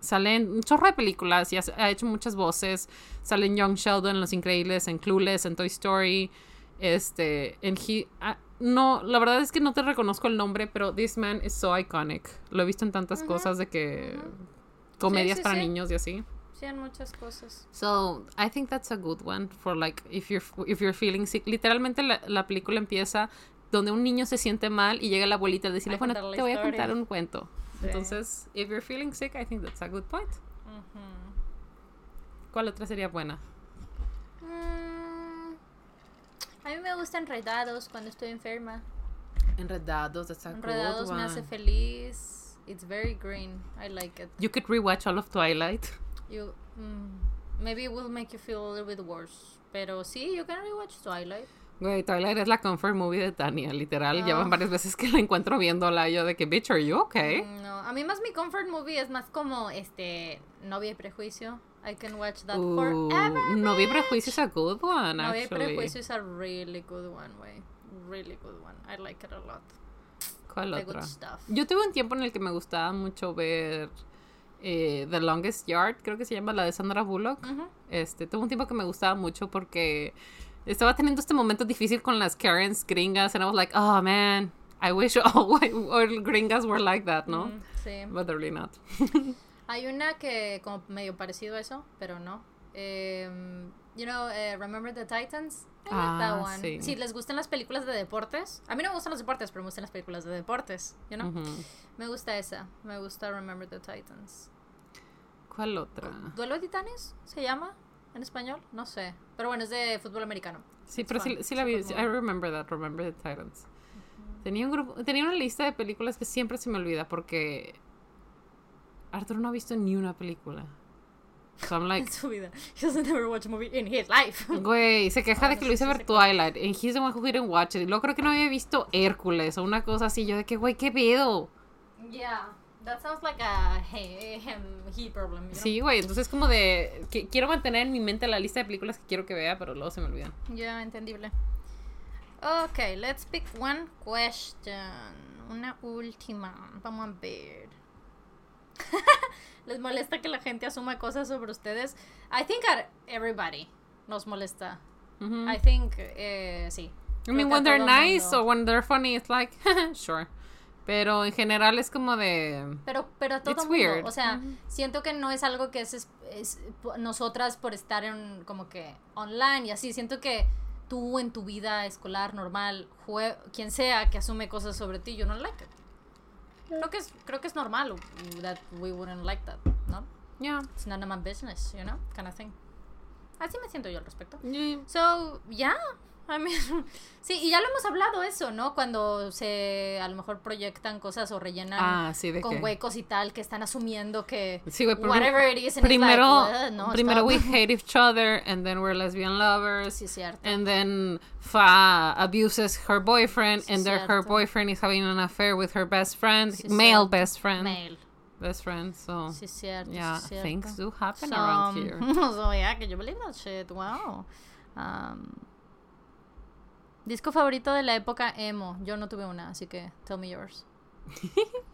sale en un chorro de películas y ha, hecho muchas voces. Sale en Young Sheldon, en Los Increíbles, en Clueless, en Toy Story. Este, en he, ah, no, la verdad es que no te reconozco el nombre, pero this man is so iconic. Lo he visto en tantas cosas de que comedias sí, para sí. niños y así. Sí, en muchas cosas. So, I think that's a good one for like if you're if you're feeling sick. Literalmente la, la película empieza donde un niño se siente mal y llega la abuelita a decirle, A bueno, te voy a historia". contar un cuento. Sí. Entonces, if you're feeling sick, I think that's a good point. ¿Cuál otra sería buena? Mm, a mí me gustan enredados cuando estoy enferma. Enredados, that's a Enredados good me hace one. feliz. It's very green. I like it. You could rewatch all of Twilight. You, mm, maybe it will make you feel a little bit worse. Pero sí, you can rewatch Twilight. Güey, Twilight es la comfort movie de Tania, literal. Ah. Llevan varias veces que la encuentro viéndola y yo de que, bitch, are you okay? Mm, No, a mí más mi comfort movie es más como este Novia y Prejuicio. I can watch that Ooh, forever. no vi bitch. prejuicio es a good one, Novia y actually. Prejuicio is a really good one, way. Really good one. I like it a lot. ¿Cuál The otra? good stuff. Yo tuve un tiempo en el que me gustaba mucho ver eh, The Longest Yard, creo que se llama la de Sandra Bullock. Este, tuve un tiempo que me gustaba mucho porque estaba teniendo este momento difícil con las Karens gringas and I was like, oh man, I wish *laughs* all, gringas were like that, ¿no? Mm, sí. But they're really not. *laughs* Hay una que como medio parecido a eso, pero no. Em, you know, eh, Remember the Titans? I like Ah, that one. sí. Si les gustan las películas de deportes. A mí no me gustan los deportes, pero me gustan las películas de deportes. You know? Me gusta esa. Me gusta Remember the Titans. ¿Cuál otra? ¿Duelo de Titanes? ¿Se llama? ¿En español? No sé. Pero bueno, es de fútbol americano. Sí, It's pero fun. sí, sí la vi. I remember that, remember the Titans. Tenía un grupo, tenía una lista de películas que siempre se me olvida porque Arthur no ha visto ni una película. So I'm *laughs* like, En su vida. He doesn't ever watch a movie in his life. *laughs* güey, se queja de Bueno, que lo sí, hice ver Twilight and he's the one who didn't watch it. Y luego creo que no había visto Hércules o una cosa así. Yo de que, güey, qué pedo. yeah. That sounds like a he, him, he problem. You know? Sí, güey, entonces como de que quiero mantener en mi mente la lista de películas que quiero que vea, pero luego se me olvidan. Ya, entendible. Ok, let's pick one question. Una última. Vamos a ver. *laughs* ¿Les molesta que la gente asuma cosas sobre ustedes? I think at everybody nos molesta. Ujú. I think, eh, sí. I mean, when they're nice mundo. or when they're funny, it's like, *laughs* sure. Pero en general es como de... Pero, pero a todo It's mundo. weird. O sea, siento que no es algo que es, es- es nosotras por estar en como que online y así. Siento que tú en tu vida escolar normal, jue- quien sea que asume cosas sobre ti, you don't like it. Creo que es, creo que es normal that we wouldn't like that, ¿no? Yeah. It's none of my business, you know, kind of thing. Así me siento yo al respecto. Yeah. So, yeah. I mean, *laughs* sí, y ya lo hemos hablado eso, ¿no? Cuando se a lo mejor proyectan cosas o rellenan Ah, sí, con que... huecos y tal que están asumiendo que Sí, pero whatever it is and it's primero, like, "Ugh, no, primero stop". we *laughs* hate each other, and then we're lesbian lovers, Sí, cierto. and then Fa abuses her boyfriend, Sí, and then her boyfriend is having an affair with her best friend, male cierto. best friend, Mail. best friend, so... Sí, cierto. Yeah, cierto. things do happen So, around here. *laughs* so, yeah, que yo believe that shit. Wow. Um, disco favorito de la época emo. Yo no tuve una, así que tell me yours. *laughs*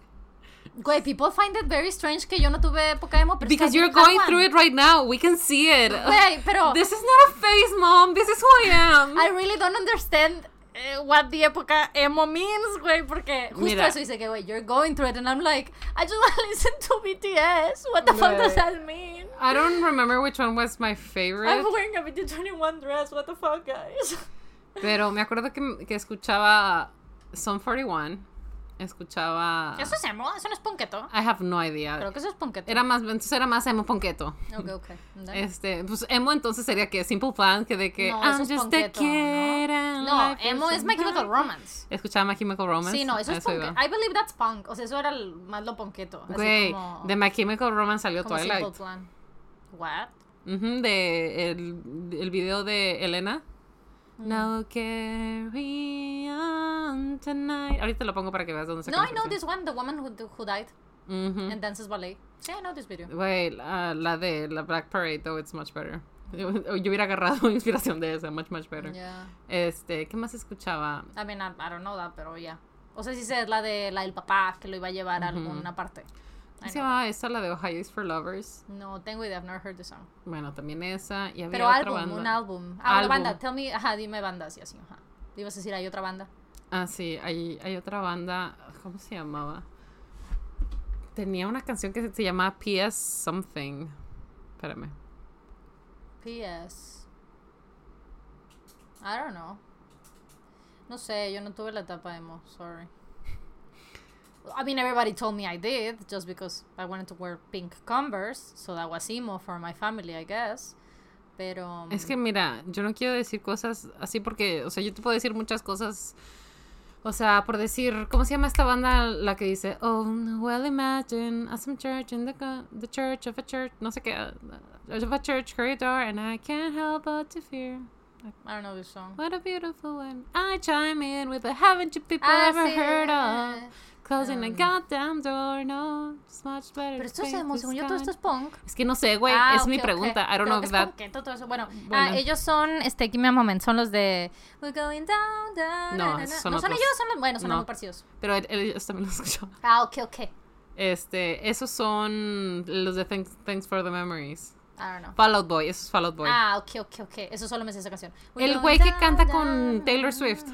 Güey, people find it very strange que yo no tuve época emo. Pero Because you're going through it right now. We can see it. Güey, pero *laughs* This is not a phase, mom. This is who I am. I really don't understand eh, what the época emo means, güey, porque justo Mira. eso dice que, güey, you're going through it, and I'm like, I just want to *laughs* listen to BTS. What the fuck does that mean? I don't remember which one was my favorite. I'm wearing a BT21 dress. What the fuck, guys? Pero me acuerdo que, que escuchaba Sum 41. Escuchaba. ¿Eso es emo? ¿Eso no es ponqueto? I have no idea. Creo que eso es ponqueto. Era más, entonces era más emo ponqueto. Ok, ok. Este, pues emo entonces sería que Simple Plan, que de que No, I'm eso es just and No, life emo es My Chemical Romance. Escuchaba My Chemical Romance. Sí, no, eso es punk. iba. I believe that's punk. O sea, eso era el- más lo ponqueto. Así Güey, como, de My Chemical Romance salió como Twilight. Simple Plan. What? Ujú, de el, el video de Elena. Mm. Now carry on tonight. Ahorita lo pongo para que veas dónde se No, I know this one, the woman who, who died and dances ballet. Sí, I know this video. Güey, la, la de la Black Parade, though, it's much better. Yo, yo hubiera agarrado *laughs* inspiración de esa, much, much better. Yeah. Este, ¿qué más escuchaba? I mean, I, I don't know that, pero ya. O sea, sí sé, es la de la del papá que lo iba a llevar a alguna parte. ¿Cómo se llamaba esa? La de Ohio is for Lovers. No tengo idea, I've never heard the song. Bueno, también esa. Y había Pero otra álbum, banda. un álbum. Ah, una banda. Tell me, ajá, dime bandas y así, ajá. Ibas a decir, hay otra banda. Ah, sí, hay, hay otra banda. ¿Cómo se llamaba? Tenía una canción que se, se llamaba PS Something. Espérame. PS. I don't know. No sé, yo no tuve la etapa emo, sorry. I mean, everybody told me I did, just because I wanted to wear pink Converse, so that was emo for my family, I guess. Pero. Es que mira, yo no quiero decir cosas así porque, o sea, yo te puedo decir muchas cosas. O sea, por decir, ¿cómo se llama esta banda la que dice, Oh, well, imagine a some church in the, the church of a church, no sé qué, uh, of a church corridor, and I can't help but to fear. I don't know this song. What a beautiful one. I chime in with a haven't you people Ah, ever heard eh, of? Closing the um, goddamn door, no, it's much better. Pero to esto the según yo, todo esto es punk. Es que no sé, güey, Ah, es mi ok, ok. pregunta. I don't know if that. punketo, todo eso. Bueno, Bueno. ah, ellos son, este, give me a moment, son los de We're going down, down, No, na, na, na. son No son otros. ellos, son los, bueno, son No. muy parecidos. Pero él- ellos también lo escuchaba. Ah, ok, ok. Este, esos son los de Thanks, Thanks for the Memories. I don't know. Fall Out Boy, eso es Fall Out Boy. Ah, ok, ok, ok. Eso solo me sé esa canción. We're El güey que canta down, con Taylor Swift.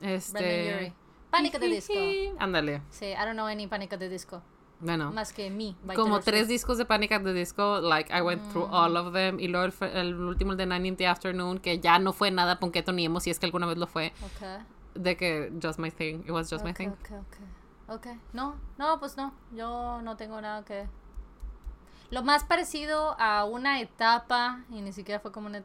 Este. At the Disco. Ándale. Sí, I don't know any Panic at the Disco. Bueno. Más que Me. by Como tres discos de Panic at the Disco, like I went through all of them. Y luego el, el último, el de Nine in the Afternoon, que ya no fue nada punketo ni emo, si es que alguna vez lo fue. Ok. De que Just My Thing, it was Just My Thing. ok, ok. Ok. No, no, pues no. Yo no tengo nada que. Lo más parecido a una etapa, y ni siquiera fue como una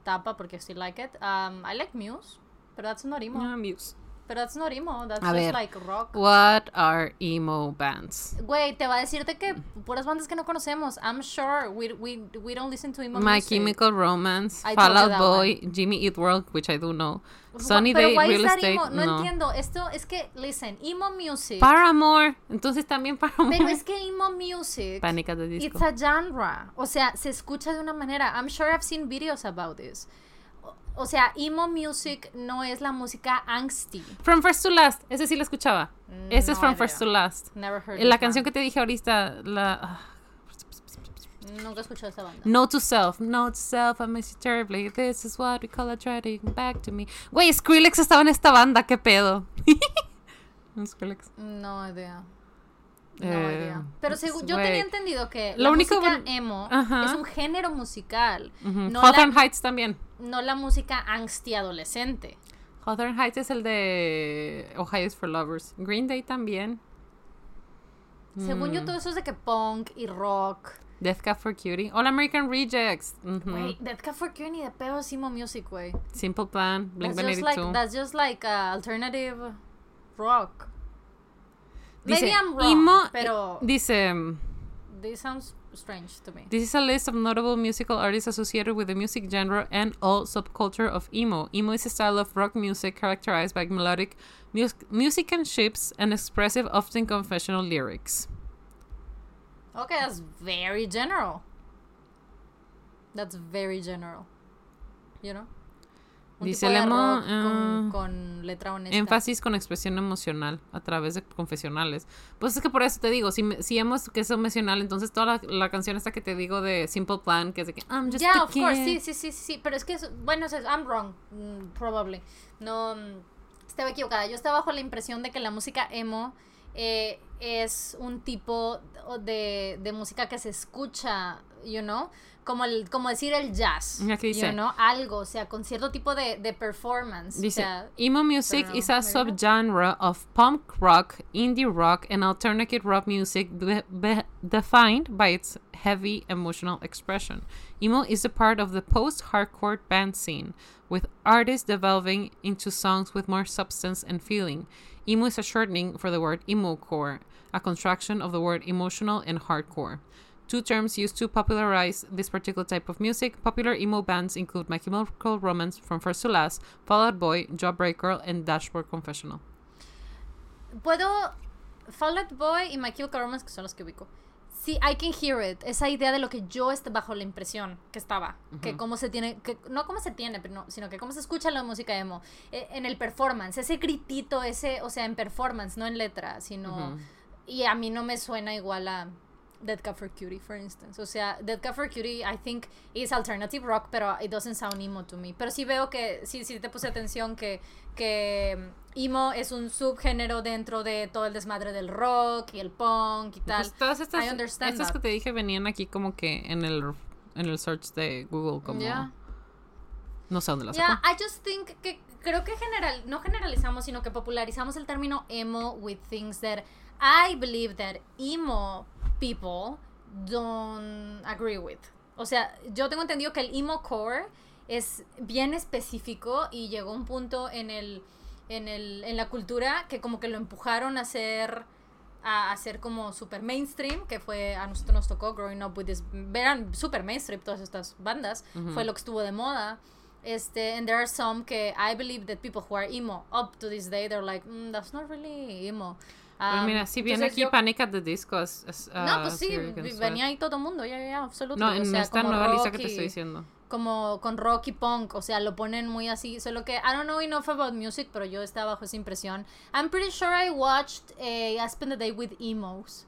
etapa porque I still like it. Um, I like Muse, pero that's not emo. Ah, Muse. Pero that's not emo, that's A just ver. like rock. What are emo bands? Güey, te va a decirte que puras bandas que no conocemos. I'm sure we, we, we don't listen to emo My music. Chemical Romance, I Fall Out Boy, Jimmy Eat World, which I do know. Sunny Pero Day, why Real is that Estate, emo? No, no. entiendo. Esto es que, listen, emo music. Paramore, entonces también Paramore. pero es que emo music. Panic at the Disco. It's a genre. O sea, se escucha de una manera. I'm sure I've seen videos about this. O, sea, emo music no es la música angsty. From First to Last, ese sí lo escuchaba. Ese es From idea. First to Last. Never heard La canción one. que te dije ahorita, la... ah, Nunca he escuchado esta banda. No to self, no to self, I miss you terribly. This is what we call a tragedy. Back to me. Güey, Skrillex estaba en esta banda, qué pedo. *laughs* No, Skrillex. No idea. No Eh, idea. Pero según yo tenía entendido que Lo la único música emo es un género musical, no, la, Heights también. No la música angsty adolescente. Hawthorne Heights es el de Ohio is for Lovers. Green Day también. Según Mm. yo todo eso es de que punk y rock. Death Cab for Cutie. All American Rejects. Güey, Death Cab for Cutie ni de pedo es emo music, güey. Simple Plan. Blink That's just like 182. that's just like uh, alternative rock. Dice, Maybe I'm wrong, emo, pero Dice, this sounds strange to me. this is a list of notable musical artists associated with the music genre and all subculture of emo. Emo is a style of rock music characterized by melodic mus- music and ships and expressive, often confessional lyrics. Okay, that's very general. That's very general. You know? Un Dice tipo de el emo, rock con, ah, con letra honesta. Énfasis con expresión emocional a través de confesionales. Pues es que por eso te digo, si, si hemos que es emocional, entonces toda la, la canción esta que te digo de Simple Plan, que es de que I'm just Yeah, a of course, kid". sí, sí, sí, sí, pero es que, es- bueno, sea, I'm wrong, mm, probably. No, mm, estaba equivocada. Yo estaba bajo la impresión de que la música emo eh, es un tipo de, de música que se escucha you know, como, el, como decir el jazz, Aquí dice. you know, algo, o sea, con cierto tipo de, de performance. Dice, o sea, emo music is a subgenre of punk rock, indie rock, and alternative rock music defined by its heavy emotional expression. Emo is a part of the post-hardcore band scene, with artists developing into songs with more substance and feeling. Emo is a shortening for the word emocore, a contraction of the word emotional and hardcore. Two terms used to popularize this particular type of music. Popular emo bands include My Chemical Romance from First to Last, Fall Out Boy, Jawbreaker, Girl, and Dashboard Confessional. puedo, Fall Out Boy y My Chemical Romance, que son los que ubico. Sí, I can hear it. Esa idea de lo que yo estaba bajo la impresión que estaba. Que cómo se tiene, que no cómo se tiene, pero no, sino que cómo se escucha la música emo. Eh, en el performance, ese gritito, ese, o sea, en performance, no en letra, sino... Y a mí no me suena igual a Dead Cat for Cutie, for instance. O sea, Dead Cat for Cutie, I think, is alternative rock, pero it doesn't sound emo to me. Pero sí veo que, sí, sí te puse atención que, que mm, emo es un subgénero dentro de todo el desmadre del rock y el punk y tal. Pues todas estas, I understand estas que te dije venían aquí como que en el, en el search de Google, como... Yeah. No sé dónde las Yeah. I just think que creo que general, no generalizamos, sino que popularizamos el término emo with things that I believe that emo people don't agree with. O sea, yo tengo entendido que el emo core es bien específico y llegó un punto en el en el en la cultura que como que lo empujaron a ser a hacer como super mainstream, que fue a nosotros nos tocó growing up with this, eran super mainstream todas estas bandas, fue lo que estuvo de moda. Este, and there are some que I believe that people who are emo up to this day, they're like, mm, that's not really emo. Pues mira, si viene aquí yo- Panic at the Disco es... es, No, ah, pues sí, venía ahí todo el mundo, ya, ya, absolutamente. No, o en sea, esta nueva lista que te estoy diciendo. como con rock y punk, o sea, lo ponen muy así, solo que I don't know enough about music, pero yo estaba bajo esa impresión. I'm pretty sure I watched eh, I Spent the Day with Emos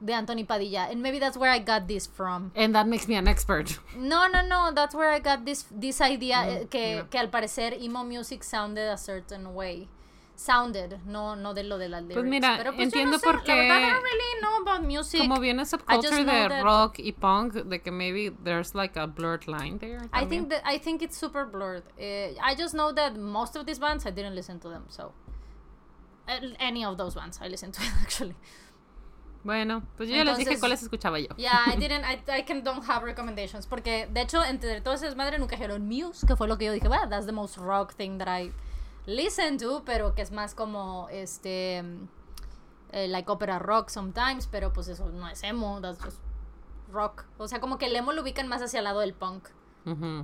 de Anthony Padilla, and maybe that's where I got this from. And that makes me an expert. *laughs* No, no, no, that's where I got this this idea eh, que, yeah. que al parecer emo music sounded a certain way. Sounded, no no de lo de las lyrics. mira, Pero, pues, entiendo no sé, por La verdad, qué- I don't really know about music. Como viene subculture de that- rock y punk, de que maybe there's like a blurred line there. I también. think that I think it's super blurred. Uh, I just know that most of these bands I didn't listen to them, so uh, any of those bands I listened to *laughs* actually. Bueno, pues yo ya les dije cuáles escuchaba yo. Yeah, I *laughs* didn't. I, I can don't have recommendations porque de hecho entre todas esas madres nunca dijeron Muse, que fue lo que yo dije. Well, that's the most rock thing that I listen to, pero que es más como este eh, like opera rock sometimes, pero pues eso no es emo, that's just rock. O sea, como que el emo lo ubican más hacia el lado del punk.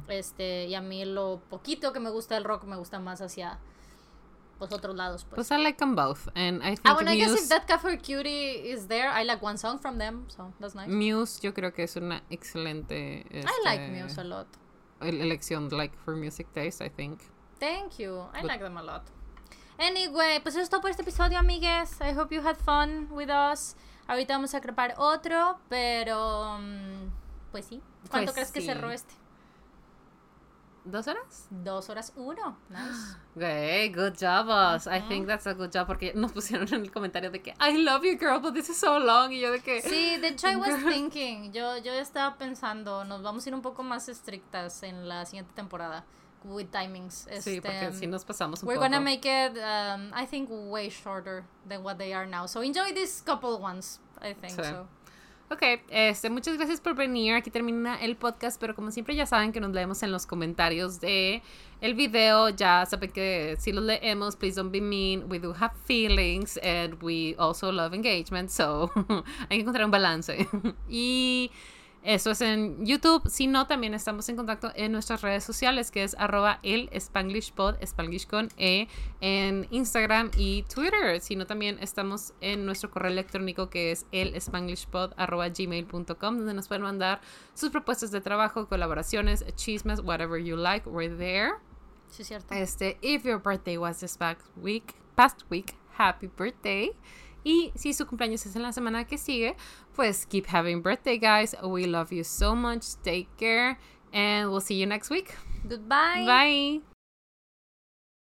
Este, y a mí lo poquito que me gusta del rock me gusta más hacia los otros lados, pues. Pues I like them both. And I think ah, bueno, I guess if Muse, That Cat for Cutie is there, I like one song from them, so that's nice. Muse yo creo que es una excelente I like este, Muse a lot. el- elección like for music taste, I think. Thank you. I But- like them a lot. Anyway, pues eso es todo por este episodio, amigues. I hope you had fun with us. Ahorita vamos a crepar otro, pero mm, pues sí. ¿Cuánto Pues crees que sí. cerró este? ¿Dos horas? Dos horas uno. Nice. *gasps* Hey, good job, us. I think that's a good job porque nos pusieron en el comentario de que I love you, girl, but this is so long. Y yo de que. Sí, de hecho I was thinking, yo, yo estaba pensando, nos vamos a ir un poco más estrictas en la siguiente temporada with timings. Sí, Este, porque si nos pasamos un We're poco. gonna make it, um, I think, way shorter than what they are now. So enjoy these couple ones, I think. Sí. So. Ok, este, muchas gracias por venir. Aquí termina el podcast, pero como siempre ya saben que nos leemos en los comentarios de el video. Ya saben que si los leemos, please don't be mean. We do have feelings and we also love engagement, so *laughs* hay que encontrar un balance. *laughs* y eso es en YouTube. Si no, también estamos en contacto en nuestras redes sociales, que es arroba el Spanglish con E, en Instagram y Twitter. Si no, también estamos en nuestro correo electrónico, que es el Spanglishpod arroba gmail.com, donde nos pueden mandar sus propuestas de trabajo, colaboraciones, chismes, whatever you like, we're there. Sí, cierto. Este, if your birthday was this past week, past week, happy birthday. Y si su cumpleaños es en la semana que sigue, pues keep having birthday, guys. We love you so much. Take care. And we'll see you next week. Goodbye. Bye.